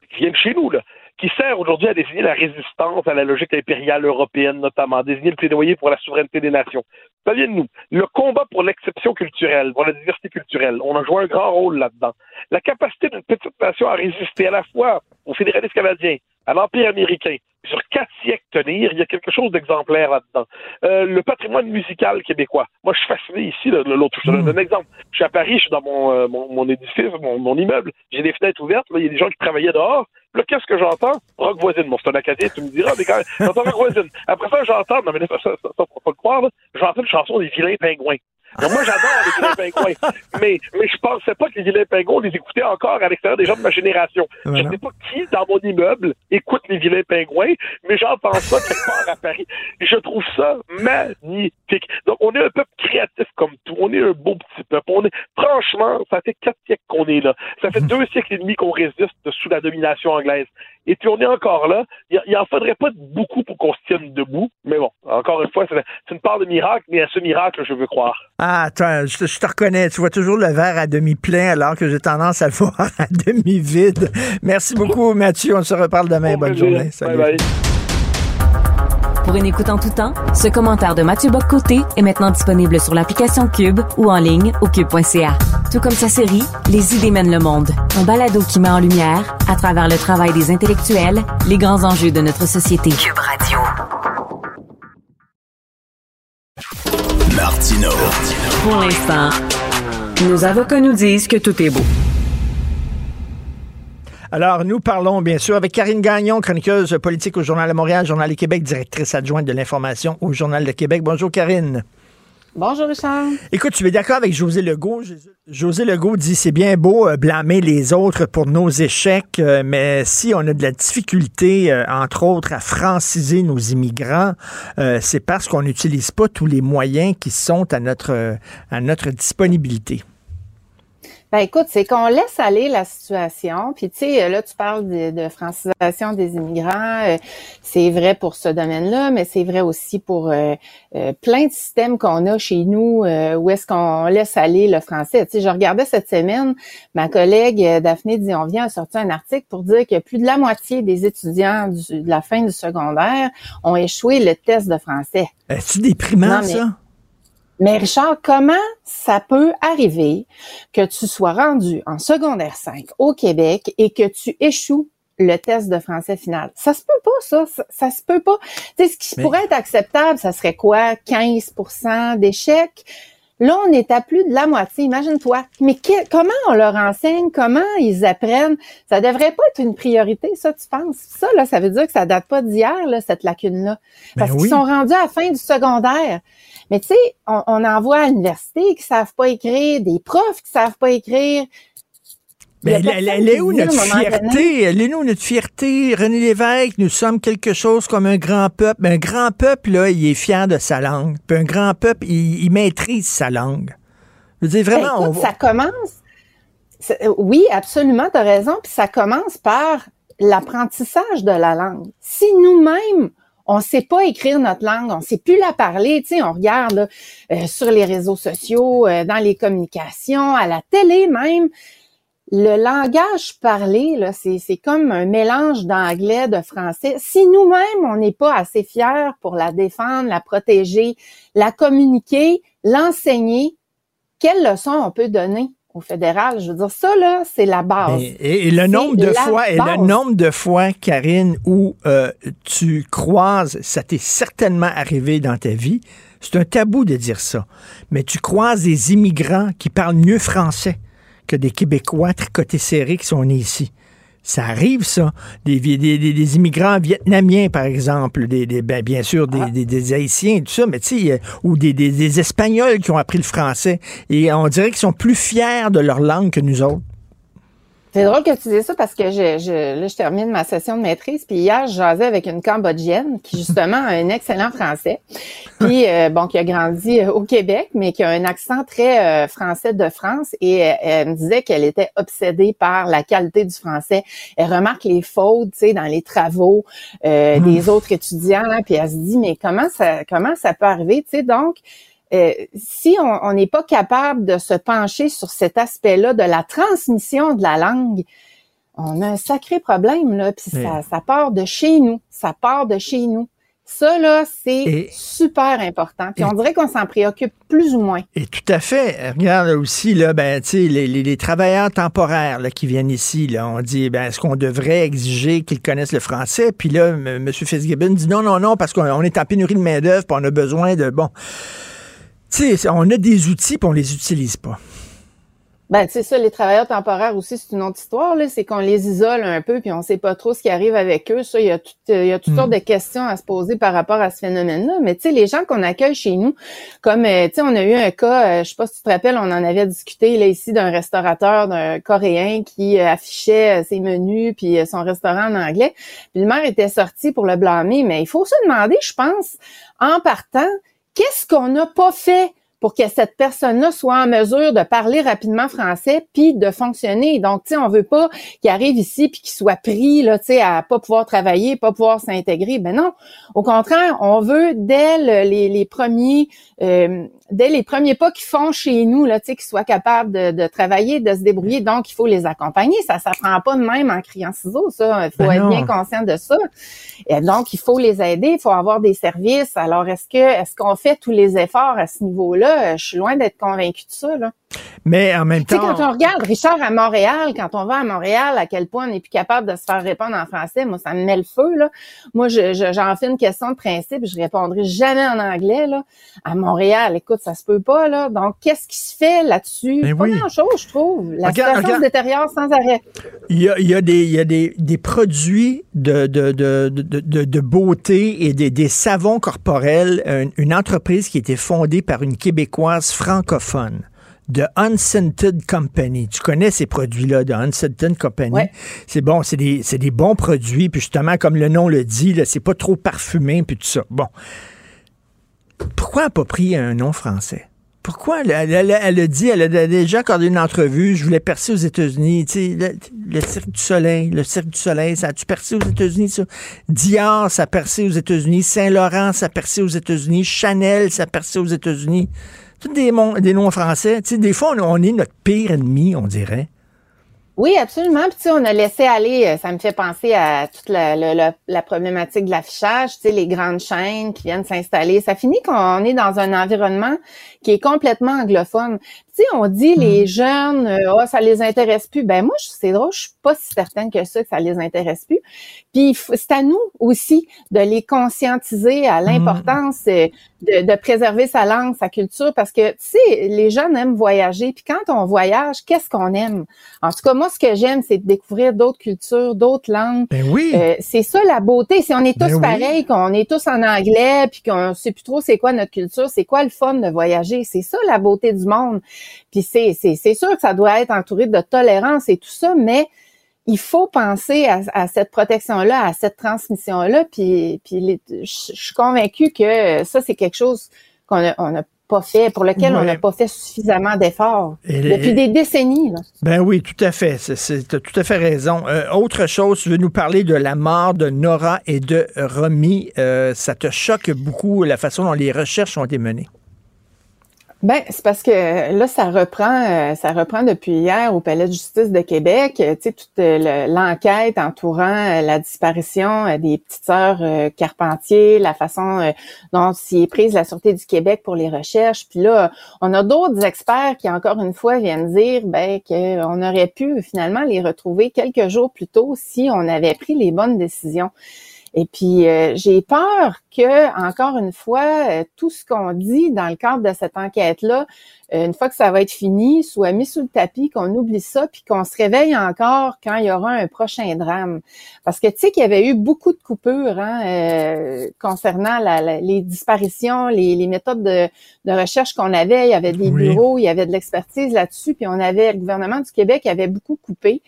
qui vient de chez nous, là, qui sert aujourd'hui à désigner la résistance à la logique impériale européenne, notamment, désigner le plaidoyer pour la souveraineté des nations. Ça vient de nous. Le combat pour l'exception culturelle, pour la diversité culturelle, on a joué un grand rôle là-dedans. La capacité d'une petite nation à résister à la fois au fédéralisme canadien, à l'Empire américain, sur quatre siècles tenir, il y a quelque chose d'exemplaire là-dedans. Euh, le patrimoine musical québécois. Moi, je suis fasciné ici, là, l'autre. Je te donne un exemple. Je suis à Paris, je suis dans mon, euh, mon, mon édifice, mon, mon immeuble. J'ai des fenêtres ouvertes. Là, il y a des gens qui travaillaient dehors. Là, qu'est-ce que j'entends? Rock voisine. Bon, c'est un acadien, tu me diras, mais quand j'entends rock voisine. Après ça, j'entends, non, mais ça, ça, ça, ça, faut pas le croire, là. j'entends une chanson des vilains pingouins. Donc, moi, j'adore les vilains pingouins. Mais, mais je pensais pas que les vilains pingouins, on les écoutait encore à l'extérieur des gens de ma génération. Voilà. Je sais pas qui, dans mon immeuble, écoute les vilains pingouins, mais j'entends ça quelque part à Paris. Et je trouve ça magnifique. Donc, on est un peuple créatif comme tout. On est un beau petit peuple. On est, franchement, ça fait quatre siècles qu'on est là. Ça fait deux siècles et demi qu'on résiste sous la domination anglaise. Et puis, on est encore là. Il, il en faudrait pas beaucoup pour qu'on se tienne debout. Mais bon, encore une fois, c'est une part de miracle, mais à ce miracle, je veux croire. Ah, attends, je te, je te reconnais. Tu vois toujours le verre à demi plein alors que j'ai tendance à le voir à demi vide. Merci beaucoup, Mathieu. On se reparle demain. Bonne journée. Salut. Bye bye. Pour une écoute en tout temps, ce commentaire de Mathieu Bock-Côté est maintenant disponible sur l'application Cube ou en ligne au cube.ca. Tout comme sa série Les idées mènent le monde, un balado qui met en lumière, à travers le travail des intellectuels, les grands enjeux de notre société. Cube Radio. Martino. Pour l'instant, nos avocats nous disent que tout est beau. Alors, nous parlons bien sûr avec Karine Gagnon, chroniqueuse politique au Journal de Montréal, Journal du Québec, directrice adjointe de l'information au Journal de Québec. Bonjour, Karine. Bonjour, Richard. Écoute, tu es d'accord avec José Legault? José Legault dit c'est bien beau euh, blâmer les autres pour nos échecs, euh, mais si on a de la difficulté, euh, entre autres, à franciser nos immigrants, c'est parce qu'on n'utilise pas tous les moyens qui sont à notre, à notre disponibilité. Ben écoute, c'est qu'on laisse aller la situation. Puis tu sais, là, tu parles de, de francisation des immigrants. euh, c'est vrai pour ce domaine-là, mais c'est vrai aussi pour euh, euh, plein de systèmes qu'on a chez nous euh, où est-ce qu'on laisse aller le français. Tu sais, je regardais cette semaine, ma collègue Daphné Dionvien a sorti un article pour dire que plus de la moitié des étudiants du- de la fin du secondaire ont échoué le test de français. Est-ce déprimant, Non, mais- ça? Mais Richard, comment ça peut arriver que tu sois rendu en secondaire 5 au Québec et que tu échoues le test de français final? Ça se peut pas, ça. Ça, ça se peut pas. Tu sais, ce qui Mais- pourrait être acceptable, ça serait quoi? 15% d'échecs? Là, on est à plus de la moitié, imagine-toi. Mais que- comment on leur enseigne? Comment ils apprennent? Ça devrait pas être une priorité, ça, tu penses? Ça, là, ça veut dire que ça date pas d'hier, là, cette lacune-là. Parce Ben qu'ils oui. sont rendus à la fin du secondaire. Mais tu sais, on, on en voit à l'université qui savent pas écrire, des profs qui savent pas écrire. Mais elle, est où notre fierté? Elle est où notre fierté? René Lévesque, nous sommes quelque chose comme un grand peuple. Mais un grand peuple, là, il est fier de sa langue. Puis un grand peuple, il, il maîtrise sa langue. Je veux dire, vraiment, Ben, écoute, on ça commence. Oui, absolument, tu as raison. Puis ça commence par l'apprentissage de la langue. Si nous-mêmes, on sait pas écrire notre langue, on sait plus la parler, tu sais, on regarde là, euh, sur les réseaux sociaux, euh, dans les communications, à la télé même, le langage parlé, là, c'est, c'est comme un mélange d'anglais, de français. Si nous-mêmes, on n'est pas assez fiers pour la défendre, la protéger, la communiquer, l'enseigner, quelle leçon on peut donner au fédéral? Je veux dire, ça, là, c'est la base. Et, et- et le nombre de fois, et le nombre de fois, Karine, où euh, tu croises, ça t'est certainement arrivé dans ta vie. C'est un tabou de dire ça. Mais tu croises des immigrants qui parlent mieux français que des Québécois tricotés serrés qui sont nés ici. Ça arrive, ça. Des, des, des- des immigrants vietnamiens, par exemple, des, des- ben, bien sûr, des, des- des Haïtiens, tout ça, mais tu sais, euh, ou des, des- des Espagnols qui ont appris le français. Et on dirait qu'ils sont plus fiers de leur langue que nous autres. C'est drôle que tu dises ça parce que je, je, là, je termine ma session de maîtrise. Puis hier, je jasais avec une Cambodgienne qui, justement, a un excellent français. Puis, euh, bon, qui a grandi euh, au Québec, mais qui a un accent très euh, français de France. Et euh, elle me disait qu'elle était obsédée par la qualité du français. Elle remarque les fautes, tu sais, dans les travaux euh, des autres étudiants. là, puis elle se dit, mais comment ça, comment ça peut arriver, tu sais, donc... Euh, si on n'est pas capable de se pencher sur cet aspect-là de la transmission de la langue, on a un sacré problème là. Puis ça, ça part de chez nous, ça part de chez nous. Ça, là, c'est super important. Puis on dirait qu'on s'en préoccupe plus ou moins. Et tout à fait. Regarde aussi, là, ben, les, les, les, travailleurs temporaires là, qui viennent ici, là, on dit, ben, est-ce qu'on devrait exiger qu'ils connaissent le français? Puis là, M. Fitzgibbon dit non, non, non, parce qu'on est en pénurie de main-d'œuvre, puis on a besoin de. Bon. Tu sais, on a des outils, puis on les utilise pas. Ben, c'est ça, les travailleurs temporaires aussi, c'est une autre histoire, là. C'est qu'on les isole un peu, puis on sait pas trop ce qui arrive avec eux. Ça, il y a, tout, il y a toutes hmm. sortes de questions à se poser par rapport à ce phénomène-là. Mais tu sais, les gens qu'on accueille chez nous, comme, euh, tu sais, on a eu un cas, euh, je sais pas si tu te rappelles, on en avait discuté, là, ici, d'un restaurateur, d'un Coréen qui euh, affichait ses menus, puis son restaurant en anglais. Puis le maire était sorti pour le blâmer. Mais il faut se demander, je pense, en partant, qu'est-ce qu'on n'a pas fait pour que cette personne-là soit en mesure de parler rapidement français puis de fonctionner? Donc, tu sais, on veut pas qu'il arrive ici puis qu'il soit pris là, tu sais, à pas pouvoir travailler, pas pouvoir s'intégrer. Ben non. Au contraire, on veut dès les, les premiers euh, dès les premiers pas qu'ils font chez nous, là, tu sais, qu'ils soient capables de, de, travailler, de se débrouiller. Donc, il faut les accompagner. Ça s'apprend pas de même en criant ciseaux, ça. Il faut ben être bien conscient de ça. Et donc, il faut les aider. Il faut avoir des services. Alors, est-ce que est-ce qu'on fait tous les efforts à ce niveau-là? Je suis loin d'être convaincu de ça, là. Mais en même temps. Tu sais, quand on regarde Richard à Montréal, quand on va à Montréal, à quel point on n'est plus capable de se faire répondre en français, moi, ça me met le feu, là. Moi, j'en je, fais une question de principe, je répondrai jamais en anglais, là. À Montréal, écoute, ça se peut pas, là. Donc, qu'est-ce qui se fait là-dessus? Pas grand-chose, je trouve. La situation se détériore sans arrêt. Il y a, il y a, des, il y a des, des produits de, de, de, de, de beauté et des, des savons corporels, une, une entreprise qui a été fondée par une Québécoise francophone de Unscented Company. Tu connais ces produits-là de Unscented Company? C'est bon, c'est des, des, bons produits. Puis justement, comme le nom le dit, c'est pas trop parfumé, puis tout ça. Bon. Pourquoi elle n'a pas pris un nom français? Pourquoi elle, a dit, elle a déjà accordé une entrevue, je voulais percer aux États-Unis, tu sais, le, Cirque du Soleil, le Cirque du Soleil, ça a-tu percé aux États-Unis, ça? Dior, ça a percé aux États-Unis, Saint-Laurent, ça a percé aux États-Unis, Chanel, ça a percé aux États-Unis. Tous des, noms français. Tu sais, des fois, on, est notre pire ennemi, on dirait. Oui, absolument. Puis, on a laissé aller, euh, ça me fait penser à toute la, problématique de l'affichage, les grandes chaînes qui viennent s'installer. Ça finit qu'on est dans un environnement qui est complètement anglophone. Tu sais, on dit les mm. jeunes, euh, oh, ça les intéresse plus. Ben moi, c'est drôle, je suis pas si certaine que ça, que ça les intéresse plus. Puis c'est à nous aussi de les conscientiser à mm. l'importance euh, de, préserver sa langue, sa culture, parce que, tu sais, les jeunes aiment voyager. Puis quand on voyage, qu'est-ce qu'on aime? En tout cas, moi, ce que j'aime, c'est de découvrir d'autres cultures, d'autres langues. Ben oui. Euh, c'est ça la beauté. Si on est tous ben pareils, qu'on est tous en anglais, puis qu'on sait plus trop c'est quoi notre culture, c'est quoi le fun de voyager. C'est ça la beauté du monde. Puis c'est, c'est, sûr que ça doit être entouré de tolérance et tout ça, mais il faut penser à, cette protection-là, à cette transmission-là. Puis, puis je suis convaincue que ça, c'est quelque chose qu'on n'a pas fait, pour lequel on n'a pas fait suffisamment d'efforts depuis des décennies. Ben oui, tout à fait. Tu as tout à fait raison. Euh, autre chose, tu veux nous parler de la mort de Nora et de Romy. Euh, ça te choque beaucoup la façon dont les recherches ont été menées? Ben, c'est parce que là, ça reprend, euh, ça reprend depuis hier au Palais de justice de Québec. Euh, tu sais, toute euh, l'enquête entourant la disparition des petites sœurs Carpentier, la façon dont s'y est prise la Sûreté du Québec pour les recherches. Puis là, on a d'autres experts qui, encore une fois, viennent dire ben, qu'on aurait pu finalement les retrouver quelques jours plus tôt si on avait pris les bonnes décisions. Et puis, euh, j'ai peur que, encore une fois, euh, tout ce qu'on dit dans le cadre de cette enquête-là euh, une fois que ça va être fini, soit mis sous le tapis, qu'on oublie ça, puis qu'on se réveille encore quand il y aura un prochain drame. Parce que tu sais qu'il y avait eu beaucoup de coupures hein, euh, concernant les disparitions, les, méthodes de, recherche qu'on avait. Il y avait des bureaux, il y avait de l'expertise là-dessus, puis on avait le gouvernement du Québec avait beaucoup coupé.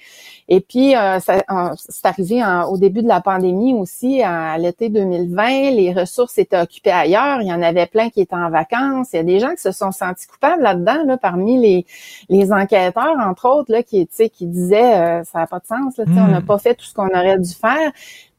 Et puis euh, c'est arrivé au début de la pandémie aussi, à l'été 2020, les ressources étaient occupées ailleurs. Il y en avait plein qui étaient en vacances. Il y a des gens qui se sont sentis coupables là-dedans, là, parmi les, les enquêteurs, entre autres, là, qui, qui disaient euh, ça n'a pas de sens, là, on n'a hmm. pas fait tout ce qu'on aurait dû faire.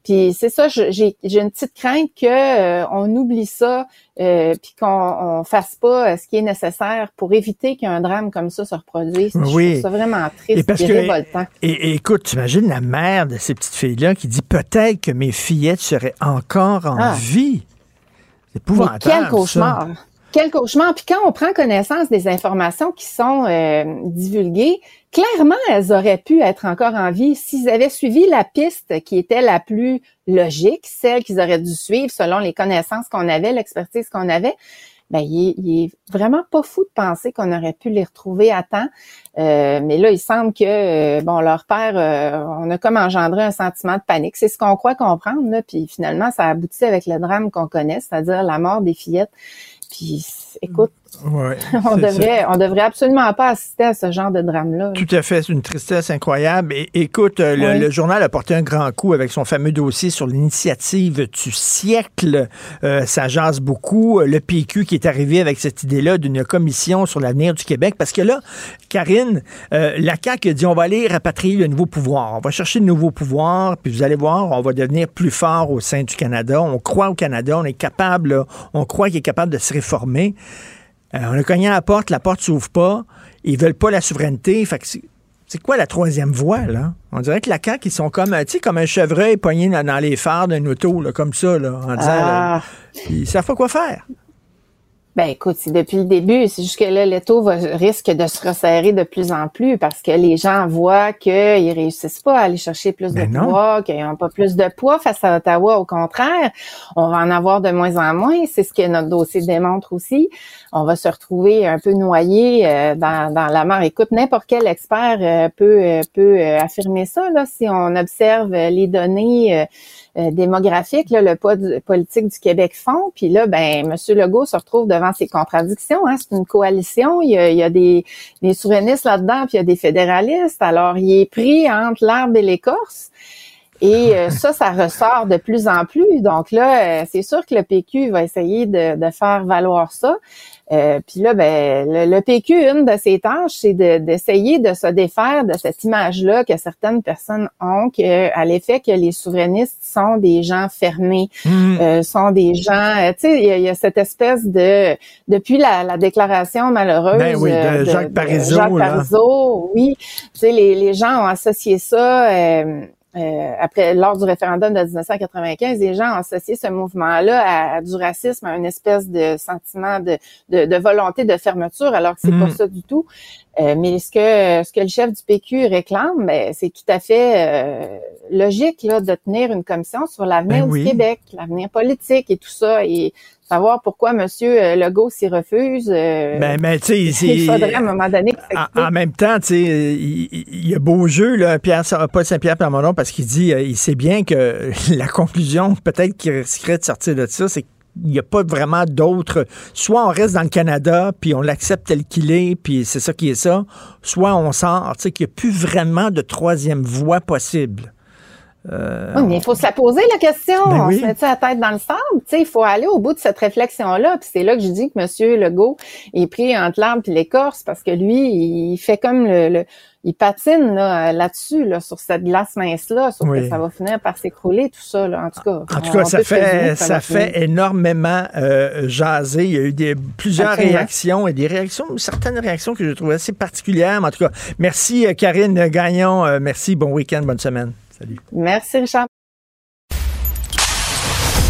Puis c'est ça, je- j'ai une petite crainte que euh, on oublie ça, euh, puis qu'on on fasse pas euh, ce qui est nécessaire pour éviter qu'un drame comme ça se reproduise. Je Oui. trouve ça vraiment Et triste parce et que, révoltant. et, et écoute, tu imagines la mère de ces petites filles-là qui dit peut-être que mes fillettes seraient encore en Ah. vie. C'est Mais épouvantable. quel ça. Quel cauchemar! Puis quand on prend connaissance des informations qui sont euh, divulguées, clairement, elles auraient pu être encore en vie s'ils avaient suivi la piste qui était la plus logique, celle qu'ils auraient dû suivre selon les connaissances qu'on avait, l'expertise qu'on avait. Ben, il est, il est vraiment pas fou de penser qu'on aurait pu les retrouver à temps. Euh, mais là, il semble que, euh, bon, leur père, euh, on a comme engendré un sentiment de panique. C'est ce qu'on croit comprendre, là. Puis finalement, ça aboutit avec le drame qu'on connaît, c'est-à-dire la mort des fillettes. Puis, écoute, Ouais, on devrait, ça. on devrait absolument pas assister à ce genre de drame-là. Tout à fait, c'est une tristesse incroyable. Et écoute, euh, le, journal a porté un grand coup avec son fameux dossier sur l'initiative du siècle. Euh, ça jase beaucoup. Le PQ qui est arrivé avec cette idée-là d'une commission sur l'avenir du Québec. Parce que là, Karine, euh, la CAQ a dit on va aller rapatrier le nouveau pouvoir. On va chercher le nouveau pouvoir, puis vous allez voir, on va devenir plus fort au sein du Canada. On croit au Canada, on est capable, là, on croit qu'il est capable de se réformer. Euh, on a cogné à la porte, la porte s'ouvre pas. Ils veulent pas la souveraineté. Fait que c'est- quoi la troisième voie, là? On dirait que la CAQ, ils sont comme, euh, tu sais, comme un chevreuil pogné dans, dans les phares d'un auto, là, comme ça, là, en disant, Ah. là, ils savent pas quoi faire. Ben écoute, c'est depuis le début. C'est juste que là, l'étau va, risque de se resserrer de plus en plus parce que les gens voient qu'ils réussissent pas à aller chercher plus Ben de non. pouvoir, qu'ils n'ont pas plus de poids face à Ottawa. Au contraire, on va en avoir de moins en moins. C'est ce que notre dossier démontre aussi. On va se retrouver un peu noyé euh, dans, dans la mer. Écoute, n'importe quel expert euh, peut, euh, peut affirmer ça. Là, si on observe les données euh, démographiques, là, le poids du- politique du Québec fond. Puis là, ben, M. Legault se retrouve devant ses contradictions. Hein. C'est une coalition. Il y a, il y a des, des souverainistes là-dedans, puis il y a des fédéralistes. Alors, il est pris entre l'arbre et l'écorce. Et euh, ça, ça ressort de plus en plus. Donc là, euh, c'est sûr que le PQ va essayer de, de faire valoir ça. Euh, Puis là, ben, le, le PQ, une de ses tâches, c'est de- d'essayer de, se défaire de cette image-là que certaines personnes ont, que, à l'effet que les souverainistes sont des gens fermés, Mm. euh, sont des gens, euh, tu sais, il y, y a cette espèce de, depuis la, la déclaration malheureuse Ben oui, de euh, Jacques Parizeau, Jacques. Parizeau, oui, tu sais, les, les gens ont associé ça. Euh, après, lors du référendum de 1995, les gens ont associé ce mouvement-là à, à du racisme, à une espèce de sentiment de, de, de volonté de fermeture, alors que c'est Mm. pas ça du tout. Euh, mais ce que ce que le chef du PQ réclame, ben, c'est tout à fait euh, logique là, de tenir une commission sur l'avenir Ben oui. du Québec, l'avenir politique et tout ça, et savoir pourquoi Monsieur euh, Legault s'y refuse. euh, Ben, ben, tu sais, il faudrait à un moment donné En, en même temps, tu sais, il, il- il y a beau jeu, là, Pierre, Paul Saint-Pierre Plamondon, parce qu'il dit, euh, il sait bien que la conclusion, peut-être qui risquerait de sortir de ça, c'est qu'il n'y a pas vraiment d'autres. Soit on reste dans le Canada, puis on l'accepte tel qu'il est, puis c'est ça qui est ça. Soit on sort, tu sais, qu'il n'y a plus vraiment de troisième voie possible. Euh, Oui, mais il faut se la poser, la question. Ben on oui. se met la tête dans le sable? Tu sais, il faut aller au bout de cette réflexion-là. Puis c'est là que je dis que M. Legault est pris entre l'arbre et l'écorce parce que lui, il fait comme le... le- il patine là, là-dessus, là, sur cette glace mince-là, sauf Oui. que ça va finir par s'écrouler, tout ça, là, en tout cas. En tout cas, ça fait, ça fait énormément euh, jaser. Il y a eu des, plusieurs Absolument. réactions et des réactions, certaines réactions que je trouve assez particulières. Mais en tout cas, merci euh, Karine Gagnon. Euh, merci. Bon week-end, bonne semaine. Salut. Merci, Richard.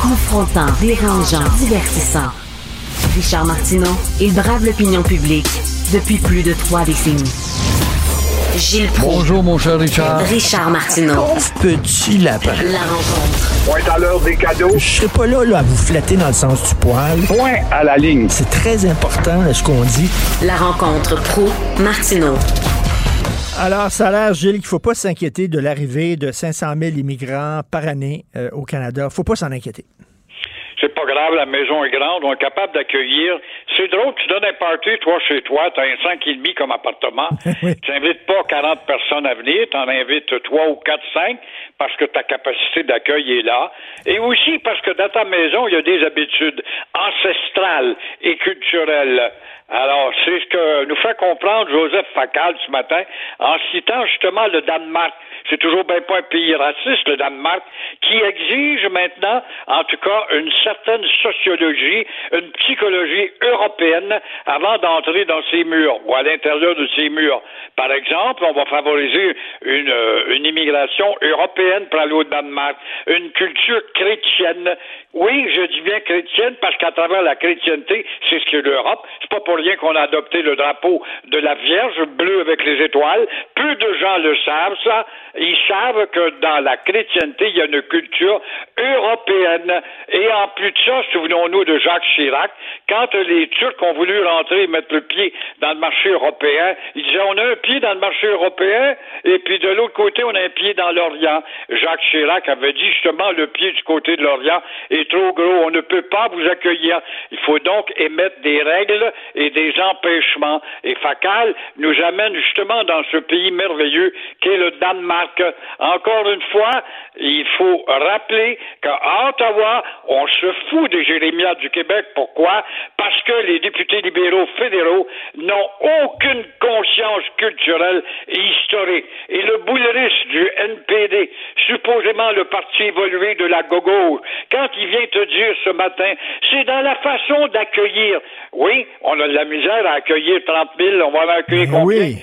Confrontant, dérangeant, divertissant. Richard Martineau, il brave l'opinion publique depuis plus de trois décennies. Gilles Proulx. Bonjour, mon cher Richard. Richard Martineau. Pauvre petit lapin. La rencontre. Point à l'heure des cadeaux. Je serai pas là, là à vous flatter dans le sens du poil. Point à la ligne. C'est très important là, ce qu'on dit. La rencontre pro martineau Alors, ça a l'air, Gilles, qu'il ne faut pas s'inquiéter de l'arrivée de 500 000 immigrants par année euh, au Canada. faut pas s'en inquiéter. C'est pas grave, la maison est grande. On est capable d'accueillir c'est drôle, tu donnes un party, toi, chez toi, tu as un 5,5 comme appartement. Tu n'invites pas 40 personnes à venir, tu en invites 3 ou 4, 5, parce que ta capacité d'accueil est là. Et aussi parce que dans ta maison, il y a des habitudes ancestrales et culturelles. Alors, c'est ce que nous fait comprendre Joseph Facal ce matin en citant justement le Danemark. C'est toujours bien pas un pays raciste, le Danemark, qui exige maintenant, en tout cas, une certaine sociologie, une psychologie européenne avant d'entrer dans ces murs ou à l'intérieur de ces murs. Par exemple, on va favoriser une, euh, une immigration européenne pour aller au Danemark, une culture chrétienne. Oui, je dis bien chrétienne parce qu'à travers la chrétienté, c'est ce qu'est l'Europe. C'est pas pour rien qu'on a adopté le drapeau de la Vierge bleu avec les étoiles. Peu de gens le savent, ça. Ils savent que dans la chrétienté, il y a une culture européenne. Et en plus de ça, souvenons-nous de Jacques Chirac, quand les Turcs ont voulu rentrer et mettre le pied dans le marché européen, ils disaient on a un pied dans le marché européen et puis de l'autre côté, on a un pied dans l'Orient. Jacques Chirac avait dit justement le pied du côté de l'Orient est trop gros, on ne peut pas vous accueillir. Il faut donc émettre des règles et des empêchements. Et Facal nous amène justement dans ce pays merveilleux qu'est le Danemark. Encore une fois, il faut rappeler qu'à Ottawa, on se fout des Jérémiades du Québec. Pourquoi? Parce que les députés libéraux fédéraux n'ont aucune conscience culturelle et historique. Et le bouleriste du NPD, supposément le parti évolué de la gauche, quand il vient te dire ce matin, c'est dans la façon d'accueillir. Oui, on a de la misère à accueillir 30 000, on va en accueillir combien? Oui.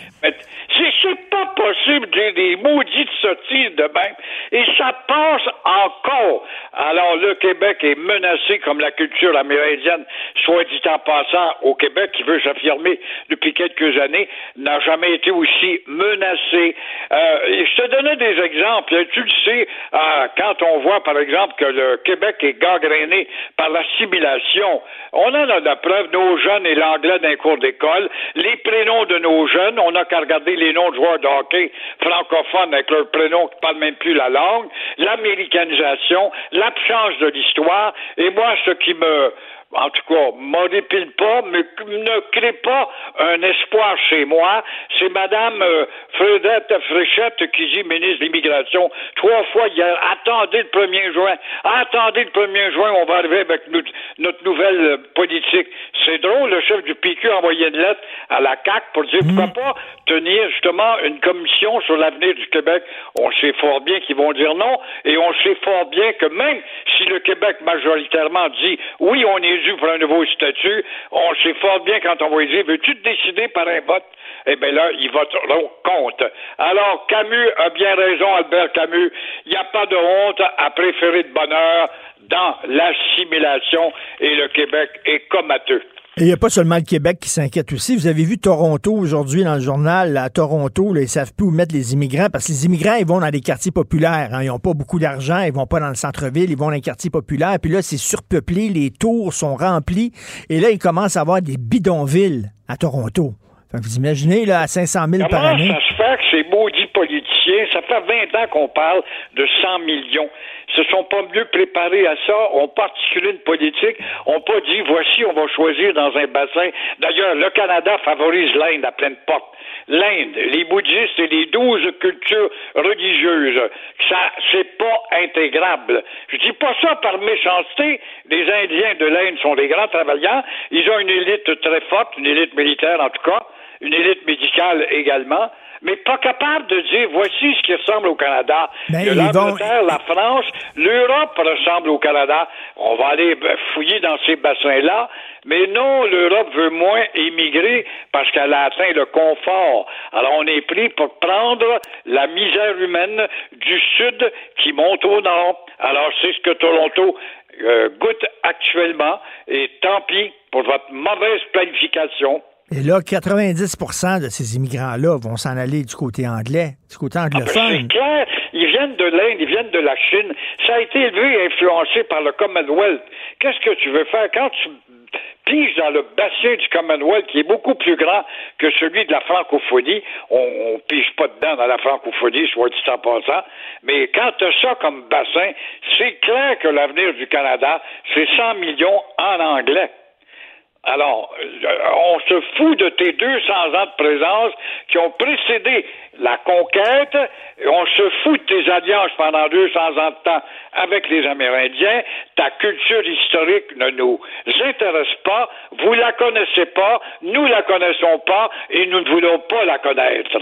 C'est, pas possible de des maudites sottises de même. Et ça passe encore. Alors, le Québec est menacé comme la culture amérindienne, soit dit en passant, au Québec, qui veut s'affirmer depuis quelques années, n'a jamais été aussi menacé. Euh, je te donnais des exemples. Tu le sais, euh, quand on voit, par exemple, que le Québec est gangréné par l'assimilation, on en a la preuve, nos jeunes et l'anglais d'un cours d'école, les prénoms de nos jeunes, on n'a qu'à regarder les noms de joueurs de hockey francophones avec leurs prénoms qui ne parlent même plus la langue, l'américanisation, l'absence de l'histoire, et moi, ce qui me en tout cas, m'horripile pas, mais ne crée pas un espoir chez moi. C'est Madame euh, Fredette Fréchette qui dit ministre de l'Immigration trois fois hier. Attendez le 1er juin. Attendez le 1er juin, on va arriver avec notre, notre nouvelle euh, politique. C'est drôle, le chef du PQ a envoyé une lettre à la CAC pour dire pourquoi pas tenir justement une commission sur l'avenir du Québec. On sait fort bien qu'ils vont dire non, et on sait fort bien que même si le Québec majoritairement dit oui, on est pour un nouveau statut, on sait fort bien quand on va dire veux-tu te décider par un vote? Eh bien là, ils voteront contre. Alors, Camus a bien raison, Albert Camus. Il n'y a pas de honte à préférer de bonheur dans l'assimilation et le Québec est comateux. Et il n'y a pas seulement le Québec qui s'inquiète aussi. Vous avez vu Toronto aujourd'hui dans le journal. À Toronto, là, ils savent plus où mettre les immigrants parce que les immigrants, ils vont dans des quartiers populaires. hein. Ils n'ont pas beaucoup d'argent. Ils vont pas dans le centre-ville. Ils vont dans les quartiers populaires. Puis là, c'est surpeuplé. Les tours sont remplis. Et là, ils commencent à avoir des bidonvilles à Toronto. Fait que vous imaginez, là, à 500 000 par année. ça se fait que ces maudits ça fait 20 ans qu'on parle de 100 millions, se sont pas mieux préparés à ça, ont pas articulé une politique, ont pas dit, voici, on va choisir dans un bassin. D'ailleurs, le Canada favorise l'Inde à pleine porte. L'Inde, les bouddhistes et les douze cultures religieuses, ça, c'est pas intégrable. Je dis pas ça par méchanceté. Les Indiens de l'Inde sont des grands travailleurs. Ils ont une élite très forte, une élite militaire en tout cas, une élite médicale également, mais pas capable de dire voici ce qui ressemble au Canada. Ben, vont- l'Angleterre, la France, l'Europe ressemble au Canada. On va aller fouiller dans ces bassins-là. Mais non, l'Europe veut moins émigrer parce qu'elle a atteint le confort. Alors on est pris pour prendre la misère humaine du sud qui monte au nord. Alors c'est ce que Toronto euh, goûte actuellement. Et tant pis pour votre mauvaise planification. Et là, 90 de ces immigrants-là vont s'en aller du côté anglais, du côté Ah ben, anglophone. c'est clair, ils viennent de l'Inde, ils viennent de la Chine. Ça a été élevé et influencé par le Commonwealth. Qu'est-ce que tu veux faire? Quand tu piges dans le bassin du Commonwealth qui est beaucoup plus grand que celui de la francophonie? On, on pige pas dedans dans la francophonie, soit dit en passant. Mais quand tu as ça comme bassin, c'est clair que l'avenir du Canada, c'est 100 millions en anglais. Alors, euh, on se fout de tes 200 ans de présence qui ont précédé la conquête, on se fout de tes alliances pendant 200 ans de temps avec les Amérindiens. Ta culture historique ne nous intéresse pas, vous la connaissez pas, nous la connaissons pas, et nous ne voulons pas la connaître.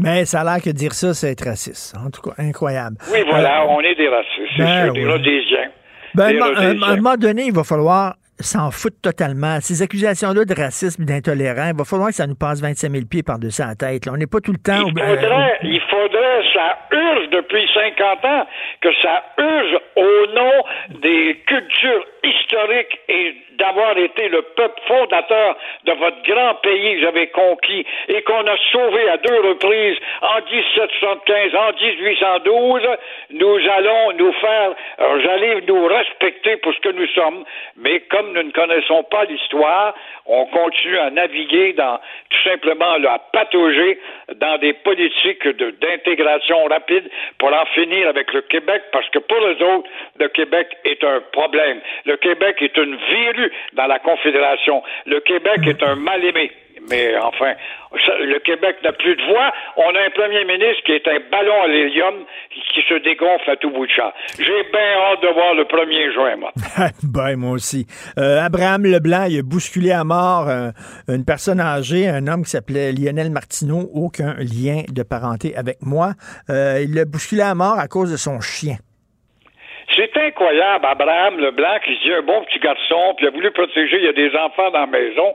Mais ça a l'air que dire ça, c'est être raciste. En tout cas, incroyable. Oui, voilà, on est des racistes, ben c'est sûr, des oui. Rhodésiens. Ben, Des à un moment donné, il va falloir s'en foutre totalement. Ces accusations-là de racisme et d'intolérance, il va falloir que ça nous passe 25 000 pieds par-dessus la tête. là. On n'est pas tout le temps... Il euh, faudrait, il faudrait, ça urge depuis 50 ans, que ça urge au nom des cultures historiques et d'avoir été le peuple fondateur de votre grand pays que j'avais conquis et qu'on a sauvé à deux reprises en 1775, en 1812, nous allons nous faire, j'allais nous respecter pour ce que nous sommes, mais comme nous ne connaissons pas l'histoire, on continue à naviguer dans, tout simplement, à patauger dans des politiques d'intégration rapide pour en finir avec le Québec, parce que pour les autres, le Québec est un problème. Le Québec est une verrue dans la Confédération. Le Québec est un mal-aimé. Mais enfin, le Québec n'a plus de voix. On a un premier ministre qui est un ballon à l'hélium qui, qui se dégonfle à tout bout de champ. J'ai bien hâte de voir le 1er juin, moi. ben, moi aussi. Euh, Abraham Leblanc, il a bousculé à mort euh, une personne âgée, un homme qui s'appelait Lionel Martineau, aucun lien de parenté avec moi. Euh, il l'a bousculé à mort à cause de son chien. C'est incroyable, Abraham Leblanc, qui se dit un bon petit garçon, puis il a voulu protéger, il y a des enfants dans la maison.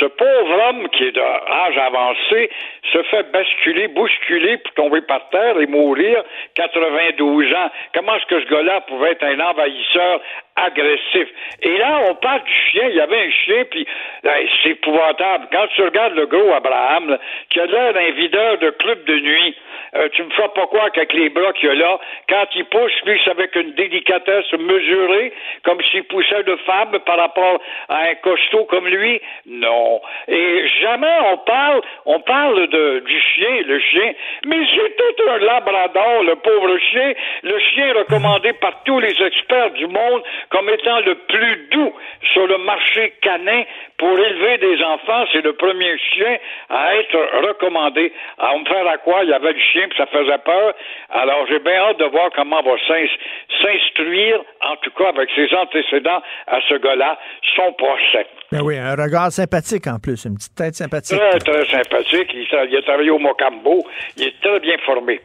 Ce pauvre homme qui est d'âge avancé se fait basculer, bousculer pour tomber par terre et mourir 92 ans. Comment est-ce que ce gars-là pouvait être un envahisseur agressif? Et là, on parle du chien, il y avait un chien, puis euh, c'est épouvantable. Quand tu regardes le gros Abraham, là, qui a l'air d'un videur de club de nuit, euh, tu me feras pas quoi qu'avec les bras qu'il a là, quand il pousse, lui, c'est avec une délicatesse mesurée, comme s'il poussait de femme par rapport à un costaud comme lui. Non. Et jamais on parle, on parle de, du chien, le chien, mais c'est tout un labrador, le pauvre chien, le chien recommandé par tous les experts du monde comme étant le plus doux sur le marché canin pour élever des enfants. C'est le premier chien à être recommandé. À me faire à quoi? Il y avait le chien, puis ça faisait peur. Alors, j'ai bien hâte de voir comment va s'ins- s'instruire, en tout cas avec ses antécédents à ce gars-là, son procès. Ben oui, un regard sympathique en plus, une petite tête sympathique. Très, très sympathique. Il, il a travaillé au Mocambo. Il est très bien formé.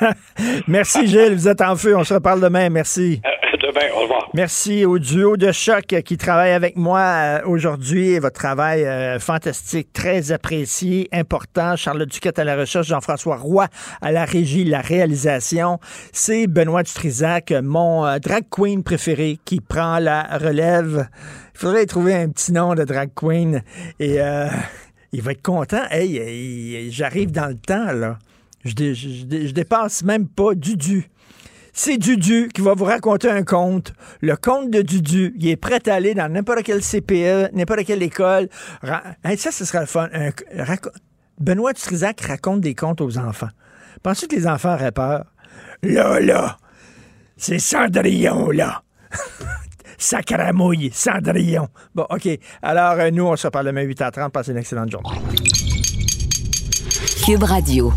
Merci Gilles, vous êtes en feu, on se reparle demain, merci. Euh, Demain, au revoir. Merci au duo de choc qui travaille avec moi euh, aujourd'hui. Votre travail euh, fantastique, très apprécié, important. Charlotte Duquette à la recherche, Jean-François Roy à la régie, la réalisation. C'est Benoît Dutrisac, mon euh, drag queen préféré, qui prend la relève. Il faudrait trouver un petit nom de drag queen et euh, il va être content. Hey, hey, j'arrive dans le temps là. Je, dé- je dé- je dépasse même pas Dudu. C'est Dudu qui va vous raconter un conte. Le conte de Dudu. Il est prêt à aller dans n'importe quel CPE, n'importe quelle école. Ça, ce serait le fun. Benoît Dutrisac raconte des contes aux enfants. Pensez que les enfants auraient peur? Là, là, c'est Cendrillon, là. Sacramouille, Cendrillon. Bon, OK. Alors, euh, nous, on se reparle demain 8h30. Passez une excellente journée. Cube Radio.